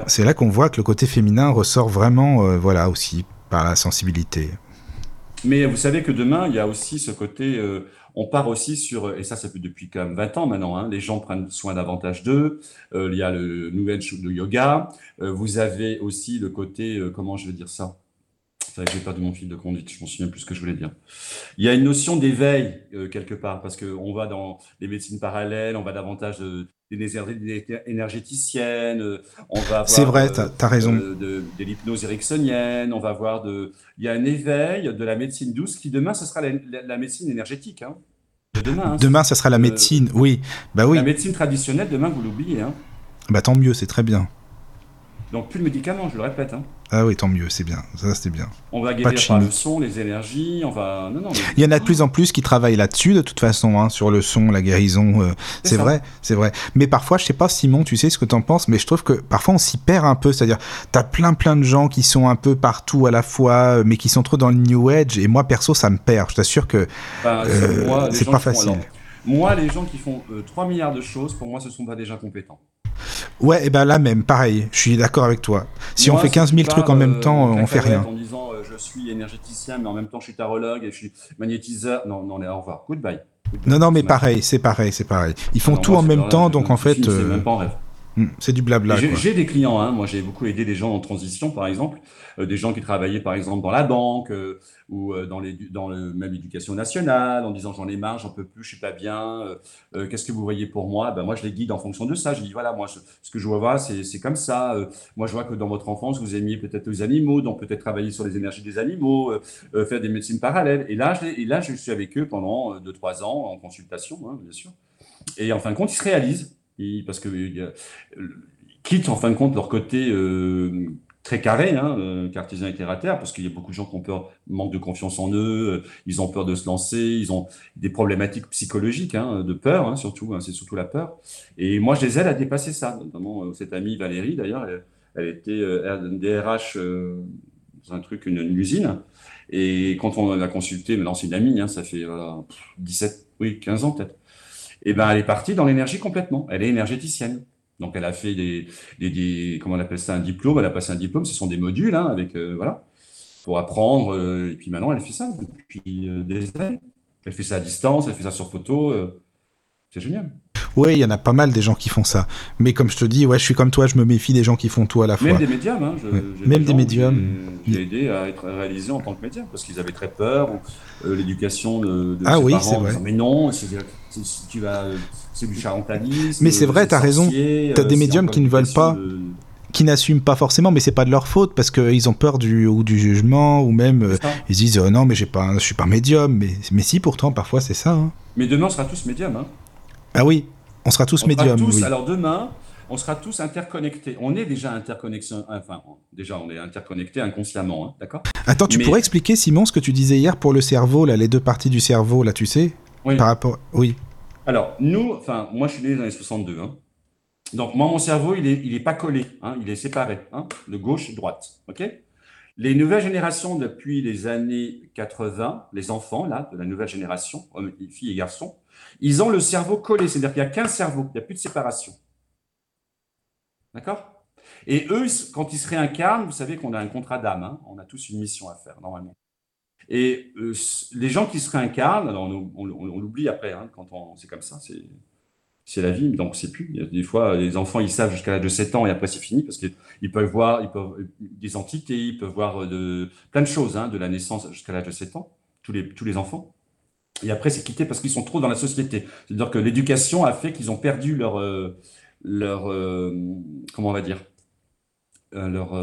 c'est là qu'on voit que le côté féminin ressort vraiment, euh, voilà aussi par la sensibilité. Mais vous savez que demain il y a aussi ce côté. Euh, on part aussi sur, et ça, ça fait depuis quand même 20 ans maintenant, hein, les gens prennent soin davantage d'eux. Euh, il y a le nouvel de yoga. Euh, vous avez aussi le côté, euh, comment je veux dire ça? J'ai perdu mon fil de conduite, je m'en souviens plus ce que je voulais dire. Il y a une notion d'éveil quelque part, parce qu'on va dans les médecines parallèles, on va davantage des énergéticiennes, on va C'est vrai, tu as, raison. De, de, l'hypnose ericksonienne, on va voir de... Il y a un éveil de la médecine douce qui demain, ce sera la, médecine énergétique. Hein. Demain, hein, demain, ce sera la médecine, oui. Bah oui. La médecine traditionnelle, demain, vous l'oubliez. Hein. Bah tant mieux, c'est très bien. Donc plus de médicaments, je le répète. Hein. Ah oui, tant mieux, c'est bien. Ça, c'est bien. On va guérir par le son, les énergies. On va. Non, non, Il y en a de plus en plus qui travaillent là-dessus, de toute façon, hein, sur le son, la guérison. Euh, c'est vrai, c'est vrai. Mais parfois, je sais pas, Simon, tu sais ce que tu en penses, mais je trouve que parfois on s'y perd un peu. C'est-à-dire, tu as plein, plein de gens qui sont un peu partout à la fois, euh, mais qui sont trop dans le New Age. Et moi, perso, ça me perd. Je t'assure que ben, euh, c'est pas facile. Moi, les gens qui font 3 milliards de choses, pour moi, ce sont pas déjà compétents. Ouais, et ben là même, pareil, je suis d'accord avec toi. Si on fait 15 000 trucs en même temps, on fait rien. En disant euh, je suis énergéticien, mais en même temps je suis tarologue et je suis magnétiseur. Non, non, au revoir. Goodbye. Non, non, mais pareil, c'est pareil, c'est pareil. Ils font tout en même temps, donc en fait. C'est même pas en rêve. Hmm, c'est du blabla. J'ai des clients, hein. moi j'ai beaucoup aidé des gens en transition par exemple, euh, des gens qui travaillaient par exemple dans la banque euh, ou euh, dans, les, dans le même éducation nationale en disant j'en ai marre, j'en peux plus, je suis pas bien, qu'est-ce que vous voyez pour moi? Ben, Moi je les guide en fonction de ça, je dis voilà, moi ce que je vois c'est comme ça, moi je vois que dans votre enfance vous aimiez peut-être les animaux, donc peut-être travailler sur les énergies des animaux, faire des médecines parallèles. Et là, je, et là je suis avec eux pendant 2-3 ans en consultation, hein, bien sûr. Et en fin de compte, ils se réalisent parce que quittent en fin de compte leur côté euh, très carré, hein, euh, cartésien et terre à terre, parce qu'il y a beaucoup de gens qui ont peur, manque de confiance en eux, euh, ils ont peur de se lancer, ils ont des problématiques psychologiques, hein, de peur hein, surtout, c'est surtout la peur. Et moi, je les aide à dépasser ça. Notamment cette amie Valérie, d'ailleurs, elle, était DRH dans un truc, une, usine. Et quand on l'a consulté, maintenant c'est une amie, ça fait 17, oui, 15 ans peut-être et eh ben elle est partie dans l'énergie complètement. Elle est énergéticienne. Donc elle a fait des, comment on appelle ça un diplôme. Elle a passé un diplôme. Ce sont des modules hein, avec euh, voilà pour apprendre. Euh, et puis maintenant elle fait ça depuis euh, des années. Elle fait ça à distance. Elle fait ça sur photo. C'est génial. Ouais, il y en a pas mal des gens qui font ça. Mais comme je te dis, ouais, je suis comme toi, je me méfie des gens qui font tout à la fois. Même des médiums, hein. je- Ouais. Même des gens médiums. J'ai aidé à être réalisé en tant que médium parce qu'ils avaient très peur. euh, L'éducation de, de Ah ses oui, parents vrai. disant, Mais non, c'est tu vas, c'est du charlatanisme. Mais c'est vrai, t'as raison. T'as euh, des médiums qui ne veulent pas. de- Qui n'assument pas forcément, mais c'est pas de leur faute parce qu'ils ont peur du ou du jugement ou même euh, ils se disent euh, non mais j'ai pas, un- je suis pas médium, mais mais si pourtant parfois c'est ça. hein. Mais demain, on sera tous médiums. Hein. Ah oui, on sera tous médiums. oui. Alors demain, on sera tous interconnectés. On est déjà interconnexion. Enfin, déjà, on est interconnectés inconsciemment, hein, d'accord Attends, tu mais- pourrais expliquer Simon ce que tu disais hier pour le cerveau là, les deux parties du cerveau là, tu sais, Oui. par rapport. Oui. Alors, nous, enfin, moi, je suis né dans les années 62. Hein. Donc, moi, mon cerveau, il est, il est pas collé, hein, il est séparé, hein, de gauche et droite. OK? Les nouvelles générations, depuis les années 80, les enfants, là, de la nouvelle génération, hommes, filles et garçons, ils ont le cerveau collé, c'est-à-dire qu'il n'y a qu'un cerveau, il n'y a plus de séparation. D'accord? Et eux, quand ils se réincarnent, vous savez qu'on a un contrat d'âme, hein, on a tous une mission à faire, normalement. Et euh, les gens qui se réincarnent, on, l'oublie après, hein, quand on, c'est comme ça, c'est, la vie, donc c'est plus. Des fois, les enfants, ils savent jusqu'à l'âge de 7 ans et après c'est fini parce qu'ils peuvent voir ils peuvent, euh, des entités, ils peuvent voir euh, plein de choses, hein, de la naissance jusqu'à l'âge de 7 ans, tous les, tous les enfants. Et après, c'est quitté parce qu'ils sont trop dans la société. C'est-à-dire que l'éducation a fait qu'ils ont perdu leur, euh, leur euh, comment on va dire, euh, leur,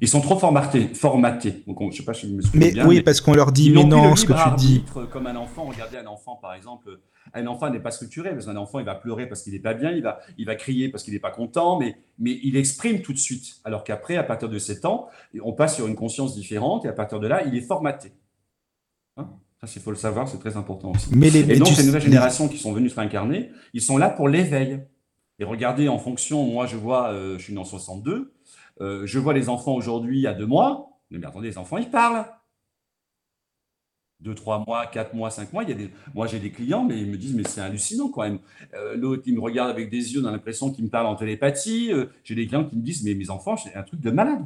ils sont trop formatés, formatés. Donc, on- je sais pas si je me souviens Mais bien. oui, mais- parce qu'on leur dit mais non, ce que tu dis. comme un enfant. Regardez un enfant, par exemple. Un enfant n'est pas structuré, parce qu'un enfant, il va pleurer parce qu'il n'est pas bien, il va, il va crier parce qu'il n'est pas content, mais, mais il exprime tout de suite. Alors qu'après, à partir de 7 ans, on passe sur une conscience différente, et à partir de là, il est formaté. Hein? Ça, il faut le savoir, c'est très important aussi. Mais les, Et donc, tu- ces nouvelles générations qui sont venues se réincarner, ils sont là pour l'éveil. Et regardez, en fonction, moi, je vois, euh, je suis né en 62, euh, je vois les enfants aujourd'hui a deux mois, mais, attendez, les enfants, ils parlent. Deux, trois mois, quatre mois, cinq mois, il y a des... moi j'ai des clients, mais ils me disent, mais c'est hallucinant quand même. Euh, L'autre, il me regarde avec des yeux, on a l'impression qu'il me parle en télépathie. J'ai des clients qui me disent, mais mes enfants, c'est un truc de malade.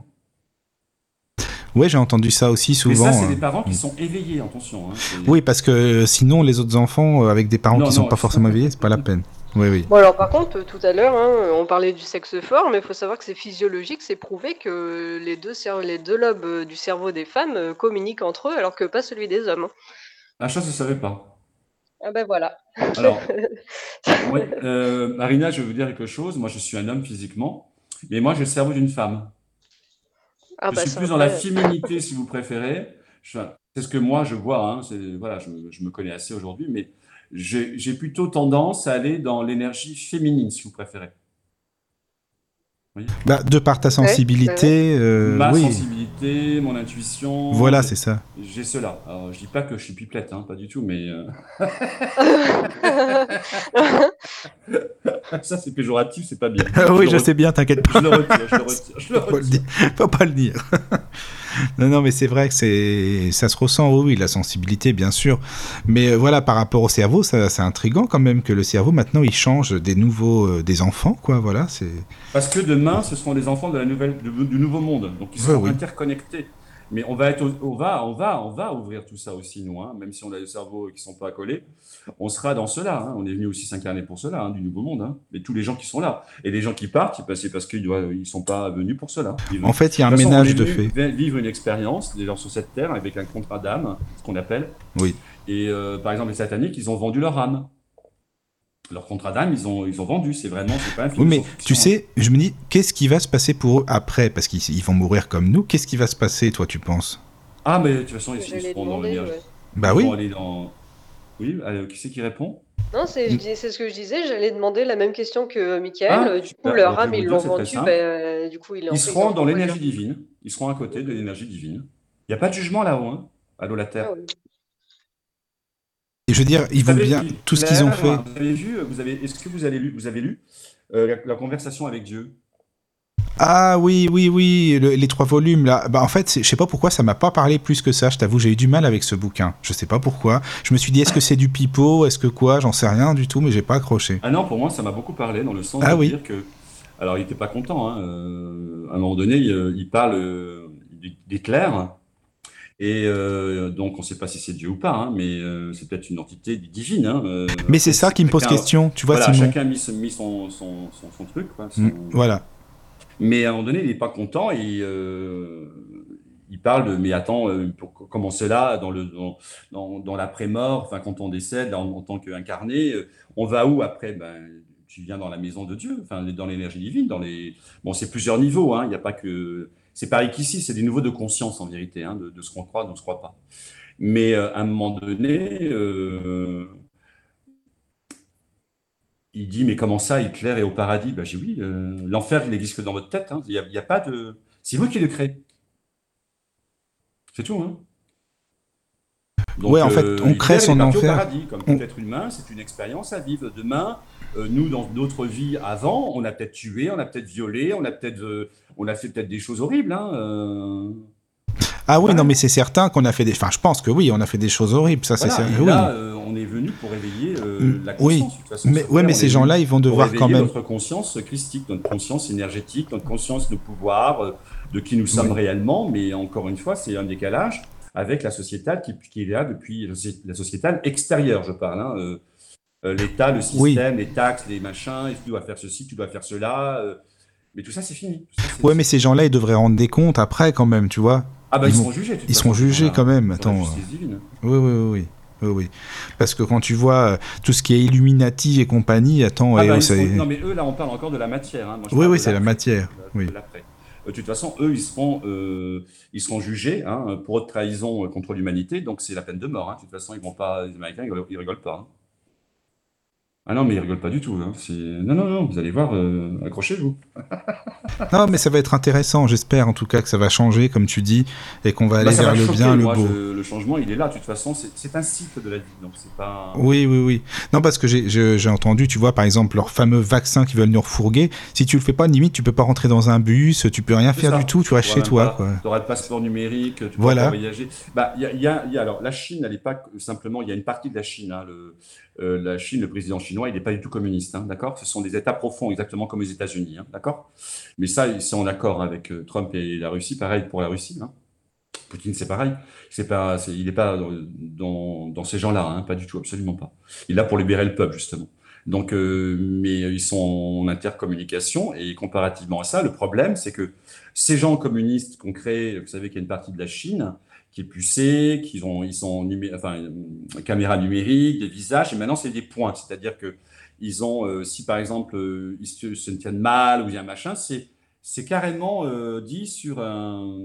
Ouais, j'ai entendu ça aussi mais souvent. ça, c'est des parents qui sont éveillés, attention. hein. Oui, parce que euh, sinon les autres enfants euh, avec des parents Non, qui sont non, pas forcément éveillés, c'est pas la peine. Oui, oui. Bon alors par contre, tout à l'heure, hein, on parlait du sexe fort, mais il faut savoir que c'est physiologique, c'est prouvé que les deux, cer- les deux lobes euh, du cerveau des femmes euh, communiquent entre eux, alors que pas celui des hommes. hein. Ah, ça, je ne savais pas. Ah ben voilà. Alors, euh, Marina, je vais vous dire quelque chose. Moi, je suis un homme physiquement, mais moi, j'ai le cerveau d'une femme. Ah je bah suis plus dans la féminité, si vous préférez. C'est ce que moi, je vois. hein. Voilà, je, me- je me connais assez aujourd'hui, mais j'ai plutôt tendance à aller dans l'énergie féminine, si vous préférez. Bah, de par ta sensibilité, euh, Ma oui. sensibilité, mon intuition. Voilà, c'est ça. J'ai cela. Alors, je dis pas que je suis pipelette, hein, pas du tout, mais euh, ça, c'est péjoratif, c'est pas bien. Ah oui, je sais bien, t'inquiète Je pas. le retire, je le retire, je le Faut pas le retire. dire. Faut pas le dire. non, non, mais c'est vrai que c'est, ça se ressent, oui, la sensibilité, bien sûr. Mais euh, voilà, par rapport au cerveau, ça, c'est intriguant quand même que le cerveau maintenant il change des nouveaux, euh, des enfants, quoi. Voilà, c'est. Parce que demain, ce seront des enfants de la nouvelle, de- du nouveau monde, donc ils seront oui. interconnectés. Mais on va être, on va, on va, on va ouvrir tout ça aussi, nous, hein, même si on a des cerveaux qui sont pas collés, on sera dans cela. hein. On est venu aussi s'incarner pour cela, hein, du nouveau monde. Hein. Mais tous les gens qui sont là et les gens qui partent, c'est parce qu'ils doivent, ils sont pas venus pour cela. Ils En fait, il y a un De toute façon, ménage de fait. vi- Vivre une expérience, des gens sur cette terre, avec un contrat d'âme, ce qu'on appelle. Oui. Et euh, par exemple, les sataniques, ils ont vendu leur âme. Leur contrat d'âme, ils ont, ils ont vendu. C'est vraiment, c'est pas un film Oui, mais tu sais, je me dis, qu'est-ce qui va se passer pour eux après? Parce qu'ils ils vont mourir comme nous. Qu'est-ce qui va se passer, toi, tu penses? Ah, mais de toute façon, ils, ils seront dans l'énergie. ouais. Bah Ils oui. vont aller dans... Oui, euh, qui c'est qui répond? Non, c'est je dis- c'est ce que je disais, j'allais demander la même question que Michael. Ah, Euh, du coup, super. leur je âme, ils l'ont dire, c'est très vendu, simple. ben, du coup, Ils fait, seront dans l'énergie divine. Ils seront à côté de l'énergie divine. Il n'y a pas de jugement là-haut. Hein. Allô, la Terre. Ah. Et je veux dire, ils Vous vont savez, bien. Tout ce qu'ils ont fait. Vous avez vu, vous avez, est-ce que vous avez lu, vous avez lu euh, la, la conversation avec Dieu? Ah oui, oui, oui, le- les trois volumes là. Bah en fait, je sais pas pourquoi ça m'a pas parlé plus que ça. Je t'avoue, j'ai eu du mal avec ce bouquin. Je sais pas pourquoi. Je me suis dit, est-ce que c'est du pipeau? Est-ce que quoi? J'en sais rien du tout, mais j'ai pas accroché. Ah non, pour moi, ça m'a beaucoup parlé dans le sens Ah de oui. dire que. Alors, il n'était pas content. Hein. euh, à un moment donné, il, il parle euh, d'Hitler. Et euh, donc, on ne sait pas si c'est Dieu ou pas, hein, mais euh, c'est peut-être une entité divine. Hein, euh, Mais c'est ça qui me pose question, tu vois, Voilà, Simon. chacun a mis, son- mis son, son, son, son truc. Quoi, Mm, Voilà. Mais à un moment donné, il n'est pas content il parle de mais attends, pour comment dans le dans, dans, dans l'après-mort, enfin quand on décède en, en tant qu'incarné, on va où après? Ben tu viens dans la maison de Dieu, enfin dans l'énergie divine, dans les bon c'est plusieurs niveaux, hein, il n'y a pas que c'est pareil qu'ici, c'est des niveaux de conscience en vérité, hein, de, de ce qu'on croit, de ce qu'on ne croit pas. Mais euh, à un moment donné, euh, il dit, mais comment ça, Hitler est au paradis? Ben, j'ai dit, oui, euh, l'enfer, il n'existe que dans votre tête. hein. Il n'y a, y a pas de... C'est vous qui le créez. C'est tout. Hein. Donc, Ouais, en fait, on crée son parti au enfer. paradis. Comme On- tout être humain, c'est une expérience à vivre. Demain, nous, dans d'autres vies avant, on a peut-être tué, on a peut-être violé, on a peut-être euh, on a fait peut-être des choses horribles. Hein, euh, Ah oui, non, mais c'est certain qu'on a fait des. Enfin, je pense que oui, on a fait des choses horribles, ça, c'est voilà. certain. Et Oui. là, euh, on est venu pour réveiller euh, Mm, la oui. conscience. de toute façon, Mais, ouais, mais ces gens-là, ils vont devoir quand même. notre conscience christique, notre conscience énergétique, notre conscience de pouvoir, euh, de qui nous sommes Oui. réellement. Mais encore une fois, c'est un décalage avec la sociétale qui, qui est là depuis la sociétale extérieure, je parle. hein, euh, euh, L'État, le Oui. système, les taxes, les machins, et tu dois faire ceci, tu dois faire cela. euh, mais tout ça, c'est fini. Ça, Ouais, mais ces gens-là, ils devraient rendre des comptes après quand même, tu vois. Ah bah ils seront jugés. Ils seront jugés quand même. Attends. Oui, oui, oui, oui. Oui, oui. Parce que quand tu vois euh, tout ce qui est Illuminati et compagnie, attends, Ah et bah, oh, ils c'est- seront- Non, mais eux, là, on parle encore de la matière. hein. Moi, Oui, oui, c'est la matière, de- oui. de. Euh, toute façon, eux, ils seront, euh, ils seront jugés hein, pour haute trahison euh, contre l'humanité. Donc, c'est la peine de mort. hein. De toute façon, ils vont pas, les Américains, ils rigolent pas. Ah non, mais ils rigolent pas du tout. hein. Non, non, non, vous allez voir, euh, accrochez-vous. Non, mais ça va être intéressant. J'espère en tout cas que ça va changer, comme tu dis, et qu'on va aller Bah, ça vers va le choquer, bien, le moi, beau. je- le changement, il est là. De toute façon, c'est un cycle de la vie. Donc, c'est pas. Oui, oui, oui. Non, parce que j'ai- entendu, tu vois, par exemple, leur fameux vaccin qui veulent nous refourguer. Si tu le fais pas, limite, tu peux pas rentrer dans un bus, tu peux rien faire ça. du tout, tu restes chez toi. Tu auras le passeport numérique, tu Voilà. pas voyager. Bah, il y a, il y a- il y a- alors, la Chine, elle n'est pas simplement, il y a une partie de la Chine. hein, le, euh, la Chine, le président chinois, il n'est pas du tout communiste, hein, d'accord? Ce sont des États profonds, exactement comme les États-Unis, hein, d'accord? Mais ça, c'est en accord avec euh, Trump et la Russie, pareil pour la Russie. hein. Poutine, c'est pareil. C'est pas, il n'est pas dans, ces gens-là, pas du tout, absolument pas. Il est là pour libérer le peuple, justement. Donc, euh, mais ils sont en intercommunication et comparativement à ça, le problème, c'est que ces gens communistes qu'on crée, vous savez qu'il y a une partie de la Chine qui est pucée, qui ont, ils sont numé- enfin, euh, caméra numérique, des visages, et maintenant c'est des points. C'est-à-dire que ils ont, euh, si par exemple euh, ils se, se tiennent mal ou il y a un machin, c'est c'est carrément euh, dit sur un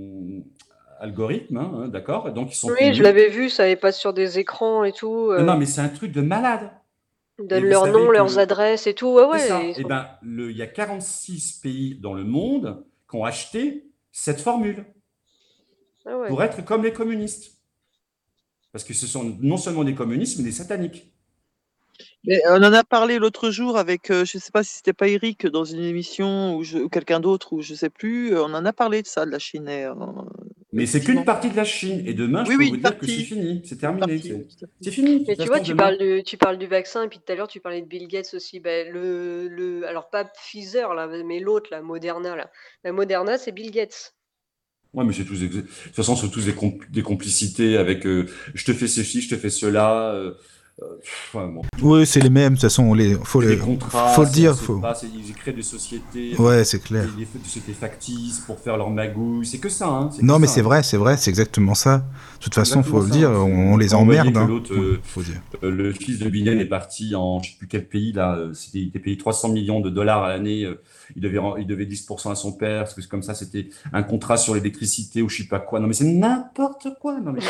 algorithme, hein, hein, d'accord? Et Donc ils sont Oui, punis. je l'avais vu, ça passe sur des écrans et tout. Non, non, mais c'est un truc de malade. ils et donnent noms, que- leurs adresses et tout. Ouais, ouais. Ça. ils Eh sont- ben, le- il y a 46 pays dans le monde qui ont acheté cette formule Ah ouais. pour être comme les communistes. Parce que ce sont non seulement des communistes, mais des sataniques. Mais on en a parlé l'autre jour avec, euh, je sais pas si c'était pas Eric dans une émission ou, quelqu'un d'autre ou je sais plus. euh, On en a parlé de ça, de la Chine. euh, Mais c'est qu'une partie de la Chine. Et demain, je Oui, peux oui, vous dire que c'est fini, c'est terminé. C'est fini. Mais tu vois, tu demain- parles, de, tu parles du vaccin, et puis tout à l'heure, tu parlais de Bill Gates aussi. Ben, le, le, alors, pas Pfizer, là, mais l'autre, la Moderna. Là. La Moderna, c'est Bill Gates. Ouais, mais c'est tous de toute façon, c'est tous des complicités avec euh, je te fais ceci, je te fais cela. euh, bon. Oui, c'est les mêmes, de toute façon, les... faut, C'est le... des contrats, faut le dire. Faut... pas- ils créent des sociétés, Ouais, c'est clair. des, des sociétés factices pour faire leur magouille. C'est que ça. Hein, Non, que mais c'est vrai, c'est vrai, c'est exactement ça. De toute façon, faut le dire, on, on les emmerde. hein. euh, Faut dire. Euh, le fils de Biden est parti en je sais plus quel pays là. euh, C'était, il était payé 300 millions de dollars à l'année. Il devait, il devait 10% à son père parce que comme ça c'était un contrat sur l'électricité ou je sais pas quoi. Non mais c'est n'importe quoi. Non mais,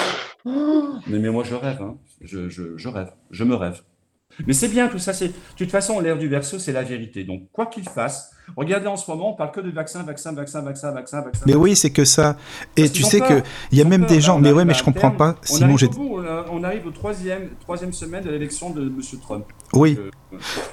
mais, mais moi je rêve. Hein. Je, rêve. Je me rêve. Mais c'est bien tout ça. C'est de toute façon l'ère du verso c'est la vérité. Donc quoi qu'il fasse, regardez en ce moment on parle que de vaccin, vaccin, vaccin, vaccin, vaccin, vaccin. Mais oui, c'est que ça. Et Parce tu sais que il y a même peur. des gens. Mais ouais, mais je un comprends terme. pas. On Simon, j'ai. on, arrive au troisième, troisième semaine de l'élection de Monsieur Trump. Oui. Euh,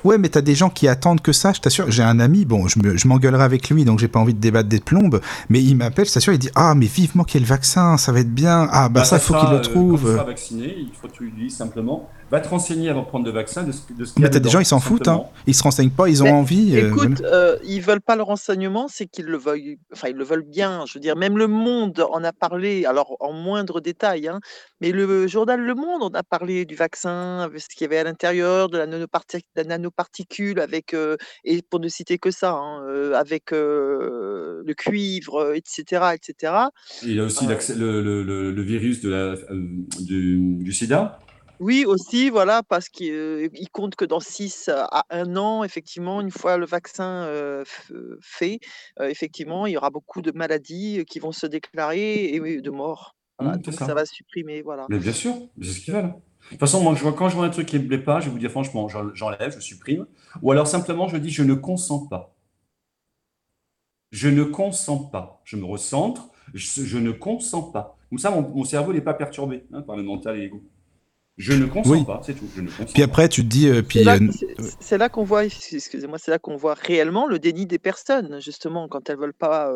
Ouais, mais t'as des gens qui attendent que ça, je t'assure. J'ai un ami, bon, je me- je m'engueulerai avec lui, donc j'ai pas envie de débattre des plombes, mais il m'appelle, je t'assure, il dit Ah, mais vivement qu'il y ait le vaccin, ça va être bien. Ah, bah, ça, faut sera, qu'il le euh, Quand tu trouve. seras vacciné, il faut que tu lui dises simplement va te renseigner avant de prendre le vaccin de ce, de ce qu'il y mais t'as des gens, ils s'en foutent, hein. Ils se renseignent pas, ils ont Mais envie. euh, Écoute, euh, ils veulent pas le renseignement, c'est qu'ils le veulent enfin, ils le veulent bien. Je veux dire, même Le Monde en a parlé, alors en moindre détail, hein, mais le journal Le Monde en a parlé du vaccin, avec ce qu'il y avait à l'intérieur, de la nanoparti la nanoparticule avec, heu et pour ne citer que ça, hein, heu, avec, le cuivre, et cetera, et cetera. Il y a aussi le le le le virus de la, heu, du du sida? Oui aussi, voilà, parce ils comptent que dans 6 à 1 an, effectivement, une fois le vaccin, f fait, effectivement, il y aura beaucoup de maladies, qui vont se déclarer et oui, de morts. Voilà, Mmh, c'est donc ça ça. va supprimer, voilà. Mais bien sûr, c'est ce qu'ils veulent. De toute façon, moi, je vois quand je vois un truc qui me plaît pas, je vais vous dire franchement, j'en j'enlève, je supprime ou alors simplement je dis: «Je ne consens pas». Je ne consens pas. Je me recentre, je je ne consens pas. Comme ça, mon mon cerveau n'est pas perturbé, hein, par le mental et l'ego. Je ne consens Oui. pas, c'est tout, je ne consens Puis pas. après, tu te dis, puis, là heu, c'est c'est là qu'on voit ex excusez-moi, c'est là qu'on voit réellement le déni des personnes, justement, quand elles veulent pas,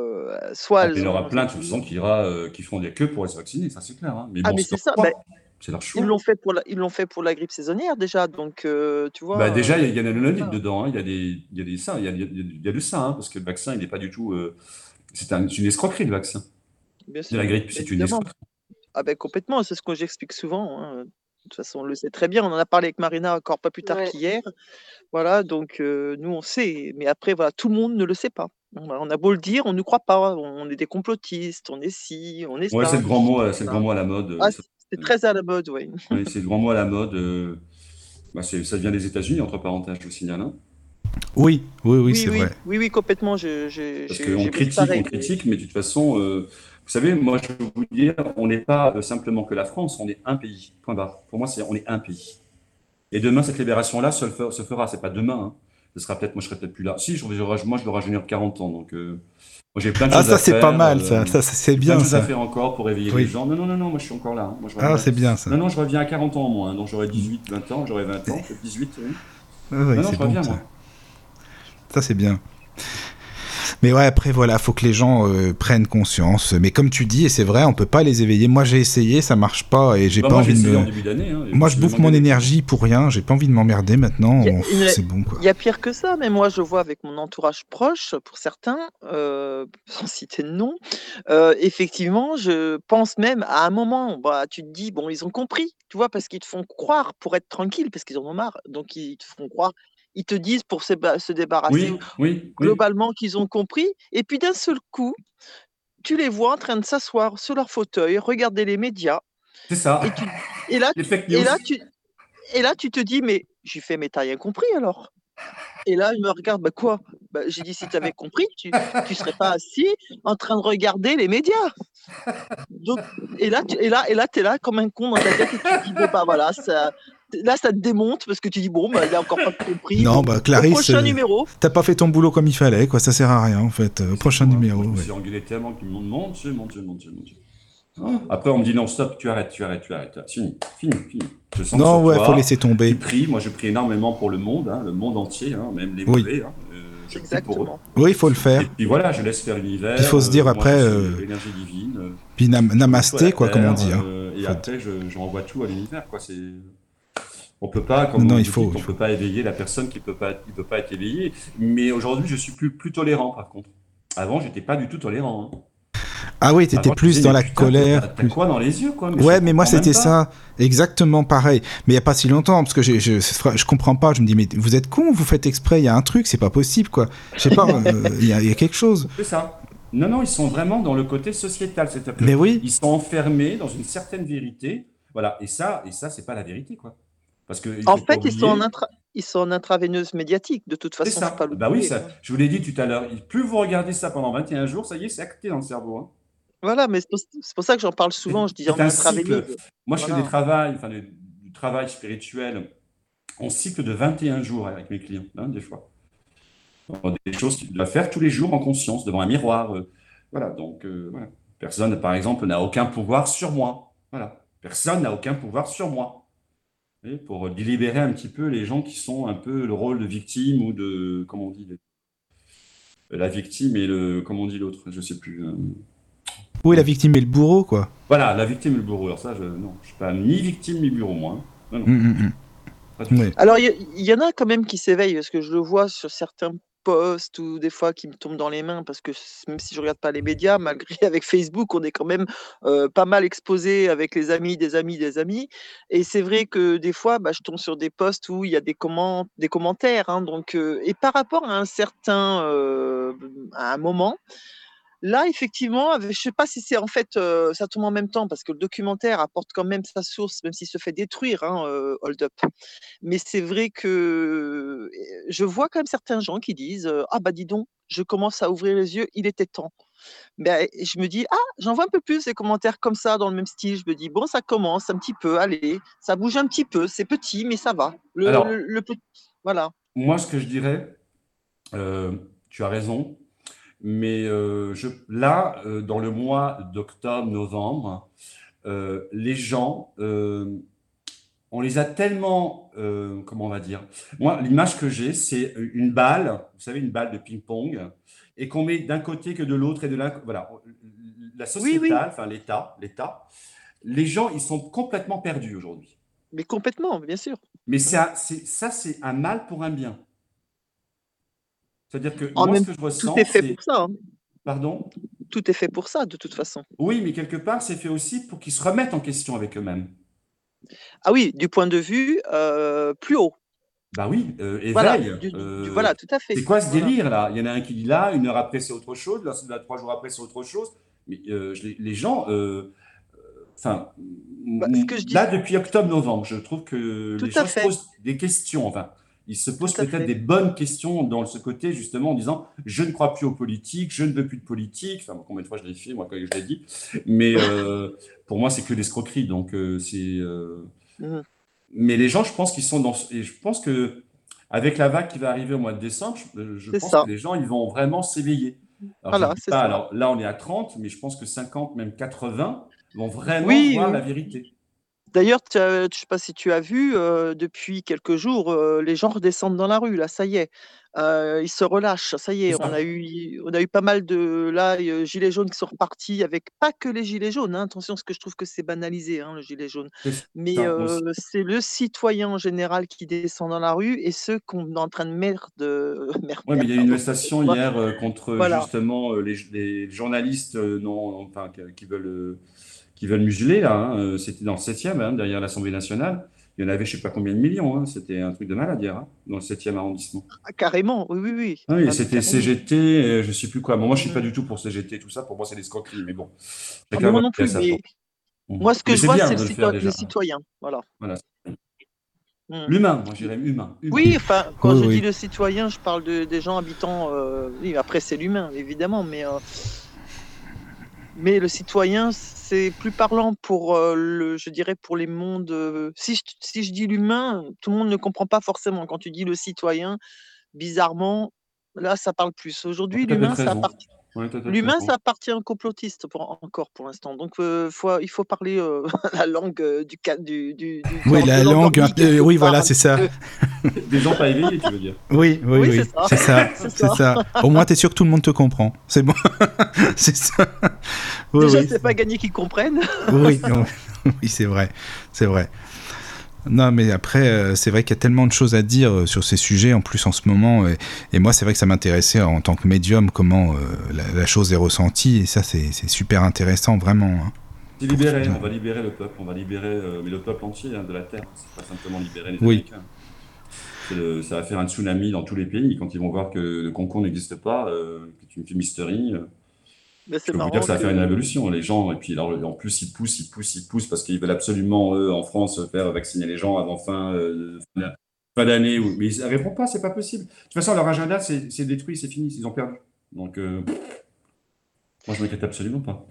soit Ah, il y en ont aura plein de toute effectivement façon qui ira, qui feront des queues pour aller se vacciner, ça c'est clair, hein. Mais Ah bon, mais c'est ça, bah, c'est leur ils choix. l'ont fait pour la ils l'ont fait pour la grippe saisonnière déjà, donc tu Bah, vois, déjà, il y y a l'anonymite voilà. dedans, hein, il y a des il y a des ça, il y a il y a il y a de ça, hein, parce que le vaccin, il est pas du tout, c'est un c'est une escroquerie le vaccin. Bien De la sûr, grippe, c'est une escroquerie. Ah beh, complètement, c'est ce que j'explique souvent, hein, de toute façon, on le sait très bien, on en a parlé avec Marina encore pas plus tard Ouais. qu'hier. Voilà, donc heu, nous on sait, mais après voilà, tout le monde ne le sait pas. On a beau le dire, on nous croit pas, on est des complotistes, on est ci, on est Ouais, c'est ça. le grand mot, heu, c'est le grand mot à la mode, heu, Ah, c'est très à la mode, oui. C'est le grand mot à la mode, bah, ça vient des États-Unis entre parenthèses, je vous signale, hein. oui, oui, oui, Oui, c'est oui, vrai. oui, oui, complètement, je Parce qu'on critique, pareil, on critique, mais de toute façon, vous savez, moi, je vais vous dire, on n'est pas, heu, simplement que la France, on est un pays, point barre. Pour moi, c'est on est un pays. Et demain, cette libération-là se se fera, c'est pas demain, hein. Ce sera peut-être moi, je serai peut-être plus là. Si, je moi, je dois rajeunir de 40 ans, donc moi, j'ai plein de Ah choses à ça, c'est pas faire, mal ça, ça c'est j'ai plein bien de choses à ça. faire encore pour réveiller les Oui. gens. Non, non, non, non, moi, je suis encore là, hein. Moi, je Ah, c'est bien ça. non, non, je reviens à 40 ans au moins, hein, donc j'aurai 18, 20 ans, j'aurai 20 ans, peut-être 18, oui. Ouais, ouais, Non, non, je bon reviens, ça. moi. Ça, c'est bien. Mais ouais, après, voilà, faut que les gens euh, prennent conscience. Mais comme tu dis, et c'est vrai, on peut pas les éveiller. Moi, j'ai essayé, ça marche pas, et j'ai Bah, pas moi, envie de en début hein, Moi, je bouffe mon énergie pour rien. J'ai pas envie de m'emmerder maintenant. C'est bon, quoi. Il y a pire que ça, mais moi je vois avec mon entourage proche, pour certains, heu, sans citer de nom, heu, effectivement, je pense même à un moment, bah, tu te dis: «Bon, ils ont compris», tu vois? Parce qu'ils te font croire pour être tranquilles, parce qu'ils en ont marre, donc ils te font croire ils te disent pour se ba se débarrasser Oui, oui, oui. globalement qu'ils ont compris et puis d'un seul coup, tu les vois en train de s'asseoir sur leur fauteuil, regarder les médias C'est ça. et tu et là fake et là tu et là tu te dis: «Mais» j'ai fait: «Mais tu as rien compris alors?» et là, il me regarde: «Bah quoi?» bah, j'ai dit: «Si tu avais compris, tu tu serais pas assis en train de regarder les médias». Donc et là tu et là et là tu es là comme un con dans ta tête et tu te dis: «Bon bah voilà, ça» là ça te démonte parce que tu dis: «Bon bah, il a encore pas compris, Non, bon, bah, au Clarisse, prochain euh, numéro». T'as pas fait ton boulot comme il fallait, quoi. Ça sert à rien, en fait. Euh, Au prochain numéro. Je me suis engueulé tellement que mon mon Dieu, mon Dieu, mon Dieu, mon Dieu. Après, on me dit non, stop, tu arrêtes, tu arrêtes, tu arrêtes. Fini, fini, fini. Je sens Non, ouais, toi. faut laisser Tu tomber. pries, moi je prie énormément pour le monde, hein, le monde entier, hein, même les Oui. mauvais. Hein, euh, je prie pour eux. Exactement. Oui, il faut le faire. Et puis voilà, je laisse faire l'univers. Puis il faut se dire euh, après, euh, l'énergie divine. euh, Puis nam- namasté, quoi, comme on dit. et Faut- après, je, je renvoie tout à l'univers, quoi. C'est. On peut pas, comme Non, il faut- on il peut pas éveiller la personne qui peut pas, qui peut pas être éveillée. Mais aujourd'hui, je suis plus, plus tolérant, par contre. Avant, j'étais pas du tout tolérant. hein. Ah oui, t'étais plus dans mais la colère. Plus- quoi dans les yeux, quoi Ouais, je mais moi c'était ça, exactement pareil. Mais il y a pas si longtemps, parce que je, je, je comprends pas. Je me dis, mais vous êtes con, vous faites exprès, il y a un truc, c'est pas possible, quoi. Je sais pas, euh, il y, a- il y a quelque chose. C'est ça. Non, non, ils sont vraiment dans le côté sociétal. C'est-à-dire que Mais oui. Ils sont enfermés dans une certaine vérité. Voilà. Et ça, et ça, c'est pas la vérité, quoi. Parce que il En fait, ils sont en oublier- intra ils sont en intraveineuse médiatique, de toute C'est façon, ça. pas Bah oui, ça. Je vous l'ai dit tout à l'heure. Plus vous regardez ça pendant 21 jours, ça y est, c'est acté dans le cerveau. hein. Voilà, mais c'est pour ça que j'en parle souvent, je dis en intraveineuse. Moi, je fais des travails, enfin, du, du travail spirituel en cycle de 21 jours avec mes clients, hein, des fois. Des choses qu'ils doivent faire tous les jours en conscience, devant un miroir. euh, voilà, donc, euh, voilà. Personne, par exemple, n'a aucun pouvoir sur moi. Voilà. Personne n'a aucun pouvoir sur moi. Et pour libérer un petit peu les gens qui sont un peu le rôle de victime ou de, comment on dit, la victime et le, comment on dit l'autre, je sais plus. euh, Oui, la victime est le bourreau, quoi? voilà, la victime et le bourreau. Alors ça, je, non, je suis pas ni victime ni bourreau, moi. hein. Non, non, du tout. Ouais. Alors il y, y en a quand même qui s'éveillent, parce que je le vois sur certains posts ou des fois qui me tombent dans les mains parce que même si je regarde pas les médias, malgré avec Facebook, on est quand même pas mal exposé avec les amis, des amis, des amis. Et c'est vrai que des fois, bah, je tombe sur des posts où il y a des, des commentaires. Hein, donc, et par rapport à un certain, à un moment, Là, effectivement, je ne sais pas si c'est en fait, ça tombe en même temps parce que le documentaire apporte quand même sa source, même s'il se fait détruire, hein, Hold Up. Mais c'est vrai que je vois quand même certains gens qui disent Ah, bah dis donc, je commence à ouvrir les yeux, il était temps. Ben, je me dis Ah, j'en vois un peu plus des commentaires comme ça dans le même style. Je me dis Bon, ça commence un petit peu, allez, ça bouge un petit peu, c'est petit, mais ça va. Le, voilà. Moi, ce que je dirais, tu as raison, mais euh, je, là, euh, dans le mois d'octobre, novembre, euh, les gens, on les a tellement, comment on va dire Moi, l'image que j'ai, c'est une balle, vous savez, une balle de ping-pong, et qu'on met d'un côté que de l'autre et de là, voilà. La société, enfin l'État, l'État, les gens, ils sont complètement perdus aujourd'hui. Mais complètement, bien sûr. Mais ça, c'est un mal pour un bien. C'est-à-dire que moi, ce que je ressens, tout est fait pour ça. Hein. Pardon? Tout est fait pour ça, de toute façon. Oui, mais quelque part, c'est fait aussi pour qu'ils se remettent en question avec eux-mêmes. Ah oui, du point de vue euh, plus haut. Bah oui, euh, éveil. Euh, voilà, tout à fait. C'est quoi ce délire là? Il y en a un qui dit là, une heure après c'est autre chose, là, trois jours après c'est autre chose. Mais les, gens, enfin, bah, là depuis octobre-novembre, je trouve que les gens se posent des questions. Enfin, il se pose peut-être des bonnes questions dans ce côté, justement, en disant Je ne crois plus aux politiques, je ne veux plus de politique. Enfin, combien de fois je l'ai fait, moi, quand je l'ai dit. Mais euh, pour moi, c'est que l'escroquerie. Donc, euh, c'est. Euh, mmh. Mais les gens, je pense qu'ils sont dans. Et je pense que avec la vague qui va arriver au mois de décembre, je, pense que les gens, ils vont vraiment s'éveiller. Alors, alors, là, on est à 30, mais je pense que 50, même 80 vont vraiment voir la vérité. D'ailleurs, je ne sais pas si tu as vu, depuis quelques jours, les gens redescendent dans la rue, là, ça y est. ils se relâchent, ça y est. On a eu on a eu pas mal de là, gilets jaunes qui sont repartis avec pas que les gilets jaunes, hein, attention, parce que je trouve que c'est banalisé, hein, le gilet jaune. Mais c'est le citoyen en général qui descend dans la rue et ceux qu'on est en train de mettre de Oui, mais il y a eu une manifestation hier, contre justement, les journalistes, non enfin qui veulent, qui veulent museler, là. Hein. Euh, c'était dans le 7e, hein, derrière l'Assemblée nationale. Il y en avait je ne sais pas combien de millions. Hein. C'était un truc de malade hier, dans le 7e arrondissement. Ah, carrément, oui, oui, oui. Ah, c'était CGT, euh, je ne sais plus quoi. moi, je ne suis pas du tout pour CGT, tout ça. Pour moi, c'est des escroqueries, mais bon. Ah, moi non plus, mais... Moi, ce que je vois, c'est le, citoyen. Voilà. voilà. Hmm. L'humain, moi je dirais humain, Oui, enfin, quand je dis le citoyen, je parle de, des gens habitants. Euh, oui, après, c'est l'humain, évidemment, mais mais le citoyen, c'est plus parlant pour, le je dirais pour les mondes, si je si je dis l'humain, tout le monde ne comprend pas forcément. Quand tu dis le citoyen, bizarrement, là, ça parle plus. Aujourd'hui, l'humain, ça L'humain, ça appartient aux complotistes pour, encore pour l'instant. Donc, euh, faut, il faut parler euh, la langue euh, du, du, du, du Oui, la langue. oui, voilà, c'est ça. Des gens pas éveillés, tu veux dire. Oui, oui, oui. c'est ça. C'est ça. Au moins, tu es sûr que tout le monde te comprend. C'est bon. c'est ça. Déjà, c'est pas gagné qu'ils comprennent. oui, oui c'est vrai. C'est vrai. Non, mais après, euh, c'est vrai qu'il y a tellement de choses à dire euh, sur ces sujets en plus en ce moment. Et, moi, c'est vrai que ça m'intéressait en tant que médium comment euh, la, chose est ressentie. Et ça, c'est super intéressant, vraiment. Hein. C'est libéré, on va libérer le peuple, on va libérer mais le peuple entier hein, de la Terre. C'est pas simplement libérer les Américains. ça va faire un tsunami dans tous les pays quand ils vont voir que le concours n'existe pas, que c'est une fumisterie. Mais c'est marrant. dire que ça va faire une révolution. Les gens, et puis en plus, ils poussent, ils poussent, ils poussent parce qu'ils veulent absolument, eux, en France, faire vacciner les gens avant fin, euh, fin d'année. Mais ils n'arriveront pas, c'est pas possible. De toute façon, leur agenda, c'est détruit, c'est fini, ils ont perdu. Donc, euh, moi, je m'inquiète absolument pas.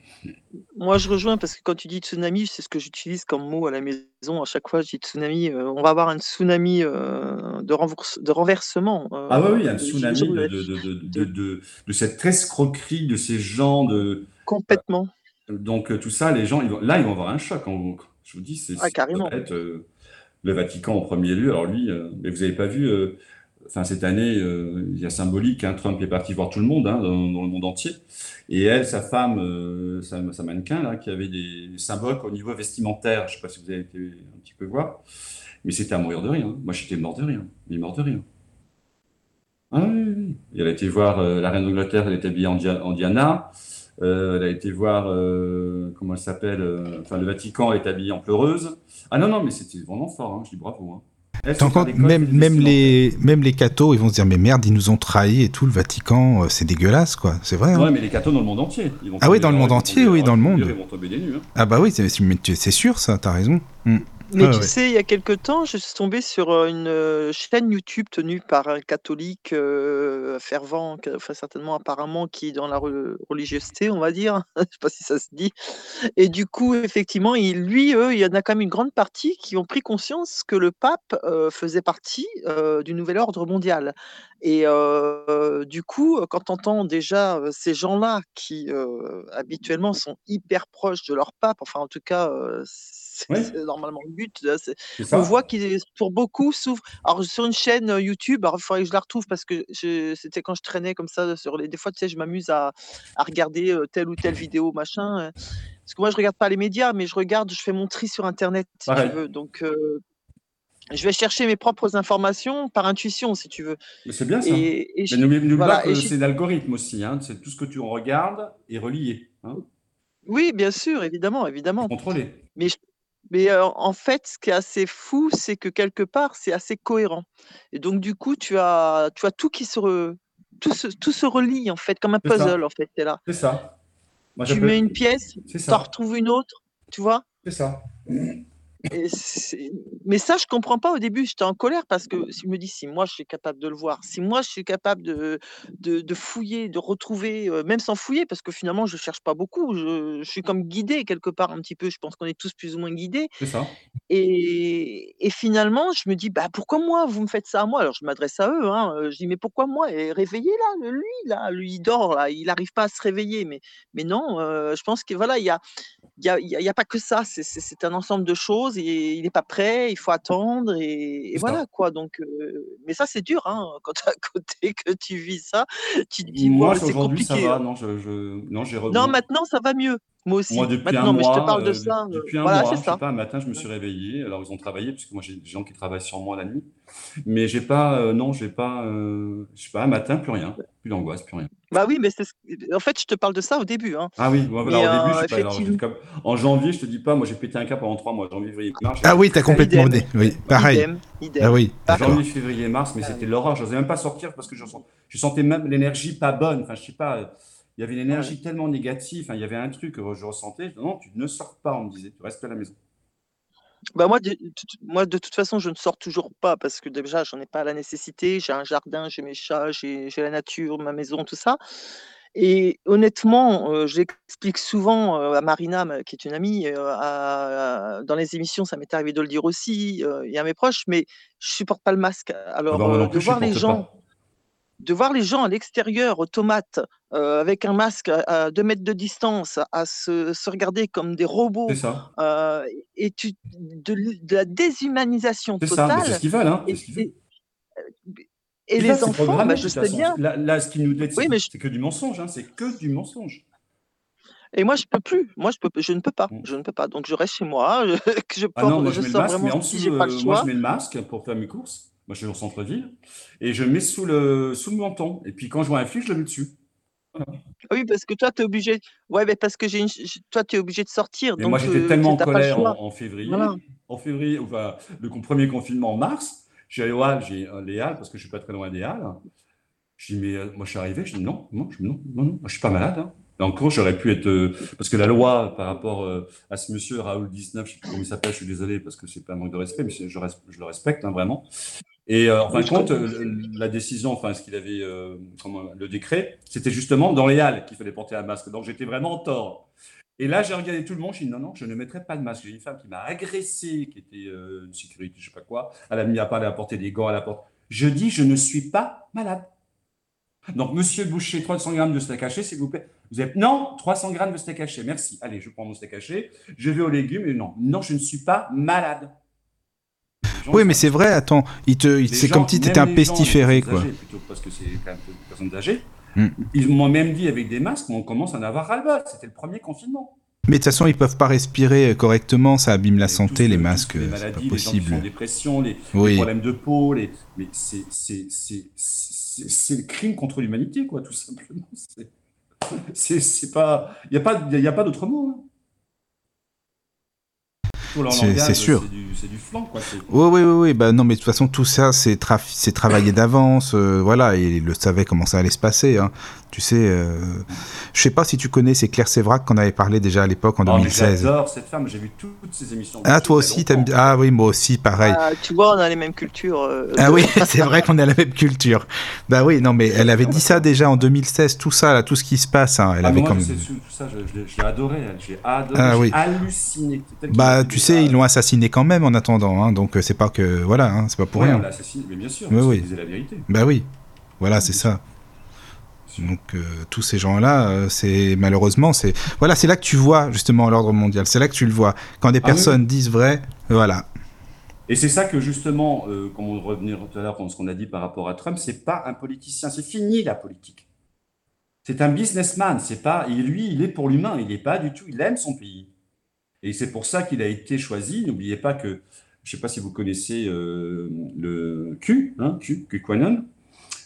Moi, je rejoins parce que quand tu dis tsunami, c'est ce que j'utilise comme mot à la maison. À chaque fois, je dis tsunami. Euh, on va avoir un tsunami euh, de, de, renversement. Euh, ah, oui, oui, un tsunami de, de, cette escroquerie de ces gens. De... Complètement. Donc, tout ça, les gens, ils vont... là, ils vont avoir un choc. Je vous dis, c'est ah, carrément. le Vatican en premier lieu. Alors, lui, mais vous n'avez pas vu enfin cette année, euh, il y a symbolique, hein, Trump est parti voir tout le monde hein, dans, le monde entier. Et elle, sa femme, euh, sa, mannequin, là, qui avait des symboles au niveau vestimentaire, je ne sais pas si vous avez été un petit peu voir, mais c'était à mourir de rien. Moi, j'étais mort de rien, mais mort de rien. Ah oui, oui, oui. Elle a été voir euh, la reine d'Angleterre, elle est habillée en, Dia- en Diana. Elle a été voir, comment elle s'appelle, enfin le Vatican, est habillée en pleureuse. Ah non, non, mais c'était vraiment fort, hein, je dis bravo. Compte, même, les, même les cathos, ils vont se dire, mais merde, ils nous ont trahis et tout, le Vatican, euh, c'est dégueulasse, quoi. C'est vrai. hein Ouais, mais les cathos dans le monde entier. Ils vont Ah oui, dans le monde entier, oui, dans le monde. Ils vont tomber des nues. hein. Ah bah oui, c'est sûr, ça, t'as raison. Hmm. Mais tu ouais. sais, il y a quelque temps, je suis tombée sur euh, une euh, chaîne YouTube tenue par un catholique euh, fervent, que- enfin certainement apparemment qui est dans la re- religiosité, on va dire. Je sais pas si ça se dit. Et du coup, effectivement, il, lui, eux, il y en a quand même une grande partie qui ont pris conscience que le pape euh, faisait partie euh, du nouvel ordre mondial. Et euh, du coup, quand on entend déjà euh, ces gens-là qui euh, habituellement sont hyper proches de leur pape, enfin en tout cas, euh, c'est normalement le but. là, on voit qu'il pour beaucoup s'ouvre. Alors sur une chaîne YouTube, alors il faudrait que je la retrouve parce que c'était quand je traînais comme ça sur les. Des fois, tu sais, je m'amuse à, à regarder euh, telle ou telle vidéo, machin. euh, Parce que moi, je regarde pas les médias, mais je regarde, je fais mon tri sur Internet, si tu veux. Donc, euh, je vais chercher mes propres informations par intuition, si tu veux. Mais c'est bien ça. Et, n'oublie voilà, pas que c'est l'algorithme aussi. Hein. C'est tout ce que tu regardes est relié, hein, oui, bien sûr, évidemment, évidemment. contrôlé. Mais, je- mais euh, en fait, ce qui est assez fou, c'est que quelque part, c'est assez cohérent. Et donc, du coup, tu as, tu as tout qui se, re- tout se, tout se relie, en fait, comme un ça. puzzle, en fait, es là. C'est ça. Moi, Tu mets une pièce, tu en retrouves une autre, tu vois? C'est ça. Et mais ça, je comprends pas au début. J'étais en colère parce que je me dis, si moi je suis capable de le voir, si moi je suis capable de, de, de fouiller, de retrouver, euh, même sans fouiller, parce que finalement je cherche pas beaucoup, je, je suis comme guidé quelque part un petit peu. Je pense qu'on est tous plus ou moins guidés. C'est ça. Et, et finalement, je me dis, bah pourquoi moi vous me faites ça à moi? Alors je m'adresse à eux. Hein, je dis, mais pourquoi moi? Et réveillez là, lui là, lui il dort là, il n'arrive pas à se réveiller. Mais, mais non, euh, je pense que voilà, il y a, il y a, y a- y a pas que ça, c'est un ensemble de choses et il n'est pas prêt, il faut attendre et, voilà quoi. Donc, euh, mais ça c'est dur hein, quand tu à côté que tu vis ça, tu te dis Moi, bon, aujourd'hui, ça va. hein. Non, je, je... non, j'ai Non, maintenant ça va mieux. Moi aussi. Moi, depuis maintenant, un mais je te parle de euh, ça. euh, depuis un voilà, mois, sais pas, un matin, je me suis réveillé. Alors, ils ont travaillé, parce que moi, j'ai des gens qui travaillent sur moi la nuit. Mais j'ai pas, euh, non, j'ai pas, je sais pas, un matin, plus rien. Plus d'angoisse, plus rien. Bah oui, mais c'est ce- en fait, je te parle de ça au début. Hein. Ah oui, Mais, alors, au début, euh, je pas, alors, effectivement. comme- en janvier, je te dis pas, moi, j'ai pété un cap pendant trois mois. Janvier, février, mars. Ah oui, t'as complètement Idem. Oui, pareil. Idem, idem. Ah oui. Janvier, février, mars, mais c'était l'horreur. Je n'osais même pas sortir parce que je, sens- je sentais même l'énergie pas bonne. Enfin, je sais pas, euh, il y avait une énergie tellement négative. Enfin, il y avait un truc que je ressentais. Non, tu ne sors pas, on me disait. Tu restes à la maison. Bah moi, de, moi, de toute façon, je ne sors toujours pas parce que déjà, j'en ai pas la nécessité. J'ai un jardin, j'ai mes chats, j'ai j'ai la nature, ma maison, tout ça. Et honnêtement, euh, j'explique souvent euh, à Marina, ma- qui est une amie, euh, à- à- dans les émissions, ça m'est arrivé de le dire aussi, euh, et à mes proches, mais je supporte pas le masque. Ah Alors, bah, non euh, de plus, je voir les supporte gens, pas. De voir les gens à l'extérieur, automates, euh, avec un masque à, à deux mètres de distance, à se, se regarder comme des robots, C'est ça. euh, et tu, de, la déshumanisation C'est ça. Mais c'est totale. ce qu'ils veulent. Hein. Et, veulent. là, les enfants, bah, je sais bien. Là, là, ce qu'ils nous disent, Oui, je- c'est que du mensonge. Hein. C'est que du mensonge. et moi, je peux plus. Moi, je peux, je ne peux pas. Mm. Je ne peux pas. Donc, je reste chez moi. Je, que je, Ah non, porte- moi je je mets le masque, mais en si dessous, j'ai pas le euh, moi je mets le masque pour faire mes courses. Moi je suis au centre-ville et je mets sous le, sous le menton. Et puis quand je vois un flic, je le mets dessus. Oui, parce que toi, tu es obligé. Ouais, mais parce que j'ai une... toi, tu es obligé de sortir. Mais donc, moi j'étais euh, tellement en colère en, en février. Voilà. En février, enfin, le premier confinement en mars, suis allé Halles, j'ai euh, les Halles parce que je suis pas très loin des Halles. Je dis, mais euh, moi je suis arrivé, je dis non, non, je, non, non, non, je suis pas malade. Hein. Encore, j'aurais pu être. euh, parce que la loi par rapport euh, à ce monsieur Raoul 19, je sais plus comment il s'appelle, je suis désolé parce que c'est pas un manque de respect, mais je le respecte hein, vraiment. Et euh, en fin de compte, euh, la décision, enfin ce qu'il avait, euh, comment, le décret, c'était justement dans les halles qu'il fallait porter un masque. Donc j'étais vraiment en tort. Et là, j'ai regardé tout le monde, j'ai dit non, non, je ne mettrai pas de masque. J'ai une femme qui m'a agressé, qui était une sécurité, je sais pas quoi. Elle a mis à part, elle a porté des gants à la porte. Je dis, je ne suis pas malade. Donc, monsieur Boucher, 300 grammes de steak haché, s'il vous plaît. Vous êtes, non, 300 grammes de steak haché, merci. Allez, je prends mon steak haché, je vais aux légumes, et non, non, je ne suis pas malade. Les Oui, mais c'est vrai, attends, il te, les c'est comme si même t'étais un les pestiféré, les quoi. plutôt, parce que c'est quand même des personnes âgées. Hmm. Ils m'ont même dit avec des masques, on commence à en avoir ras-le-bol. C'était le premier confinement. Mais de toute façon, ils peuvent pas respirer correctement, ça abîme la Et santé, les masques, que les c'est pas maladies, les gens qui sont en possible. dépression, les, les Oui. problèmes de peau, les... mais c'est c'est- c'est- c'est- c'est le crime contre l'humanité, quoi, tout simplement. C'est pas. Il n'y a pas, y a pas d'autre mot. Hein. C'est sûr. C'est du, flanc, quoi. Oui, oui, oui, oui. Bah, non, mais de toute façon, tout ça, c'est travaillé d'avance. Euh, voilà, il le savait comment ça allait se passer. Hein. Tu sais, euh, je sais pas si tu connais, c'est Claire Sévrac qu'on avait parlé déjà à l'époque en 2016. J'adore cette femme, j'ai vu toutes ses émissions. Ah, toi aussi, t'aimes bien Ah oui, moi aussi, pareil. Ah, tu vois, on a les mêmes cultures. Euh, ah oui, c'est vrai qu'on a la même culture. Bah oui, non, mais elle avait dit ça déjà en 2016, tout ça, là, tout ce qui se passe. Hein, elle ah, avait moi, comme... tout ça, j'ai adoré, j'ai adoré, ah, oui. halluciné. Bah, tu sais, ils l'ont assassiné quand même en attendant, hein, donc euh, c'est pas que. Voilà, hein, c'est pas pour rien. mais bien sûr, oui, oui. la vérité. Bah oui, voilà, c'est ça. Donc euh, tous ces gens-là, euh, c'est malheureusement, c'est voilà, c'est là que tu vois justement l'ordre mondial. C'est là que tu le vois quand des ah personnes disent vrai, voilà. Et c'est ça que justement, euh, comme on revenait tout à l'heure ce qu'on a dit par rapport à Trump, c'est pas un politicien, c'est fini la politique. C'est un businessman, c'est pas et lui, il est pour l'humain, il n'est pas du tout, il aime son pays. Et c'est pour ça qu'il a été choisi. N'oubliez pas que, je ne sais pas si vous connaissez le Q, hein, Q, QAnon.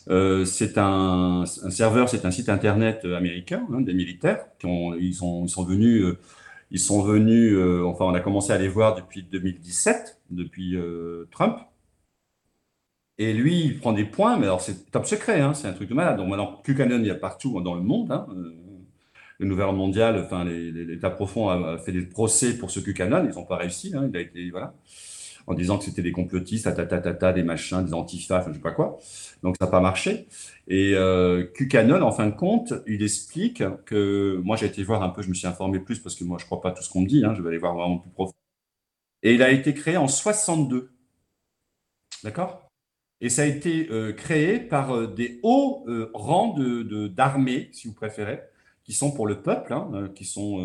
Euh, c'est un, serveur, c'est un site internet américain, hein, des militaires. Qui ont, ils, sont, ils sont venus, euh, ils sont venus euh, enfin, on a commencé à les voir depuis 2017, depuis Trump. Et lui, il prend des points, mais alors c'est top secret, hein, c'est un truc de malade. Donc maintenant, QAnon, il y a partout dans le monde. Hein, le nouvel mondial, enfin, l'État profond a, fait des procès pour ce QAnon, ils n'ont pas réussi. il a été, voilà en disant que c'était des complotistes, ta, des machins, des antifas, je ne sais pas quoi. Donc ça n'a pas marché. Et euh, en fin de compte, il explique que moi j'ai été voir un peu, je me suis informé plus parce que moi je crois pas tout ce qu'on me dit, hein, je vais aller voir vraiment plus profond. Et il a été créé en 62. D'accord? Et ça a été euh, créé par euh, des hauts euh, rangs d'armées, de, si vous préférez, qui sont pour le peuple, hein, qui sont,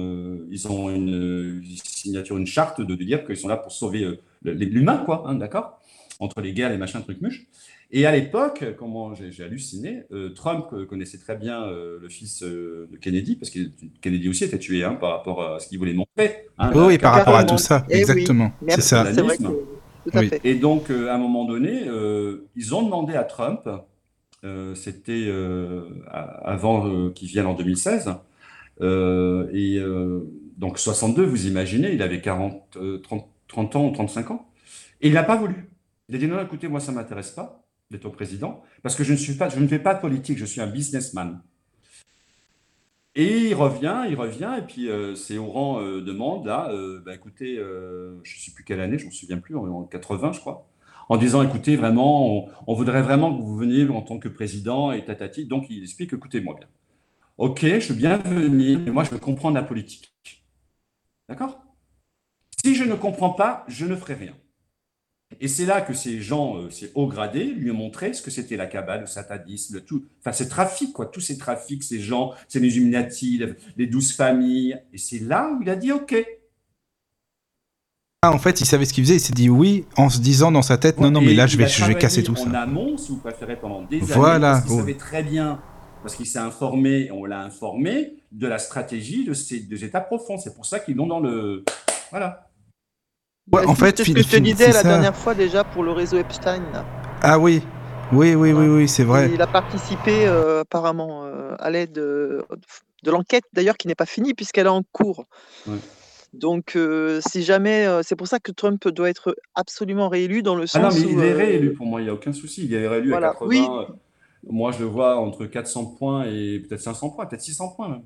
ils ont une, signature, une charte de, dire qu'ils sont là pour sauver l'humain, quoi, hein, d'accord Entre les guerres, les machins, trucs muches. Et à l'époque, comment j'ai halluciné, euh, Trump connaissait très bien euh, le fils euh, de Kennedy, parce que Kennedy aussi était tué hein, par rapport à ce qu'il voulait montrer. Hein, oui, par rapport à tout ça, eh exactement. C'est ça. Et donc, à un moment donné, ils ont demandé à Trump, c'était avant qu'il vienne en 2016, et donc 62, vous imaginez, il avait 40, 30, 30 ans ou 35 ans. Et il n'a pas voulu. Il a dit non, écoutez, moi, ça ne m'intéresse pas d'être au président, parce que je ne, suis pas, je ne fais pas de politique, je suis un businessman. Et il revient, il revient, et puis euh, c'est au rang euh, demande, là, euh, bah, écoutez, je ne sais plus quelle année, je ne me souviens plus, en 80, je crois, en disant, écoutez, vraiment, on, voudrait vraiment que vous veniez en tant que président, et tatati. Donc il explique, écoutez-moi bien. Ok, je veux bien venir, mais moi, je veux comprendre la politique. D'accord? Si je ne comprends pas, je ne ferai rien. Et c'est là que ces gens, euh, ces hauts gradés, lui ont montré ce que c'était la cabale, le satanisme, le tout, enfin ces trafics, quoi, tous ces trafics, ces gens, ces Illuminati, les douze familles. Et c'est là où il a dit OK. Ah, en fait, il savait ce qu'il faisait, il s'est dit oui, en se disant dans sa tête, non, non, mais là, je vais, je vais casser tout ça. En amont, si vous préférez, pendant des années, voilà. parce qu'il savait très bien, parce qu'il s'est informé, on l'a informé, de la stratégie de ces deux états profonds. C'est pour ça qu'ils l'ont dans le... Voilà. Ouais, en fait, ce que je te disais la dernière fois déjà pour le réseau Epstein. Ah oui, oui, oui, oui, oui, c'est vrai. Il a participé euh, apparemment euh, à l'aide de, l'enquête d'ailleurs qui n'est pas finie puisqu'elle est en cours. Donc, euh, si jamais, c'est pour ça que Trump doit être absolument réélu dans le sens. Ah non, mais il est réélu pour moi, il n'y a aucun souci. Il est réélu à 80. Moi, je le vois entre 400 points et peut-être 500 points, peut-être 600 points même.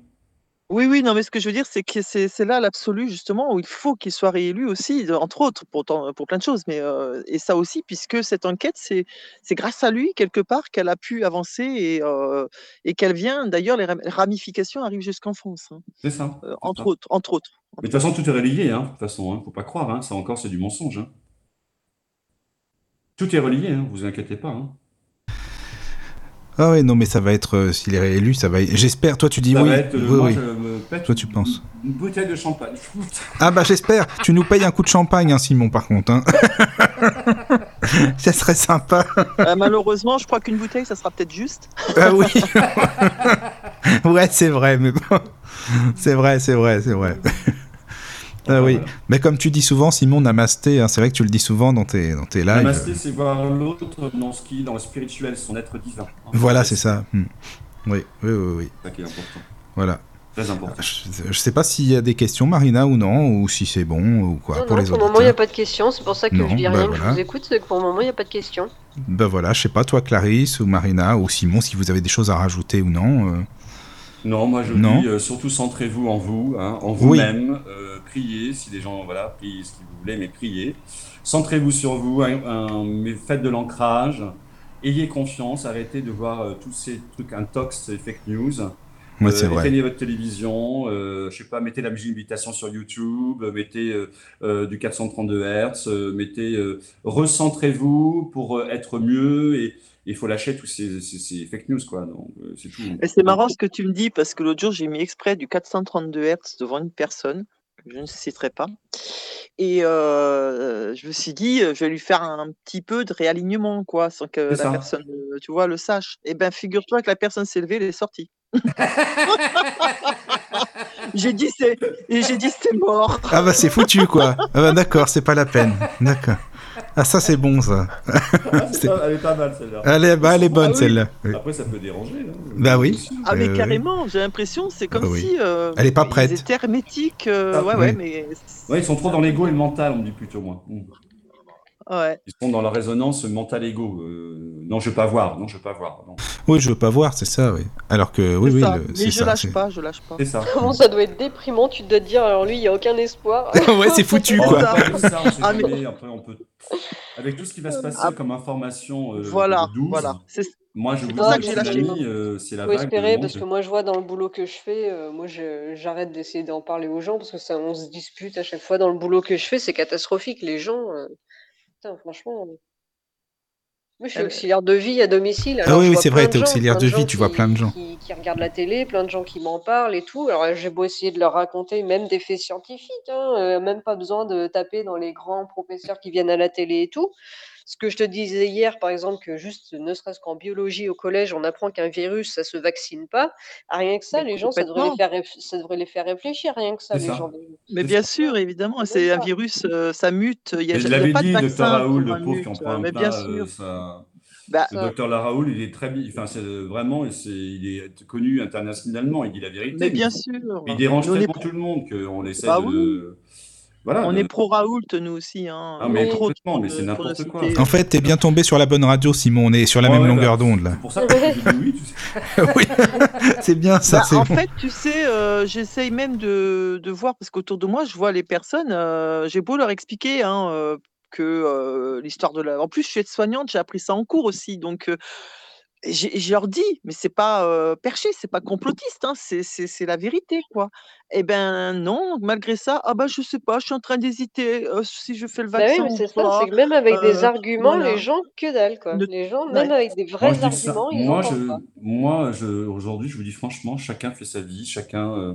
Oui, oui, non, mais ce que je veux dire, c'est que c'est c'est là l'absolu justement où il faut qu'il soit réélu aussi, entre autres, pour pour plein de choses, mais et ça aussi puisque cette enquête, c'est c'est grâce à lui quelque part qu'elle a pu avancer et et qu'elle vient d'ailleurs les ramifications arrivent jusqu'en France, hein. C'est ça, entre autres entre autres, Mais de toute façon, tout est relié, hein, de toute façon, hein, faut pas croire, hein, ça encore, c'est du mensonge, hein. Tout est relié, hein, vous inquiétez pas, hein. Ah ouais, non, mais ça va être, euh, s'il est réélu, ça va. J'espère. Toi, tu dis oui. Être, oui, moi, Je me pète Toi, tu penses. Une bouteille de champagne. ah bah j'espère. Tu nous payes un coup de champagne, hein, Simon, par contre. Hein. ça serait sympa. Euh, malheureusement, je crois qu'une bouteille, ça sera peut-être juste. ah oui. ouais, c'est vrai, mais bon. C'est vrai, c'est vrai, c'est vrai. Ah oui, mais comme tu dis souvent, Simon, namasté, hein, c'est vrai que tu le dis souvent dans tes, dans tes lives. Namasté, c'est voir l'autre dans ce qui, dans le spirituel, son être divin. hein. Voilà, c'est ça. Hmm. Oui, oui, oui, oui. C'est ça qui est important. Voilà. Très important. Je, je sais pas s'il y a des questions, Marina, ou non, ou si c'est bon, ou quoi, Non, pour non, les pour le moment, il n'y a pas de questions. C'est pour ça que Non, je dis bah rien, que je vous écoute. C'est que pour le moment, il n'y a pas de questions. Ben voilà, je sais pas, toi, Clarisse, ou Marina, ou Simon, si vous avez des choses à rajouter ou non. euh. Non, moi je Non. dis euh, surtout centrez-vous en vous, hein, en Oui. vous-même, euh, priez, si les gens, voilà, priez ce que vous voulez, mais priez. Centrez-vous sur vous, un- un- mais faites de l'ancrage, ayez confiance, arrêtez de voir euh, tous ces trucs intox et fake news. Ouais, Euh, c'est vrai. Éteignez votre télévision, je sais pas, mettez la musique d'invitation sur YouTube, mettez du 432 Hz, mettez, recentrez-vous pour être mieux et il faut lâcher tous ces, ces- ces fake news, quoi. Donc, euh, c'est tout. Et c'est marrant ce que tu me dis parce que l'autre jour, j'ai mis exprès du 432 Hz devant une personne, que je ne citerai pas. Et euh, je me suis dit, euh, je vais lui faire un petit peu de réalignement, quoi, sans que la personne, tu vois, le sache. Et ben, figure-toi que la personne s'est levée, elle est sortie. j'ai dit, c'est, et j'ai dit, c'est mort. Ah bah c'est foutu, quoi. Ah bah d'accord, c'est pas la peine. D'accord. Ah ça c'est bon, ça. Ah, c'est pas- elle est pas mal celle-là. Elle est, bah, elle est bonne, Ah oui. celle-là. Oui. Après, ça peut déranger. hein. Bah oui. Ah, mais Euh, carrément, j'ai l'impression, c'est comme Ah oui. si. euh, Elle est pas ils prête. étaient hermétiques. euh, Ah, ouais, ouais, oui. mais. Ouais, ils sont trop dans l'ego et le mental, on dit plutôt, moi. Mm. Ouais. Ils sont dans la résonance mental-ego. Euh, non, je veux pas voir. Non, je veux pas voir. Non. Oui, je veux pas voir, c'est ça, oui. Alors que, oui, c'est oui, ça. le- mais je ça. lâche pas, je lâche pas. C'est ça. Comment ça doit être déprimant Tu dois te dire, alors lui, il n'y a aucun espoir. ouais, c'est foutu, quoi. ça, on Ah, mais- jamais. Après, on peut. Avec tout ce qui va se passer Ah. comme information euh, Voilà, le 12, voilà. C'est moi, je vous ça dis, que j'ai lâché. euh, c'est la Faut vague. espérer, parce que moi, je vois dans le boulot que je fais, euh, moi, je- j'arrête d'essayer d'en parler aux gens, parce que ça, on se dispute à chaque fois dans le boulot que je fais, c'est catastrophique. Les gens, euh, putain, franchement. euh, Moi, je suis Euh, auxiliaire de vie à domicile. Ah oui, oui, c'est vrai, t'es gens, auxiliaire de vie, tu vois plein de gens. Qui, qui regardent la télé, plein de gens qui m'en parlent et tout. Alors, j'ai beau essayer de leur raconter même des faits scientifiques, hein, euh, même pas besoin de taper dans les grands professeurs qui viennent à la télé et tout. Ce que je te disais hier, par exemple, que juste, ne serait-ce qu'en biologie au collège, on apprend qu'un virus, ça se vaccine pas. Ah, rien que ça, Mais les gens, ça devrait les, faire réf- ça devrait les faire réfléchir, rien que ça, les ça. gens. Mais bien ça. sûr, évidemment, C'est un virus, euh, ça mute. Il n'y a, je y l'avais dit, docteur vaccin Raoul, pour le un pauvre qui en prend un mais bien euh, sûr. ça- Bah, Le docteur Raoul, il est très, enfin, c'est vraiment, c'est, il est connu internationalement, il dit la vérité. mais bien il- sûr. Il dérange est tellement pro- tout le monde qu'on essaie Bah de. Voilà. On de- est pro Raoult, nous aussi. Hein, Ah, mais mais c'est n'importe quoi. En fait, t'es bien tombé sur la bonne radio, Simon. On est sur la Ouais, même ouais, longueur bah, d'onde, là. C'est pour ça que dit oui, tu sais. oui, c'est bien ça, Bah, en bon. fait, tu sais, euh, j'essaye même de, de voir, parce qu'autour de moi, je vois les personnes, euh, j'ai beau leur expliquer hein, euh, que euh, l'histoire de la... En plus, je suis aide-soignante, j'ai appris ça en cours aussi, donc euh, je leur dis, mais c'est pas euh, perché, c'est pas complotiste, hein, c'est la vérité, quoi. Eh ben non, malgré ça, ah bah je sais pas, je suis en train d'hésiter euh, si je fais le Bah oui, vaccin mais ou c'est ça, c'est que même avec des arguments, voilà. les gens, que dalle, quoi. Ne- Les gens, ouais. même avec des vrais arguments, ils Moi, je, pas. moi, je, aujourd'hui, je vous dis franchement, chacun fait sa vie, chacun. euh,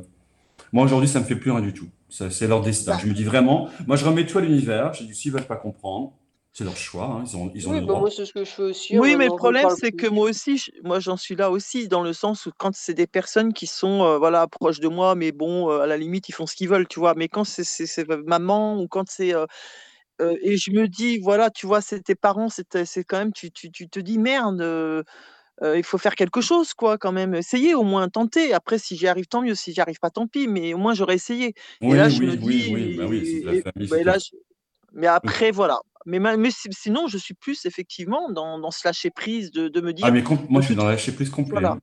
Moi, aujourd'hui, ça me fait plus rien du tout. C'est leur destin. Bah. Je me dis vraiment, moi, je remets tout à l'univers. Je dis, s'ils veulent pas comprendre, c'est leur choix. hein, Ils ont, ils ont Oui, le bah droit. moi, c'est ce que je fais aussi. Oui, mais le je problème, c'est que plus. moi aussi, je- moi j'en suis là aussi, dans le sens où quand c'est des personnes qui sont euh, voilà, proches de moi, mais bon, euh, à la limite, ils font ce qu'ils veulent, tu vois. Mais quand c'est c'est- c'est maman ou quand c'est. euh, euh, et je me dis, voilà, tu vois, c'est tes parents, c'est ta- c'est quand même, tu, tu, tu te dis, merde, euh, euh, il faut faire quelque chose, quoi, quand même. Essayer, au moins, tenter. Après, si j'y arrive, tant mieux. Si j'y arrive pas, tant pis. Mais au moins, j'aurais essayé. Et Oui, là, je oui, me oui, dis. oui, bah oui, c'est de la et- famille, bah, c'est et là, clair. je- mais après, voilà. Mais, ma- mais si- sinon, je suis plus effectivement dans, dans ce lâcher prise de, de me dire. Ah, mais moi, je suis dans lâcher prise complet. Voilà. hein.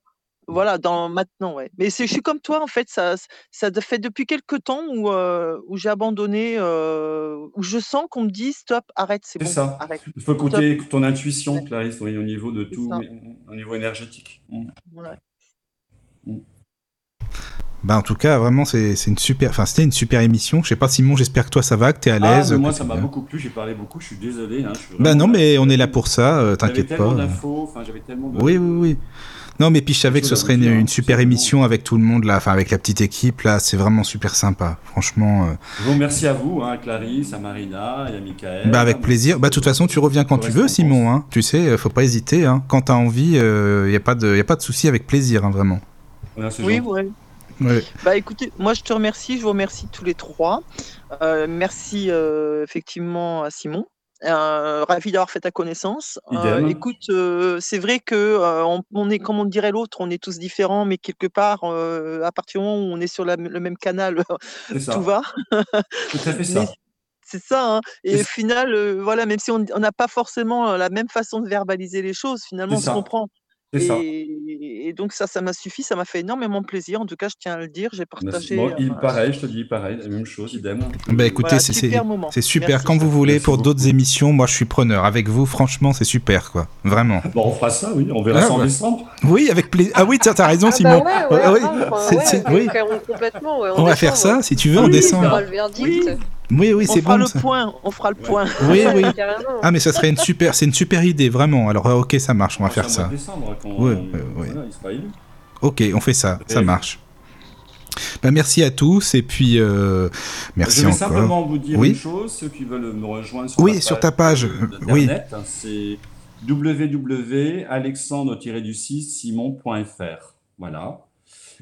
Voilà, dans maintenant, ouais. Mais c'est, je suis comme toi, en fait, ça, ça fait depuis quelques temps où, euh, où j'ai abandonné, euh, où je sens qu'on me dit stop, arrête, c'est C'est bon, ça. arrête. Il faut Stop. écouter ton intuition. Clarisse, oui, au niveau de C'est tout, au niveau énergétique. Mm. Ouais. Bah, en tout cas, vraiment, c'est c'est une super. Enfin, c'était une super émission. Je sais pas, Simon, j'espère que toi ça va, que t'es à Ah, l'aise. mais moi, ça m'a beaucoup plu. J'ai parlé beaucoup. Je suis désolé. Hein, je suis Bah non, mais on est là pour ça, euh, J'avais t'inquiète tellement pas. d'infos. Enfin, j'avais tellement de. Oui, oui, oui. Non, mais puis je savais que ce serait une, hein, super émission avec tout le monde là, enfin avec la petite équipe là, c'est vraiment super sympa. Franchement, euh, Je vous remercie à vous, hein, à Clarisse, à Marina et à Michael. bah avec plaisir. Bah de toute façon, tu reviens quand tu veux, Simon. Hein. Tu sais, euh, faut pas hésiter. Hein. Quand t'as envie, il y a pas de, y a pas de souci, avec plaisir, hein, vraiment. C'est Oui, ouais. Ouais. Bah écoutez, moi je te remercie, je vous remercie tous les trois. Euh, merci euh, effectivement à Simon. Euh, ravi d'avoir fait ta connaissance. Euh, écoute, euh, c'est vrai que euh, on, on est, comme on dirait l'autre, on est tous différents, mais quelque part, euh, à partir du moment où on est sur la- le même canal, tout va. Tout à fait ça. Mais c'est ça. hein. Et au final, euh, voilà, même si on n'a pas forcément la même façon de verbaliser les choses, finalement, C'est on se comprend. C'est ça. Et, et donc ça, ça m'a suffi, ça m'a fait énormément plaisir. En tout cas, je tiens à le dire, j'ai Merci. partagé. Bon, il, euh, pareil, je te dis pareil, la même chose, idem. Bah écoutez, Voilà, c'est super c'est- moment. c'est super. Merci. Quand vous voulez, Merci pour d'autres émissions, moi je suis preneur. Avec vous, franchement, c'est super, quoi. Vraiment. Bon, on fera ça, oui, on verra Ah, ça en ouais. décembre. Oui, avec plaisir. Ah oui, tiens, t'as raison, Simon. bah oui, On va faire décembre. ça, si tu veux, en Oui, décembre. On fera le verdict. Oui. Oui, oui, on c'est fera bon. le ça. point, on fera le point. Oui, oui. Ah, mais ça serait une super, c'est une super idée, vraiment. Alors, euh, ok, ça marche, on va C'est faire ça. de décembre, quand voilà, il sera élu. Ok, on fait ça, ça marche. Bah, merci à tous et puis euh, merci je vais encore. simplement vous dire Oui. une chose, ceux qui veulent me rejoindre sur, Oui, ma sur ta page, euh, oui. hein, c'est www.alexandre-du-6simon.fr. Voilà.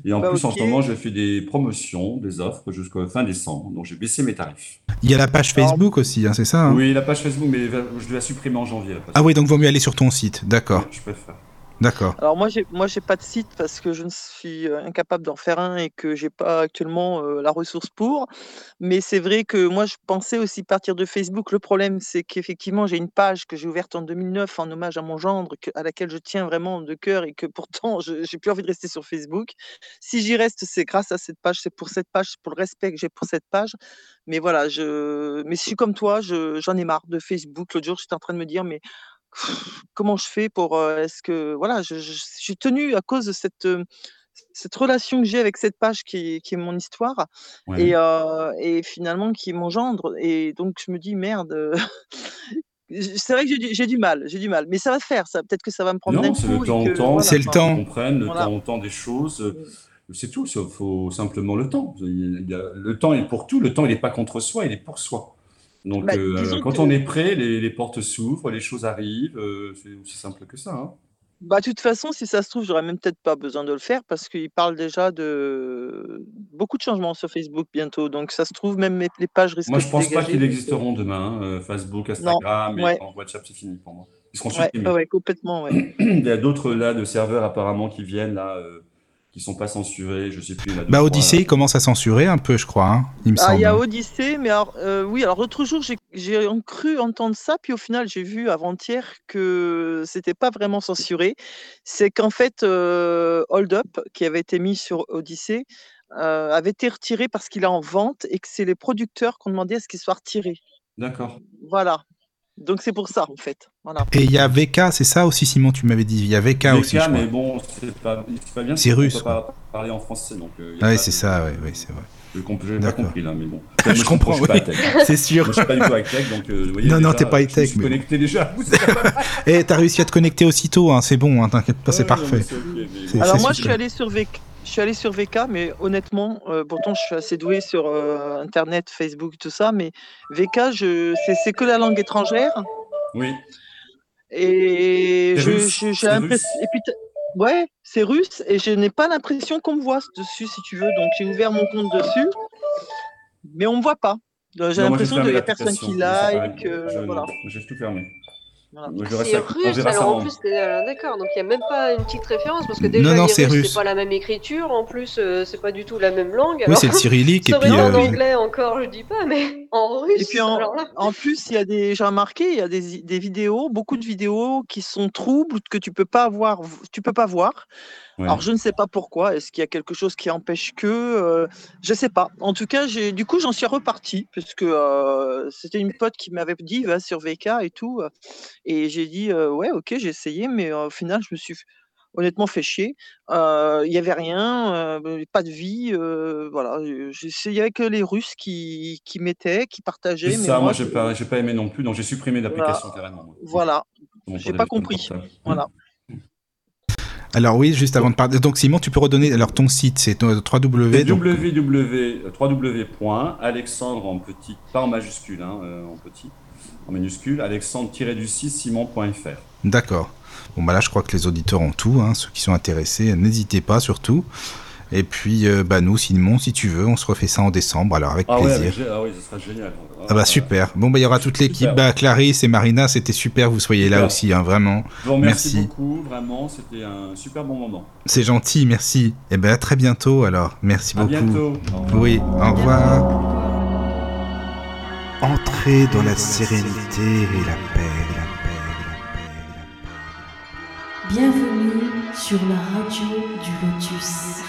Et en Bah, plus, en ce moment, je fais des promotions, des offres jusqu'à fin décembre. Donc, j'ai baissé mes tarifs. Il y a la page Alors- Facebook aussi, hein, c'est ça hein? Oui, la page Facebook, mais je dois la supprimer en janvier. La page Ah oui, donc vaut mieux aller sur ton site. D'accord, Ouais, Je préfère. D'accord. Alors moi, j'ai moi j'ai pas de site parce que je ne suis euh, incapable d'en faire un et que j'ai pas actuellement euh, la ressource pour. Mais c'est vrai que moi, je pensais aussi partir de Facebook. Le problème, c'est qu'effectivement, j'ai une page que j'ai ouverte en 2009 en hommage à mon gendre, à laquelle je tiens vraiment de cœur et que pourtant, je j'ai plus envie de rester sur Facebook. Si j'y reste, c'est grâce à cette page, c'est pour cette page, c'est pour le respect que j'ai pour cette page. Mais voilà, je mais je suis comme toi, je j'en ai marre de Facebook. L'autre jour, j'étais en train de me dire, mais comment je fais pour euh, est-ce que voilà je, je- je suis tenue à cause de cette euh, cette relation que j'ai avec cette page qui est, qui est mon histoire Ouais. et, euh, et finalement qui est mon gendre et donc je me dis merde euh, c'est vrai que j'ai du, du mal j'ai du mal mais ça va se faire ça peut-être que ça va me prendre Non, c'est le temps que- au temps. voilà, C'est le temps. qu'on comprenne le Voilà. temps au temps des choses. euh, C'est tout, il faut simplement le temps. Il y a- le temps est pour tout, le temps il n'est pas contre soi, il est pour soi. Donc Bah, euh, quand que- on est prêt, les, les portes s'ouvrent, les choses arrivent, euh, c'est aussi simple que ça. hein. Bah, de toute façon, si ça se trouve, j'aurais même peut-être pas besoin de le faire parce qu'il parle déjà de beaucoup de changements sur Facebook bientôt. Donc, ça se trouve, même mes- les pages risquent Moi je pense pas qu'ils existeront demain, euh, Facebook, Instagram ouais. et WhatsApp c'est fini pour moi. Ils seront Ouais, supprimés. ouais, complètement. Il y a d'autres là de serveurs apparemment qui viennent là, qui sont pas censurés, je sais plus. il y en a deux, Bah Odyssey commence à censurer un peu, je crois. hein, il me Ah, semble. il y a Odyssée, mais alors, euh, oui, alors l'autre jour, j'ai cru entendre ça, puis au final, j'ai vu avant-hier que c'était pas vraiment censuré. C'est qu'en fait, euh, Hold Up, qui avait été mis sur Odyssée, euh, avait été retiré parce qu'il est en vente et que c'est les producteurs qui ont demandé à ce qu'il soit retiré. D'accord. Voilà. Donc c'est pour ça, en fait. Voilà. Et il y a VK, c'est ça aussi, Simon, tu m'avais dit. Il y a VK VK, aussi, je crois. mais bon, c'est pas, bien. C'est russe, peut pas parler en français, donc. euh, Ah oui, pas c'est de- ça, ouais, ouais, c'est vrai. Je j'ai pas D'accord. compris là, mais bon. Je Moi, comprends, Je oui. high-tech. C'est Moi, sûr. je suis pas du tout high-tech, donc euh, vous voyez. Non, non, déjà, t'es pas Je high-tech, me suis mais connecté déjà. Et t'as réussi à te connecter aussitôt, hein, c'est bon, hein, t'inquiète pas, c'est Ouais, non, parfait. mais. Alors moi, je suis allé sur VK, je suis allé sur VK, mais honnêtement, euh, pourtant je suis assez doué sur euh, Internet, Facebook, tout ça, mais VK, je, c'est, que la langue étrangère Oui. et je, je- j'ai l'impression, et puis ouais, c'est russe et je n'ai pas l'impression qu'on me voit dessus, si tu veux. Donc j'ai ouvert mon compte dessus, mais on me voit pas. Donc, J'ai l'impression fermé qu'il y a personne qui like, euh, voilà. J'ai tout fermé. Voilà. C'est russe, ça alors en en- plus, euh, d'accord, donc il n'y a même pas une petite référence, parce que déjà, Non, non, c'est russe. pas la même écriture, en plus, euh, c'est pas du tout la même langue. Oui, c'est le cyrillique et puis. en euh, anglais encore, je dis pas, mais en russe, Et puis en, alors là. en plus, il y a des, j'ai remarqué, il y a des, des vidéos, beaucoup de vidéos qui sont troubles que tu peux pas voir, tu peux pas voir. Ouais. Alors je ne sais pas pourquoi. Est-ce qu'il y a quelque chose qui empêche que euh, Je sais pas. En tout cas, j'ai, du coup, j'en suis reparti parce que euh, c'était une pote qui m'avait dit va sur VK et tout, et j'ai dit euh, ouais, ok, j'ai essayé, mais au final, je me suis honnêtement fait chier. Il y avait rien, pas de vie, voilà. Avait que les Russes qui, qui mettaient, qui partageaient, mais ça, moi, je- pas, j'ai pas aimé non plus, donc j'ai supprimé l'application carrément. voilà, Sur mon j'ai pas compris. voilà. Alors oui, juste avant de parler. Donc Simon, tu peux redonner. Alors ton site, c'est www. Donc- www, en petit, pas en majuscule, hein, euh, en petit, en minuscule, alexandre-du-6 simon.fr. D'accord. Bon bah là, je crois que les auditeurs ont tout. hein, ceux qui sont intéressés, n'hésitez pas surtout. Et puis, euh, bah, nous, Simon, si tu veux, on se refait ça en décembre, alors avec Ah ouais, plaisir. j'ai- ah oui, ce sera génial. Ah bah super. Bon bah il y aura toute l'équipe. Bah Clarisse et Marina, c'était super. Vous soyez là aussi, hein, vraiment. Je vous remercie Merci. beaucoup, vraiment, c'était un super bon moment. C'est gentil, merci. Et ben à très bientôt alors. Merci À beaucoup. bientôt. Au revoir. Oui, au revoir. Entrez dans la sérénité et la paix, la paix, la paix, la paix. Bienvenue sur la radio du Lotus.